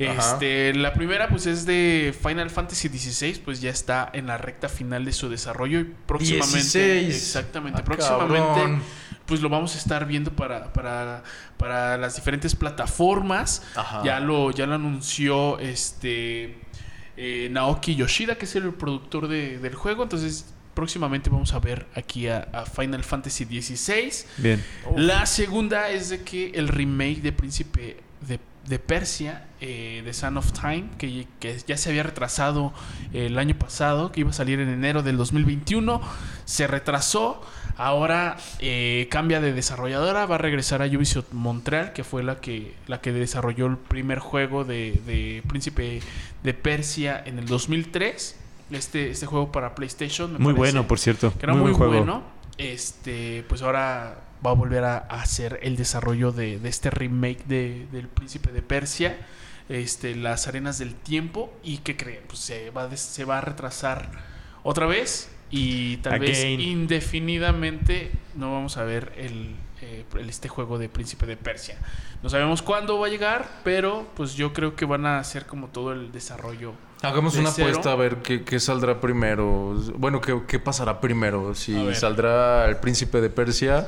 D: Ajá.
C: Este, la primera pues es de Final Fantasy XVI, pues ya está en la recta final de su desarrollo y próximamente
D: 16.
C: exactamente,
D: Ah,
C: próximamente
D: cabrón.
C: pues lo vamos a estar viendo para, para, para las diferentes plataformas.
D: Ajá.
C: Ya lo ya lo anunció este eh, Naoki Yoshida, que es el productor de- del juego, entonces próximamente vamos a ver aquí a, a Final Fantasy XVI.
E: Bien.
C: La segunda es de que el remake de Príncipe de, de Persia, eh, de Son of Time, que, que ya se había retrasado el año pasado, que iba a salir en enero del 2021, se retrasó. Ahora eh, cambia de desarrolladora, va a regresar a Ubisoft Montreal, que fue la que, la que desarrolló el primer juego de, de Príncipe de Persia en el 2003. Este, este juego para PlayStation. me
E: Muy
C: parece
E: bueno, por cierto.
C: que era
E: muy
C: muy,
E: buen juego.
C: bueno. Este, pues ahora va a volver a, hacer el desarrollo de, de este remake de, del Príncipe de Persia, este, las arenas del tiempo y que creen, pues se va, des- se va a retrasar otra vez y tal vez indefinidamente no vamos a ver el, eh, el- este juego de Príncipe de Persia. No sabemos cuándo va a llegar, pero pues yo creo que van a hacer como todo el desarrollo.
D: Hagamos una
C: cero.
D: apuesta a ver qué, qué saldrá primero. Bueno, qué, qué pasará primero. Si saldrá el príncipe de Persia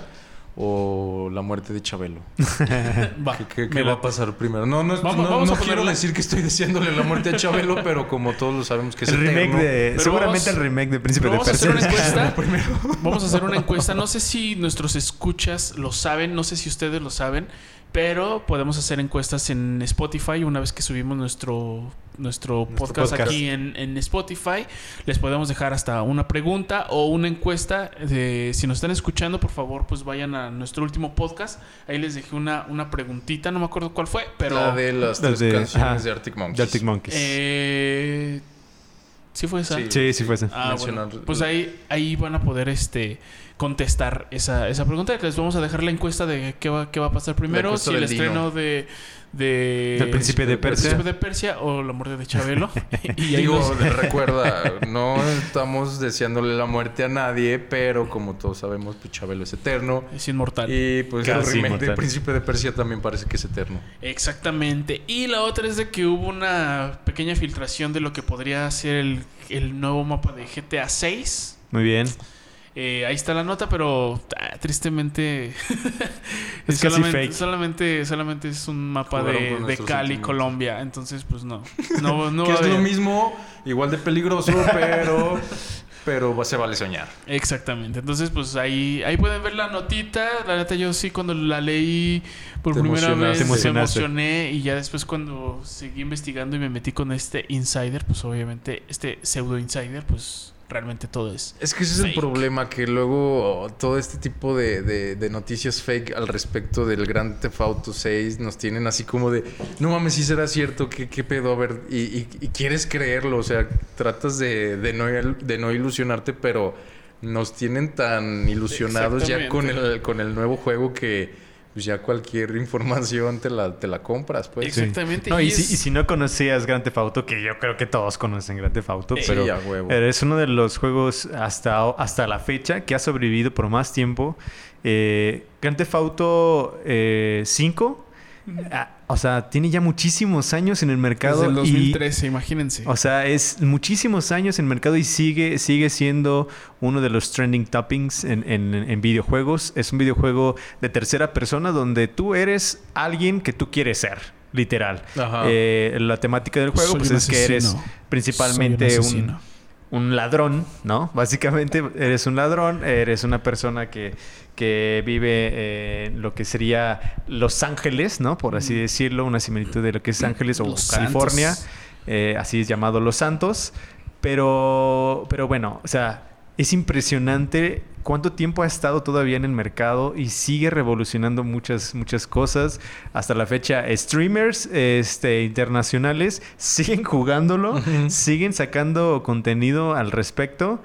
D: o la muerte de Chabelo.
C: Va,
D: ¿Qué, qué-
C: me
D: qué va a pasar primero? No, no,
C: Vamos-
D: no,
C: vamos
D: no quiero decir que estoy deseándole la muerte a Chabelo, pero como todos lo sabemos que es
E: El remake
D: eterno.
E: de.
C: Pero
E: seguramente
C: vamos-
E: el remake de Príncipe de
C: vamos a hacer
E: Persia.
C: una encuesta. Vamos a hacer una encuesta. No sé si nuestros escuchas lo saben, no sé si ustedes lo saben, pero podemos hacer encuestas en Spotify una vez que subimos nuestro, nuestro, podcast,
E: podcast.
C: aquí en, en Spotify. Les podemos dejar hasta una pregunta o una encuesta. De, si nos están escuchando, por favor, pues vayan a nuestro último podcast. Ahí les dejé una, una preguntita, no me acuerdo cuál fue, pero...
D: la de las
E: Las
D: tres
E: de-
D: canciones
E: ajá.
D: de Arctic Monkeys.
E: De Arctic Monkeys.
C: Eh, ¿Sí fue esa?
D: Sí.
E: sí, sí fue ese.
C: Ah, bueno. Pues ahí, ahí van a poder este contestar esa, esa pregunta. Les vamos a dejar la encuesta de qué va, qué va a pasar primero. Si el
D: Dino.
C: estreno de, de
E: Del Príncipe de Persia.
C: Príncipe de Persia o la muerte de Chabelo. y ahí
D: Digo,
C: nos-
D: recuerda, no estamos deseándole la muerte a nadie, pero como todos sabemos, pues Chabelo es eterno.
C: es inmortal.
D: Y pues el. Príncipe de Persia también parece que es eterno.
C: Exactamente. Y la otra es de que hubo una pequeña filtración de lo que podría ser el, el nuevo mapa de GTA 6.
E: Muy bien.
C: Eh, ahí está la nota, pero ah, tristemente
E: Es
C: solamente,
E: fake.
C: solamente, solamente es un mapa de, de Cali. Colombia. Entonces, pues no. No, no
D: que es lo mismo, igual de peligroso, pero, pero se vale soñar.
C: Exactamente. Entonces, pues ahí, ahí pueden ver la notita. La neta, yo sí cuando la leí por
D: Te
C: primera vez me emocioné. Y ya después cuando seguí investigando y me metí con este insider, pues obviamente este pseudo insider, pues realmente todo es.
D: Es que ese es el problema, que luego todo este tipo de, de- de noticias fake al respecto del Grand Theft Auto 6 nos tienen así como de, no mames, si será cierto, ¿qué, qué pedo? A ver, y, y- y quieres creerlo, o sea, tratas de, de no, de no ilusionarte, pero nos tienen tan ilusionados ya con el, con el nuevo juego que pues, ya cualquier información te la, te la compras, pues.
E: Sí.
C: Exactamente.
E: No,
C: y
E: y, si,
C: es-
E: y si no conocías Grand Theft Auto, que yo creo que todos conocen Grand Theft Auto, pero
D: a huevo.
E: es uno de los juegos hasta, hasta la fecha que ha sobrevivido por más tiempo. Eh, Grand Theft Auto eh, 5, ah, o sea, tiene ya muchísimos años en el mercado.
C: Desde el
E: y-
C: 2013, imagínense.
E: o sea, es muchísimos años en el mercado y sigue, sigue siendo uno de los trending toppings en, en- en videojuegos. Es un videojuego de tercera persona donde tú eres alguien que tú quieres ser, literal.
D: Ajá.
E: Eh, la temática del juego
C: Soy
E: pues, es que eres principalmente
C: Soy un.
E: Un ladrón, ¿no? Básicamente eres un ladrón, eres una persona que, que vive eh, en lo que sería Los Ángeles, ¿no? Por así decirlo, una similitud de lo que es Ángeles o
C: Los
E: California. Eh, así es llamado Los Santos. Pero, pero bueno, o sea, es impresionante cuánto tiempo ha estado todavía en el mercado y sigue revolucionando muchas, muchas cosas. Hasta la fecha, streamers este, internacionales siguen jugándolo, siguen sacando contenido al respecto.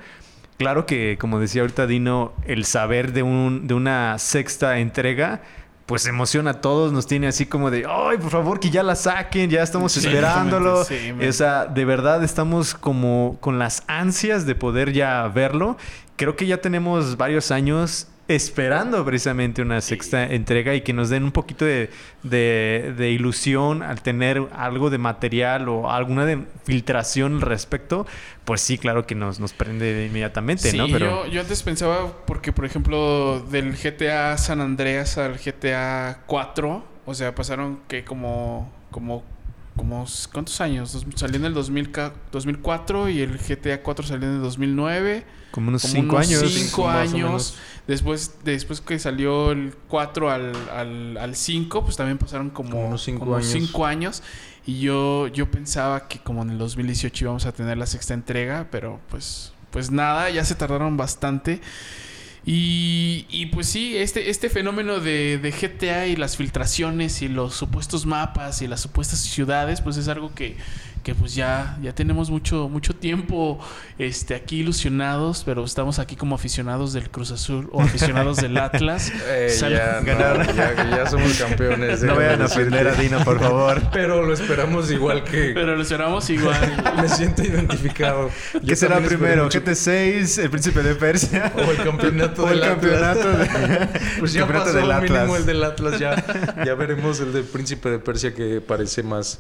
E: Claro que, como decía ahorita Dino, el saber de, un, de una sexta entrega, pues emociona a todos, nos tiene así como de, ay, por favor, que ya la saquen, ya estamos
C: Sí,
E: esperándolo.
C: sí,
E: o sea, de verdad estamos como con las ansias de poder ya verlo. Creo que ya tenemos varios años esperando precisamente una sexta entrega y que nos den un poquito de, de- de ilusión al tener algo de material o alguna de filtración al respecto, pues sí, claro que nos, nos prende inmediatamente,
C: Sí,
E: ¿no? Pero
C: yo, yo antes pensaba, porque por ejemplo, del GTA San Andreas al GTA 4, o sea, pasaron que como, como, como, ¿cuántos años? Dos- Salió en el 2000 ca- 2004 y el GTA 4 salió en el 2009.
E: como unos
C: Como
E: cinco
C: unos
E: años.
C: cinco
D: Cinco más o
C: años.
D: menos.
C: Después, después que salió el 4 al, al, al 5, pues también pasaron como,
D: Como unos cinco
C: como
D: años.
C: cinco años. Y yo, yo pensaba que como en el 2018 íbamos a tener la sexta entrega, pero pues, pues nada, ya se tardaron bastante. Y, y pues sí, este, este fenómeno de, de GTA y las filtraciones y los supuestos mapas y las supuestas ciudades, pues es algo que, que pues ya, ya tenemos mucho, mucho tiempo este, aquí ilusionados, pero estamos aquí como aficionados del Cruz Azul o aficionados del Atlas.
D: Eh, ya, no, ya, ya somos campeones.
E: No
D: déjame
E: vayan a ofender a Dino, por favor.
D: Pero lo esperamos igual que...
C: Pero lo esperamos igual.
D: Me siento identificado.
E: ¿Qué
D: Yo
E: será primero?
D: mucho-
E: ¿GT6, el príncipe de Persia?
D: O el campeonato
E: O el
D: del
E: campeonato
D: Atlas.
E: de-
D: Pues
E: el
D: ya
E: campeonato
D: pasó
E: del
D: mínimo el del Atlas. Ya, ya veremos el del príncipe de Persia que parece más,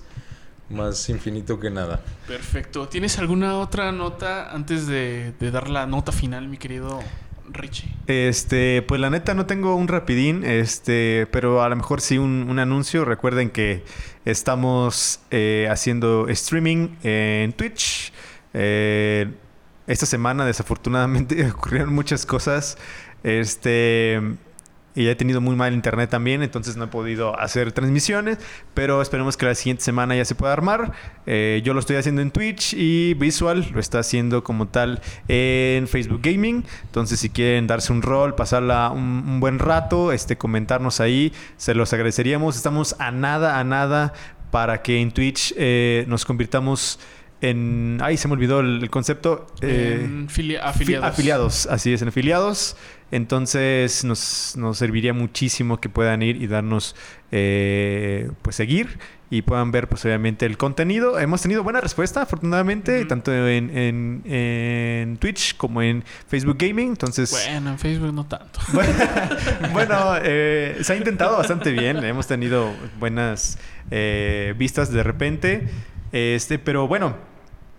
D: más infinito que nada.
C: Perfecto. ¿Tienes alguna otra nota antes de, de dar la nota final, mi querido Richie?
E: Este, pues la neta no tengo un rapidín, este, pero a lo mejor sí un, un anuncio. Recuerden que estamos eh, haciendo streaming en Twitch. Eh, esta semana desafortunadamente ocurrieron muchas cosas. Este, y he tenido muy mal internet también, entonces no he podido hacer transmisiones, pero esperemos que la siguiente semana ya se pueda armar. Eh, yo lo estoy haciendo en Twitch y Visual lo está haciendo como tal en Facebook Gaming. Entonces, si quieren darse un rol, pasarla un, un buen rato, este, comentarnos ahí, se los agradeceríamos. Estamos a nada, a nada para que en Twitch eh, nos convirtamos en... Ay, se me olvidó el, concepto. Eh,
C: afiliados.
E: afiliados, así es, en afiliados. Entonces nos, nos serviría muchísimo que puedan ir y darnos, eh, pues seguir y puedan ver, pues obviamente, el contenido. Hemos tenido buena respuesta, afortunadamente, tanto en, en- en Twitch como en Facebook Gaming. Entonces,
C: Bueno, en Facebook no tanto.
E: bueno, bueno, eh, se ha intentado bastante bien. Hemos tenido buenas eh, vistas de repente. Este, pero bueno,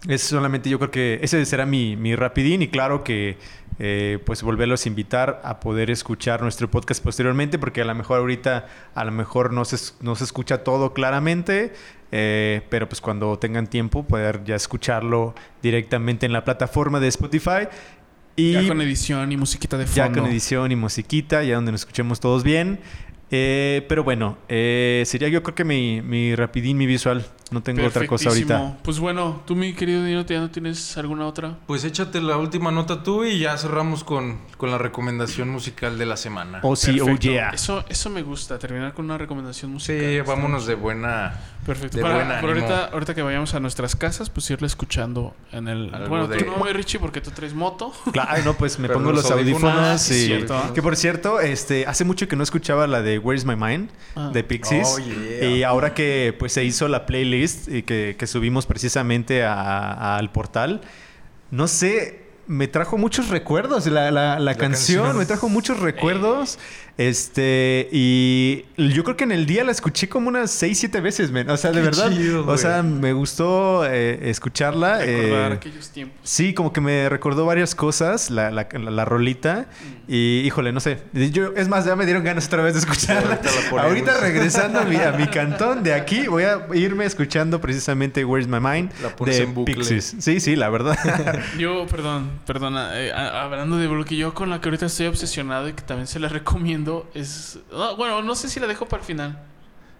E: es solamente yo creo que ese será mi, mi rapidín. Y claro que, eh, pues volverlos a invitar a poder escuchar nuestro podcast posteriormente, porque a lo mejor ahorita a lo mejor no se, no se escucha todo claramente, eh, pero pues cuando tengan tiempo poder ya escucharlo directamente en la plataforma de Spotify. Y
C: Ya con edición y musiquita de fondo.
E: ya con edición y musiquita, ya donde nos escuchemos todos bien. Eh, pero bueno, eh, sería yo creo que mi, mi rapidín, mi visual. No tengo otra cosa ahorita.
C: Pues bueno, tú, mi querido Dino, ¿ya no tienes alguna otra?
D: Pues échate la última nota tú y ya cerramos con, con la recomendación musical de la semana.
E: Oh, sí, oh,
C: Perfecto.
E: yeah.
C: Eso, eso me gusta, terminar con una recomendación musical.
D: Sí, vámonos de buena.
C: Perfecto.
D: de
C: Para,
D: buen
C: para
D: ánimo.
C: ahorita, ahorita que vayamos a nuestras casas, pues irle escuchando en el...
D: Algo
C: Bueno,
D: de-
C: tú no, Richie, porque tú traes moto.
E: Claro, no, pues me
D: Pero
E: pongo
D: los
E: los audífonos.
D: audífonos,
E: y-
C: cierto.
E: Que por cierto, este, hace mucho que no escuchaba la de Where's My Mind
C: Ah.
E: de Pixies.
D: Oh, yeah.
E: Y ahora que pues se hizo la playlist y que, que subimos precisamente a- al portal, no sé, me trajo muchos recuerdos la, la- la canción,
D: canción.
E: me trajo muchos recuerdos. Este, y yo creo que en el día la escuché como unas 6, 7 veces, men. O sea, de
D: Qué
E: verdad.
D: chido,
E: o sea, me gustó eh, escucharla.
C: Recordar
E: eh,
C: aquellos tiempos.
E: Sí, como que me recordó varias cosas, la, la, la- la rolita. Y híjole, no sé. Yo, es más, ya me dieron ganas otra vez de escucharla.
D: Ahorita
E: regresando a mi, a mi cantón de aquí, voy a irme escuchando precisamente Where's My Mind
D: La
E: de
D: en bucle.
E: Pixies. Sí, sí, la verdad.
C: Yo, perdón, perdona, eh, hablando de lo que yo con la que ahorita estoy obsesionado y que también se la recomiendo es... bueno, no sé si la dejo para el final.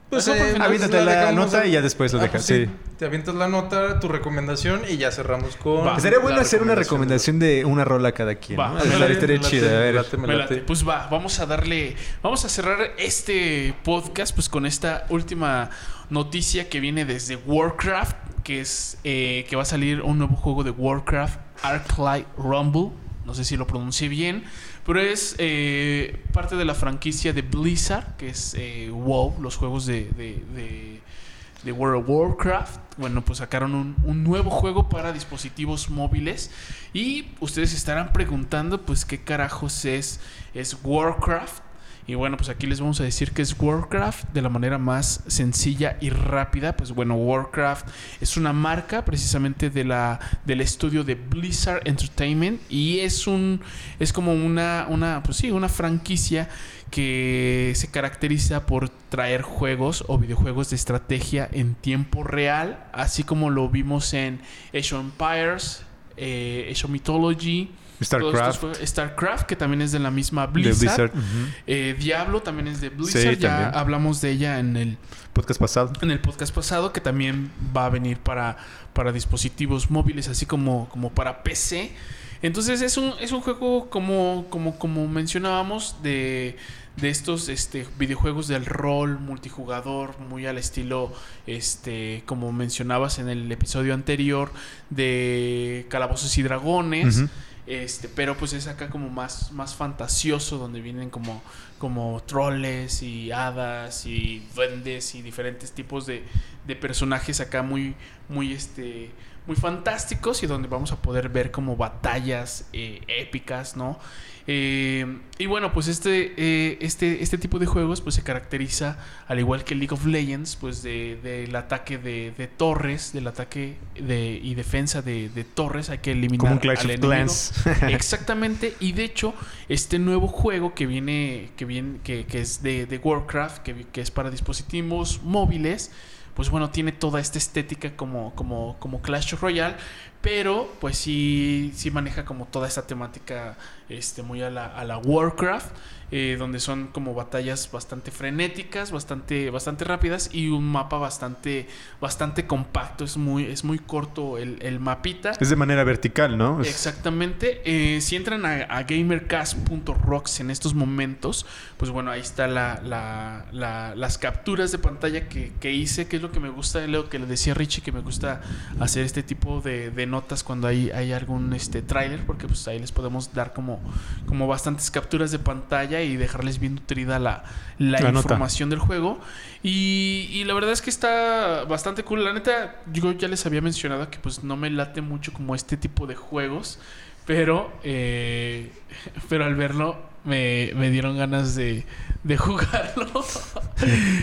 D: Pues
C: La dejo para el
D: eh,
C: final.
E: aviéntate la
D: dejamos
E: nota y ya después lo
D: Ah,
E: dejas,
D: pues
E: sí.
D: Te avientas la nota, tu recomendación y ya cerramos con.
C: Va.
E: Sería bueno
D: la
E: hacer una recomendación de una rola cada quien.
C: Va,
E: ¿no?
C: me
E: Estaría-
C: late,
E: estaría
D: me late,
E: chida, a ver.
D: me late, me
C: Me
D: late.
C: late. Pues va, vamos a darle, vamos a cerrar este podcast pues con esta última noticia que viene desde Warcraft, que es eh, que va a salir un nuevo juego de Warcraft, Arclight Rumble. No sé si lo pronuncié bien, pero es eh, parte de la franquicia de Blizzard, que es eh, WoW, los juegos de, World of Warcraft. Bueno, pues sacaron un, un nuevo juego para dispositivos móviles. Y ustedes estarán preguntando, pues, ¿qué carajos es, es Warcraft? Y bueno, pues aquí les vamos a decir que es Warcraft de la manera más sencilla y rápida. Pues bueno, Warcraft es una marca precisamente de la, del estudio de Blizzard Entertainment. Y es un. es como una. una. Pues sí, una franquicia que se caracteriza por traer juegos o videojuegos de estrategia en tiempo real. Así como lo vimos en Age of Empires, eh, Age of Mythology.
E: StarCraft.
C: StarCraft, que también es de la misma
E: De
C: Blizzard. Eh, Diablo también es de Blizzard.
E: Sí,
C: ya
E: también.
C: hablamos de ella en el,
E: Podcast pasado.
C: en el podcast pasado, que también va a venir para, para dispositivos móviles, así como, como para PC. Entonces es un, es un juego como, como, como mencionábamos de, de estos este, videojuegos del rol multijugador, muy al estilo, este, como mencionabas en el episodio anterior, de Calabozos y Dragones.
E: Ujú.
C: Este, pero pues es acá como más, más fantasioso, donde vienen como, como troles y hadas y duendes y diferentes tipos de, de personajes acá muy, muy, este, muy fantásticos y donde vamos a poder ver como batallas eh, épicas, ¿no? Eh, y bueno, pues este, eh, este, este tipo de juegos pues se caracteriza, al igual que League of Legends, pues de- del ataque de, de torres, del ataque de, y defensa de, de torres, hay que eliminar
E: Como un Clash
C: al
E: of
C: enemigo.
E: Clans.
C: Exactamente, y de hecho, este nuevo juego que viene, que viene, que, que es de, de Warcraft, que, que es para dispositivos móviles, pues bueno, tiene toda esta estética como, como, como Clash Royale, pero pues sí, sí maneja como toda esta temática este, muy a la, a la Warcraft, eh, donde son como batallas bastante frenéticas, bastante, bastante rápidas y un mapa bastante, bastante compacto, es muy, es muy corto el, el mapita.
E: Es de manera vertical, ¿no?
C: Exactamente. Eh, si entran a, a gamercast.rocks en estos momentos, pues bueno, ahí está la, la- la- las capturas de pantalla que, que hice, que es lo que me gusta, lo que le decía Richie, que me gusta hacer este tipo de, de notas cuando hay, hay algún este tráiler, porque pues ahí les podemos dar como, como bastantes capturas de pantalla y dejarles bien nutrida la, la
E: La nota.
C: información del juego. Y, y la verdad es que está bastante cool. La neta, yo ya les había mencionado que pues no me late mucho como este tipo de juegos. Pero, eh, pero al verlo me, me dieron ganas de, de jugarlo.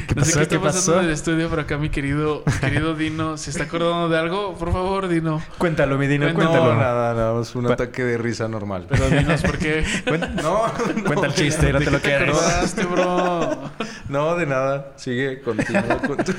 E: ¿Qué
C: no sé qué está
E: ¿Qué
C: pasando
E: pasó?
C: en el estudio, pero acá mi querido, querido Dino, ¿se está acordando de algo? Por favor, Dino.
E: Cuéntalo, mi Dino,
C: No,
E: cuéntalo.
D: No, nada, nada. Es un
E: Cu-
D: ataque de risa normal.
C: Pero dinos por qué.
E: Cuen-
D: No,
E: Cuenta el chiste, no te lo
C: ¿Te
E: quieres.
C: acordaste, bro?
D: No, de nada. Sigue, continúa con tu...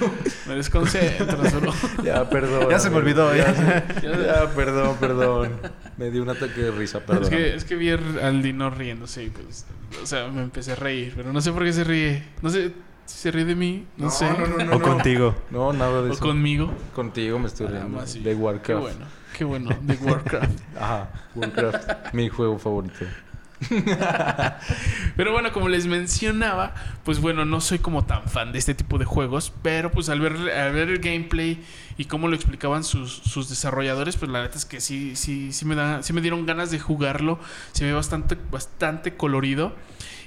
C: Me desconcentras, bro.
D: Ya, perdón.
E: Ya se me olvidó,
D: Ya,
E: ya.
D: se- ya, perdón, perdón. Me dio un ataque de risa, perdón.
C: Es que, es que vi al Dino riéndose y pues, o sea, me empecé a reír, pero no sé por qué se ríe. No sé si se ríe de mí, no, sé.
D: no, no, no,
E: O
D: no.
E: contigo.
D: No, nada de
C: O
D: eso.
C: conmigo.
D: Contigo me estoy
C: Ah,
D: riendo.
C: más sí.
D: De
C: Qué
D: Warcraft.
C: bueno, qué bueno, de Warcraft.
D: Ajá, Warcraft. mi juego favorito.
C: Pero bueno, como les mencionaba, pues bueno, no soy como tan fan de este tipo de juegos, pero pues al ver, al ver el gameplay y cómo lo explicaban sus, sus desarrolladores, pues la neta es que sí, sí, sí me da, sí me dieron ganas de jugarlo. Se ve bastante, bastante colorido.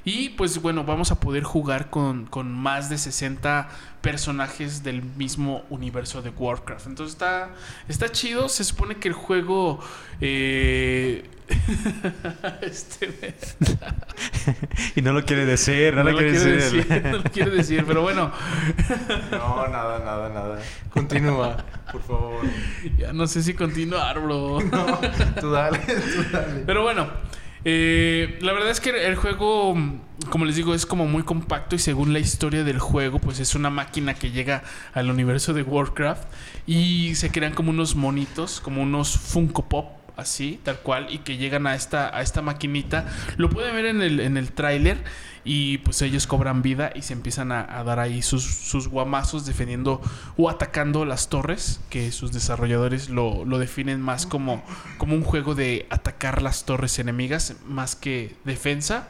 C: Y pues bueno, vamos a poder jugar con, con más de 60 personajes del mismo universo de Warcraft. Entonces está, está chido. Se supone que el juego... eh, este,
E: Y no lo quiere decir, no,
C: no
E: lo
C: lo
E: quiere
C: quiere
E: decir.
C: decir, no lo quiere decir, pero bueno,
D: No, nada, nada, nada. Continúa, por favor.
C: ya no sé si continuar, bro.
D: Tú dale, tú dale.
C: Pero bueno, eh, la verdad es que el juego, como les digo, es como muy compacto y según la historia del juego, pues es una máquina que llega al universo de Warcraft y se crean como unos monitos, como unos Funko Pop. Así, tal cual, y que llegan a esta, a esta maquinita. Lo pueden ver en el, en el tráiler. Y pues ellos cobran vida y se empiezan a, a dar ahí sus, sus guamazos defendiendo o atacando las torres, que sus desarrolladores lo, lo definen más como, como un juego de atacar las torres enemigas más que defensa.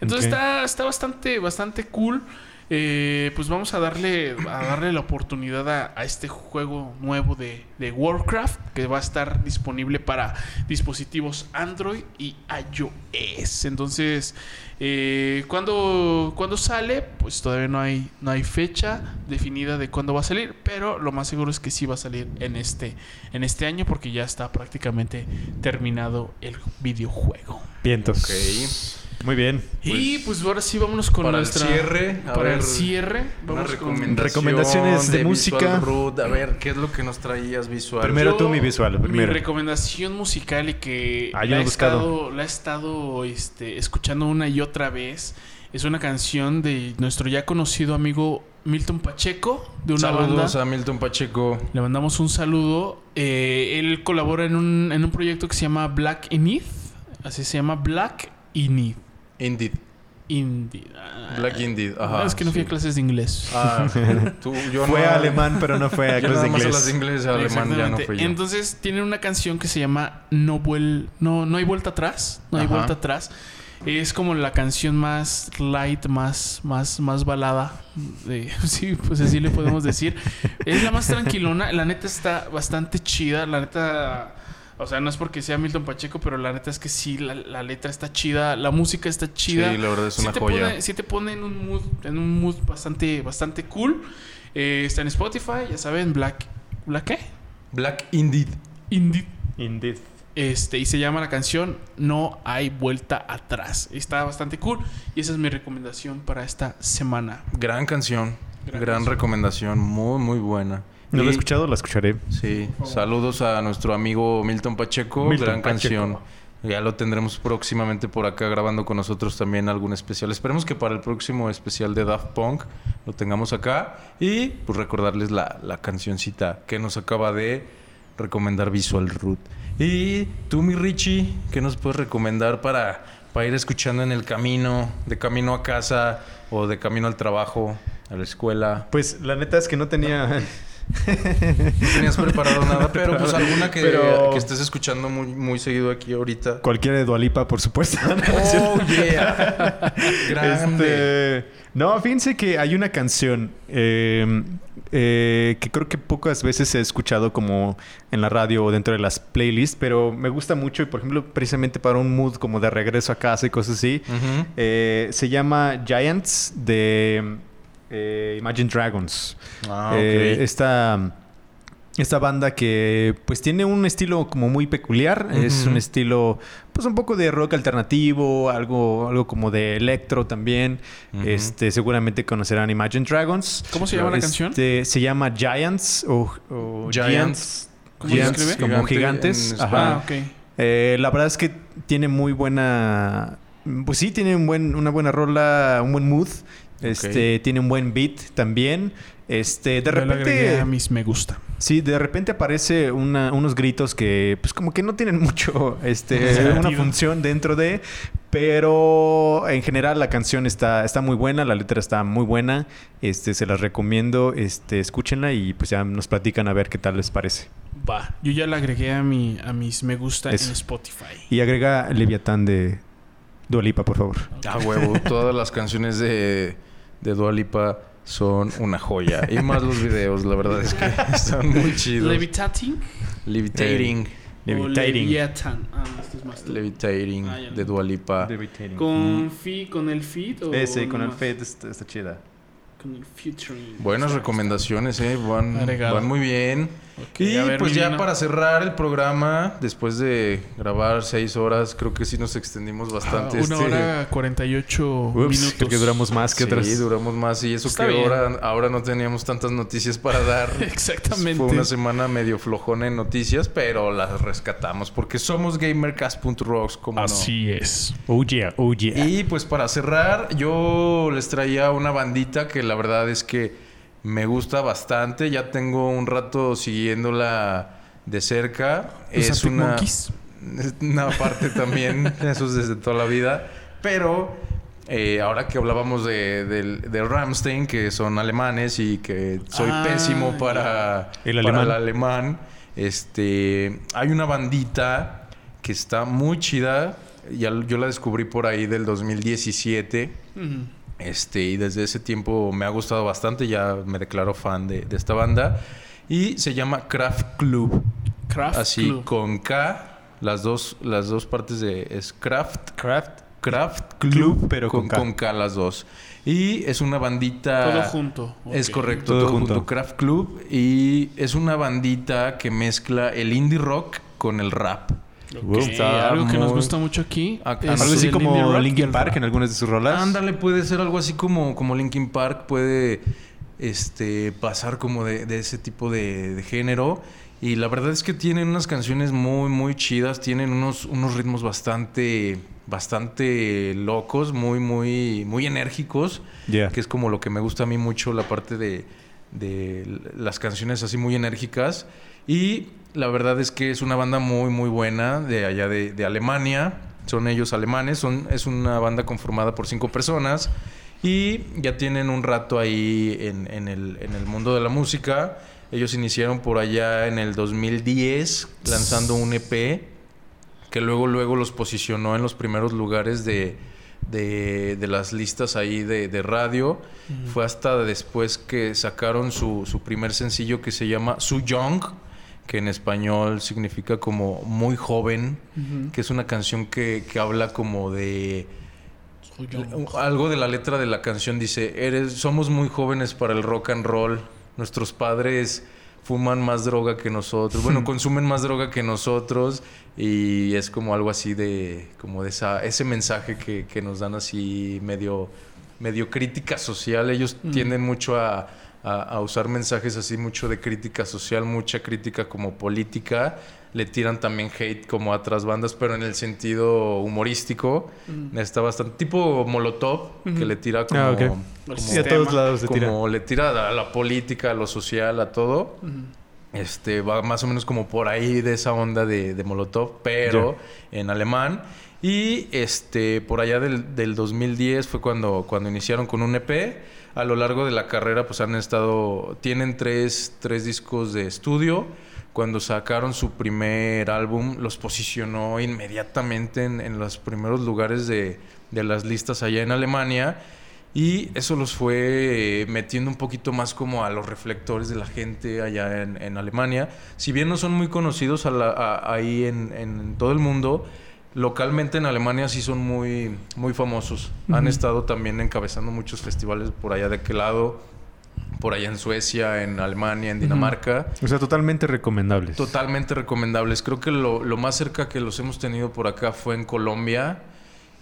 C: Entonces está, está bastante, bastante cool. Eh, pues vamos a darle, a darle la oportunidad a, a este juego nuevo de, de Warcraft que va a estar disponible para dispositivos Android y iOS. Entonces, eh, ¿cuándo, cuándo sale? Pues todavía no hay, no hay fecha definida de cuándo va a salir, pero lo más seguro es que sí va a salir en este, en este año porque ya está prácticamente terminado el videojuego.
E: Vientos. Muy bien.
C: y pues ahora sí vámonos con
D: para el cierre, a
C: para el cierre vamos con
E: Recomendaciones de música.
D: Visual Root. A ver, ¿qué es lo que nos traías visual?
E: Primero
C: Yo,
E: tú, mi visual, primero.
C: Mi recomendación musical y que
E: Ah,
C: la, he estado, la he estado este, escuchando una y otra vez. Es una canción de nuestro ya conocido amigo Milton Pacheco, de una
D: Saludos
C: banda.
D: a Milton Pacheco.
C: Le mandamos un saludo. Eh, él colabora en un, en un proyecto que se llama Black Inith. Así se llama Black Inith.
D: Indeed.
C: Indeed. Ah,
D: Black Indeed. Ajá.
C: es que no fui a clases de inglés.
D: Ah, tú, yo
E: Fue
D: no,
E: alemán, pero no fue a clases
D: nada
E: de
D: más a
E: inglés.
D: las de inglés, alemán ya no fui yo.
C: Entonces tiene una canción que se llama No vuel no no hay vuelta atrás, no hay
D: Ajá.
C: vuelta atrás. Es como la canción más light, más más más balada, de- sí, pues así le podemos decir. es la más tranquilona, la neta está bastante chida, la neta o sea, no es porque sea Milton Pacheco, pero la neta es que sí, la, la letra está chida, la música está chida.
D: Sí, la verdad es
C: Sí
D: una
C: te
D: joya.
C: Pone, sí te pone en un mood, en un mood bastante, bastante cool. Eh, está en Spotify, ya saben, Black. ¿Black qué?
D: Black Indeed.
C: Indie.
E: Indeed.
C: Este, y se llama la canción No hay vuelta atrás. Está bastante cool. Y esa es mi recomendación para esta semana.
D: Gran canción.
C: Gran
D: Gran,
C: canción.
D: recomendación. Muy, muy buena.
E: No lo he escuchado, la escucharé.
D: Sí, saludos a nuestro amigo Milton Pacheco,
E: Milton
D: gran
E: Pacheco.
D: canción. Ya lo tendremos próximamente por acá grabando con nosotros también algún especial. Esperemos que para el próximo especial de Daft Punk lo tengamos acá. Y pues recordarles la, la cancioncita que nos acaba de recomendar Visual Root. Y tú, mi Richie, ¿qué nos puedes recomendar para, para ir escuchando en el camino, de camino a casa o de camino al trabajo, a la escuela?
E: Pues la neta es que no tenía.
D: No tenías preparado nada, pero pues alguna que,
E: Pero-
D: que estés escuchando muy, muy seguido aquí ahorita.
E: Cualquiera de Dualipa, por supuesto.
D: Oh, yeah. Grande.
E: Este, no, fíjense que hay una canción eh, eh, que creo que pocas veces he escuchado como en la radio o dentro de las playlists, pero me gusta mucho y por ejemplo precisamente para un mood como de regreso a casa y cosas así. Eh, se llama Giants de eh, Imagine Dragons.
D: Ah.
E: Eh, esta, esta banda que pues tiene un estilo como muy peculiar. Es un estilo pues un poco de rock alternativo, algo, algo como de electro también. Este, seguramente conocerán Imagine Dragons.
C: ¿Cómo se llama la canción?
E: Este, se llama Giants o, o
D: Giants.
C: ¿Cómo se escribe?
E: como
D: Gigante
E: gigantes. Ajá.
C: Ah.
E: Eh, la verdad es que tiene muy buena. Pues sí, tiene un buen, una buena rola, un buen mood. Este, tiene un buen beat también. Este, de
C: Yo le agregué
E: repente.
C: a mis me gusta.
E: Sí, de repente aparece una- unos gritos que, pues, como que no tienen mucho, este, una función dentro de. Pero en general la canción está, está muy buena, la letra está muy buena. Este, se las recomiendo, este, escúchenla y pues ya nos platican a ver qué tal les parece.
C: Va. Yo ya le agregué a, mi, a mis me gusta
E: Eso.
C: en Spotify.
E: Y agrega Leviatán de Dualipa, por favor.
D: A huevo. Todas las canciones de, de Dua Lipa son una joya. Y más los videos, la verdad es que están muy chidos.
C: Levitating.
D: Levitating.
C: O
E: Levitating.
C: Leviathan. Ah, este es más.
D: Levitating
C: Ah,
D: de Dua Lipa.
C: ¿Con, fi, ¿Con el feed o
E: Ese, con el? Fed está, está chida.
C: Con el featuring.
D: Buenas recomendaciones, eh. Van,
C: Agregado.
D: van muy bien. Y
C: ver,
D: pues ya
C: Vino.
D: para cerrar el programa, después de grabar seis horas, creo que sí nos extendimos
C: Ah,
D: bastante.
C: una
D: este-
C: hora 48
E: Ups,
C: minutos.
E: creo que duramos más que
D: sí,
E: otras.
D: duramos más. Y eso
C: Está
D: que
C: bien.
D: ahora, ahora no teníamos tantas noticias para dar.
C: Exactamente.
D: Fue una semana medio flojona en noticias, pero las rescatamos porque somos gamercast.rocks, como
C: Así es.
E: Oh yeah, oh yeah.
D: Y pues para cerrar, yo les traía una bandita que la verdad es que me gusta bastante. Ya tengo un rato siguiéndola de cerca.
C: ¿Los
D: es una,
C: Monkeys?
D: una parte también, eso es desde toda la vida. Pero eh, ahora que hablábamos de, del- de Rammstein, que son alemanes y que soy
C: Ah,
D: pésimo para,
E: El
D: para
E: alemán.
D: el alemán, este, hay una bandita que está muy chida. Ya, yo la descubrí por ahí del 2017.
C: Ujú.
D: Este, y desde ese tiempo me ha gustado bastante. Ya me declaro fan de, de esta banda. Y se llama Craft Club.
C: Craft
D: Así
C: Club.
D: con K. Las dos, las dos partes de es Craft.
E: Craft.
D: Craft Club,
E: Club, pero
D: con,
E: con K.
D: las dos. Y es una bandita.
C: Todo junto.
D: Es correcto,
E: Todo
D: todo, junto.
E: junto.
D: Craft Club. Y es una bandita que mezcla el indie rock con el rap.
C: Ok,
D: Está
C: Algo que nos gusta mucho aquí. Es
D: algo
E: así
C: el
E: como Linkin Park en algunas de sus rolas.
D: Ándale, puede ser algo así como, como Linkin Park, puede este, pasar como de, de ese tipo de, de género. Y la verdad es que tienen unas canciones muy, muy chidas, tienen unos, unos ritmos bastante, bastante locos, muy, muy, muy enérgicos,
E: Yeah.
D: que es como lo que me gusta a mí mucho, la parte de, de las canciones así muy enérgicas. Y la verdad es que es una banda muy, muy buena de allá de, de Alemania. Son ellos alemanes. Son, es una banda conformada por cinco personas. Y ya tienen un rato ahí en, en el, en el mundo de la música. Ellos iniciaron por allá en el 2010 lanzando un EP que luego, luego los posicionó en los primeros lugares de, de, de las listas ahí de, de radio. Fue hasta después que sacaron su, su primer sencillo que se llama Su Young, que en español significa como muy joven, que es una canción que, que habla como de... Algo de la letra de la canción dice, eres, somos muy jóvenes para el rock and roll, nuestros padres fuman más droga que nosotros, bueno, consumen más droga que nosotros y es como algo así de, como de esa, ese mensaje que, que nos dan así medio, medio crítica social, ellos tienden mucho a, a- a usar mensajes así mucho de crítica social, mucha crítica como política, le tiran también hate como a otras bandas, pero en el sentido humorístico. Está bastante tipo Molotov, que le tira como,
E: Ah,
D: como-
E: Sí, a todos lados se tira.
D: como le tira a la política, a lo social, a todo. Este va más o menos como por ahí de esa onda de, de Molotov, pero en alemán. Y este por allá del, del 2010 fue cuando, cuando iniciaron con un EP. A lo largo de la carrera, pues han estado. Tienen tres, tres discos de estudio. Cuando sacaron su primer álbum, los posicionó inmediatamente en, en los primeros lugares de, de las listas allá en Alemania. Y eso los fue eh, metiendo un poquito más como a los reflectores de la gente allá en, en Alemania. Si bien no son muy conocidos a la- a- ahí en, en todo el mundo, localmente en Alemania sí son muy, muy famosos. Han estado también encabezando muchos festivales por allá de aquel lado. por allá en Suecia, en Alemania, en Dinamarca.
E: O sea, totalmente recomendables.
D: Totalmente recomendables. Creo que lo, lo más cerca que los hemos tenido por acá fue en Colombia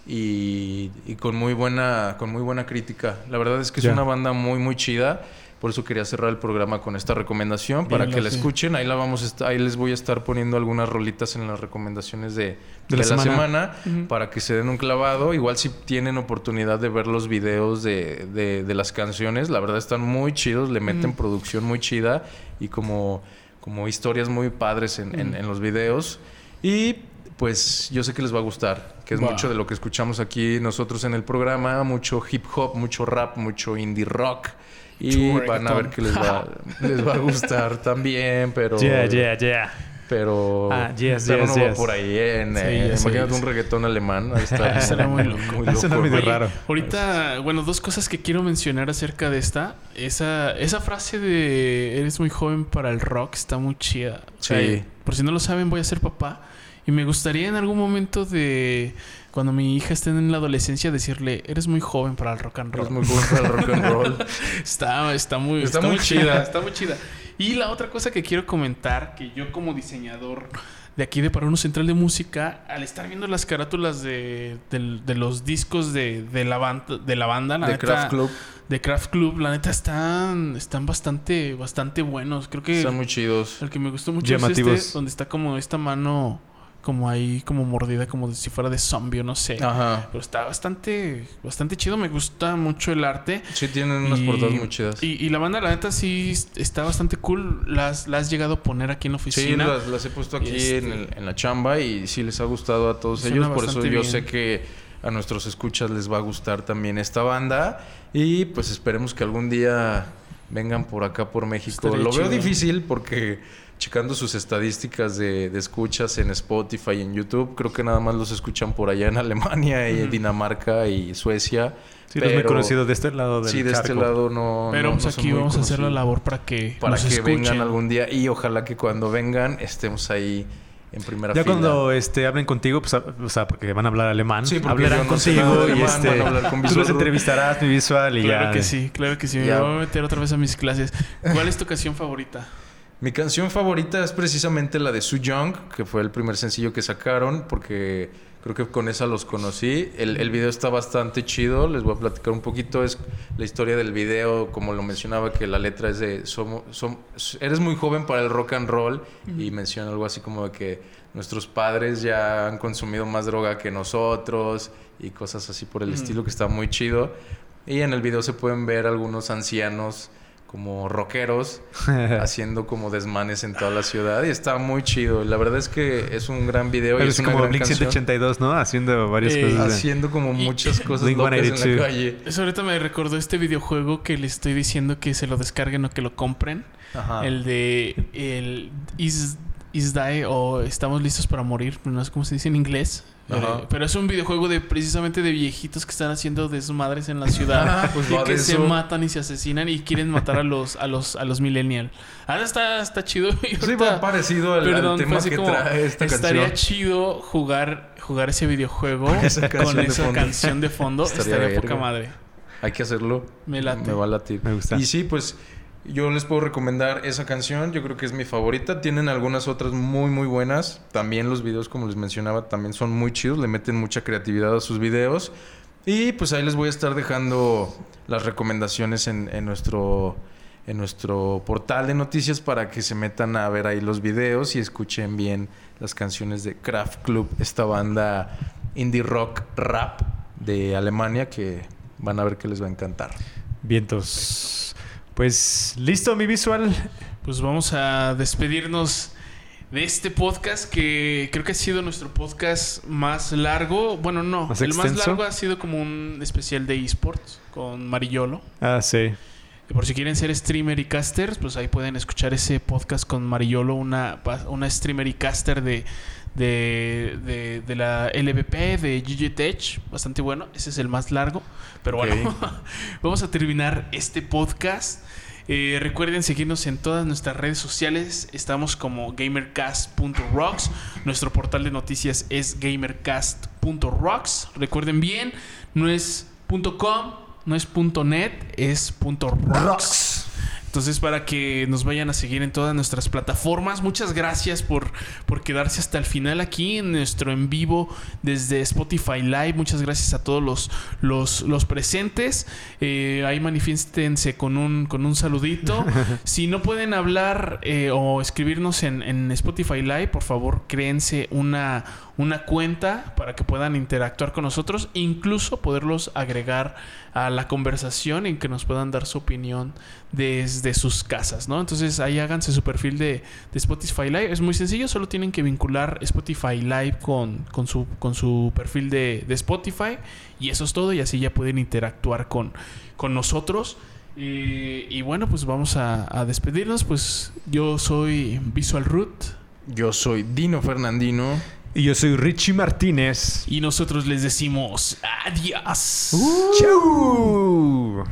D: y, y con muy buena con muy buena crítica. La verdad es que es una banda muy muy chida. Por eso quería cerrar el programa con esta recomendación para que la
C: sí.
D: escuchen. Ahí la vamos a ahí les voy a estar poniendo algunas rolitas en las recomendaciones de,
E: De
D: de
E: la semana.
D: para que se den un clavado. Igual si tienen oportunidad de ver los videos de, de- de las canciones, la verdad están muy chidos, le meten producción muy chida y como, como historias muy padres en, en- en los videos. Y pues yo sé que les va a gustar, que es mucho de lo que escuchamos aquí nosotros en el programa, mucho hip hop, mucho rap, mucho indie rock. Y van a ver que les va, les va a gustar también, pero...
E: Yeah, yeah, yeah.
D: Pero,
E: Ah, yes,
D: pero
E: yes,
D: no va por ahí, ¿eh? En,
C: Sí,
D: eh,
C: ya sé,
D: imagínate un reggaetón alemán. Ahí está.
C: Muy loco.
D: Muy
E: Suena medio
C: Oye,
E: raro.
C: Ahorita, bueno, dos cosas que quiero mencionar acerca de esta. Esa, esa frase de eres muy joven para el rock está muy chida. O sea,
D: Sí.
C: por si no lo saben, voy a ser papá. Y me gustaría en algún momento de cuando mi hija esté en la adolescencia decirle, eres muy joven para el rock and roll.
D: Es muy joven para el rock and roll.
C: Está, está muy,
D: Está muy chida.
C: Está muy chida. Y la otra cosa que quiero comentar, que yo como diseñador de aquí de Para Uno Central de Música, al estar viendo las carátulas de, de los discos de, de la banda, de la banda, la
D: De
C: neta,
D: Craft Club.
C: de Craft Club, la neta están, están bastante, bastante buenos. Creo que
D: Están muy chidos.
C: el que me gustó mucho es
E: Llamativos.
C: este, donde está como esta mano, como ahí, como mordida, como si fuera de zombie, o no sé.
D: Ajá.
C: Pero está bastante, bastante chido. Me gusta mucho el arte.
D: Sí, tienen unas
C: Y-
D: portadas muy chidas.
C: Y, y la banda, la neta, sí está bastante cool. Las, las has llegado a poner aquí en la
D: Sí,
C: oficina.
D: las, las he puesto aquí
C: Este-
D: en, el- en la chamba y sí les ha gustado a todos
C: Suena
D: ellos. Por eso yo
C: bien.
D: sé que a nuestros escuchas les va a gustar también esta banda. Y pues esperemos que algún día vengan por acá por México.
C: Estaría
D: Lo veo difícil porque checando sus estadísticas de, de escuchas en Spotify y en YouTube, creo que nada más los escuchan por allá en Alemania y Dinamarca y Suecia.
E: Sí, los muy
D: Pero-
E: conocidos de este lado del
D: Sí, de este
E: charco.
D: lado no.
C: Pero
D: no-
C: pues
D: no son
C: aquí
D: muy
C: vamos a hacer la labor para que
D: para
C: nos
D: que
C: escuchen.
D: vengan algún día y ojalá que cuando vengan estemos ahí en primera
E: Ya
D: fila.
E: cuando este, hablen contigo, pues, a- o sea, porque van a hablar alemán,
D: Sí,
E: hablarán
D: no
E: contigo y este,
D: van a hablar con
E: tú los
D: Visual.
E: entrevistarás, mi visual y
C: Claro
E: ya.
C: que sí, claro que sí. Me voy a meter otra vez a mis clases. ¿Cuál es tu canción favorita?
D: Mi canción favorita es precisamente la de Su Young, que fue el primer sencillo que sacaron, porque creo que con esa los conocí. El, el video está bastante chido, les voy a platicar un poquito. Es la historia del video, como lo mencionaba, que la letra es de somos, som- eres muy joven para el rock and roll y menciona algo así como de que nuestros padres ya han consumido más droga que nosotros y cosas así por el estilo que está muy chido. Y en el video se pueden ver algunos ancianos como rockeros haciendo como desmanes en toda la ciudad y está muy chido. La verdad es que es un gran video y es
E: es
D: una
E: como
D: gran
E: Blink
D: canción.
E: 182, ¿no? Haciendo varias
C: Eh,
E: cosas.
D: Haciendo como muchas cosas locas en
E: 182.
D: la calle.
C: Eso ahorita me recordó este videojuego que les estoy diciendo que se lo descarguen o que lo compren.
D: Ajá.
C: El de el Is, Is Die o Estamos listos para morir, no sé cómo se dice en inglés.
D: Ajá.
C: Eh, Pero es un videojuego de precisamente de viejitos que están haciendo desmadres en la ciudad
D: pues
C: y que se matan y se asesinan y quieren matar a los a los a los millennials. Ahora está está chido.
D: Sí, va parecido al, al
C: Perdón,
D: tema
C: fue así
D: que
C: como,
D: trae esta
C: estaría
D: canción.
C: chido jugar jugar ese videojuego
D: Esa
C: con esa
D: fondo.
C: canción de fondo.
D: Estaría
C: estaría poca madre.
D: Hay que hacerlo.
C: Me late.
D: Me va a latir.
E: Me gusta.
D: Y sí, pues yo les puedo recomendar esa canción. Yo creo que es mi favorita. Tienen algunas otras muy, muy buenas. También los videos, como les mencionaba, también son muy chidos. Le meten mucha creatividad a sus videos. Y pues ahí les voy a estar dejando las recomendaciones en, nuestro en nuestro portal de noticias para que se metan a ver ahí los videos y escuchen bien las canciones de Kraft Club, esta banda indie rock rap de Alemania que van a ver que les va a encantar.
E: Vientos. Pues listo, mi visual.
C: Pues vamos a despedirnos de este podcast que creo que ha sido nuestro podcast más largo. Bueno, no,
E: ¿Más
C: el más largo ha sido como un especial de esports con Mariolo.
E: Ah, sí.
C: Y por si quieren ser streamer y casters, pues ahí pueden escuchar ese podcast con Mariolo, una, una streamer y caster de, de, de, de la LVP, de GG Tech, bastante bueno. Ese es el más largo. Pero bueno, vamos a terminar este podcast. Eh, recuerden seguirnos en todas nuestras redes sociales. Estamos como gamercast.rocks. Nuestro portal de noticias es gamercast.rocks. Recuerden bien, no es .com, no es .net, es .rocks. Entonces, para que nos vayan a seguir en todas nuestras plataformas, muchas gracias por, por quedarse hasta el final aquí en nuestro en vivo desde Spotify Live. Muchas gracias a todos los, los, los presentes. Eh, ahí manifiéstense con un, con un saludito. si no pueden hablar eh, o escribirnos en, en Spotify Live, por favor, créense una, una cuenta para que puedan interactuar con nosotros, incluso poderlos agregar a la conversación y que nos puedan dar su opinión desde sus casas, ¿no? Entonces ahí háganse su perfil de, de Spotify Live. Es muy sencillo, solo tienen que vincular Spotify Live con, con, su, con su perfil de, de Spotify y eso es todo y así ya pueden interactuar con, con nosotros. Y, bueno, pues vamos a, a despedirnos. Pues yo soy Visual Root.
D: Yo soy Dino Fernandino.
E: Y yo soy Richie Martínez.
C: Y nosotros les decimos adiós.
E: ¡Chau!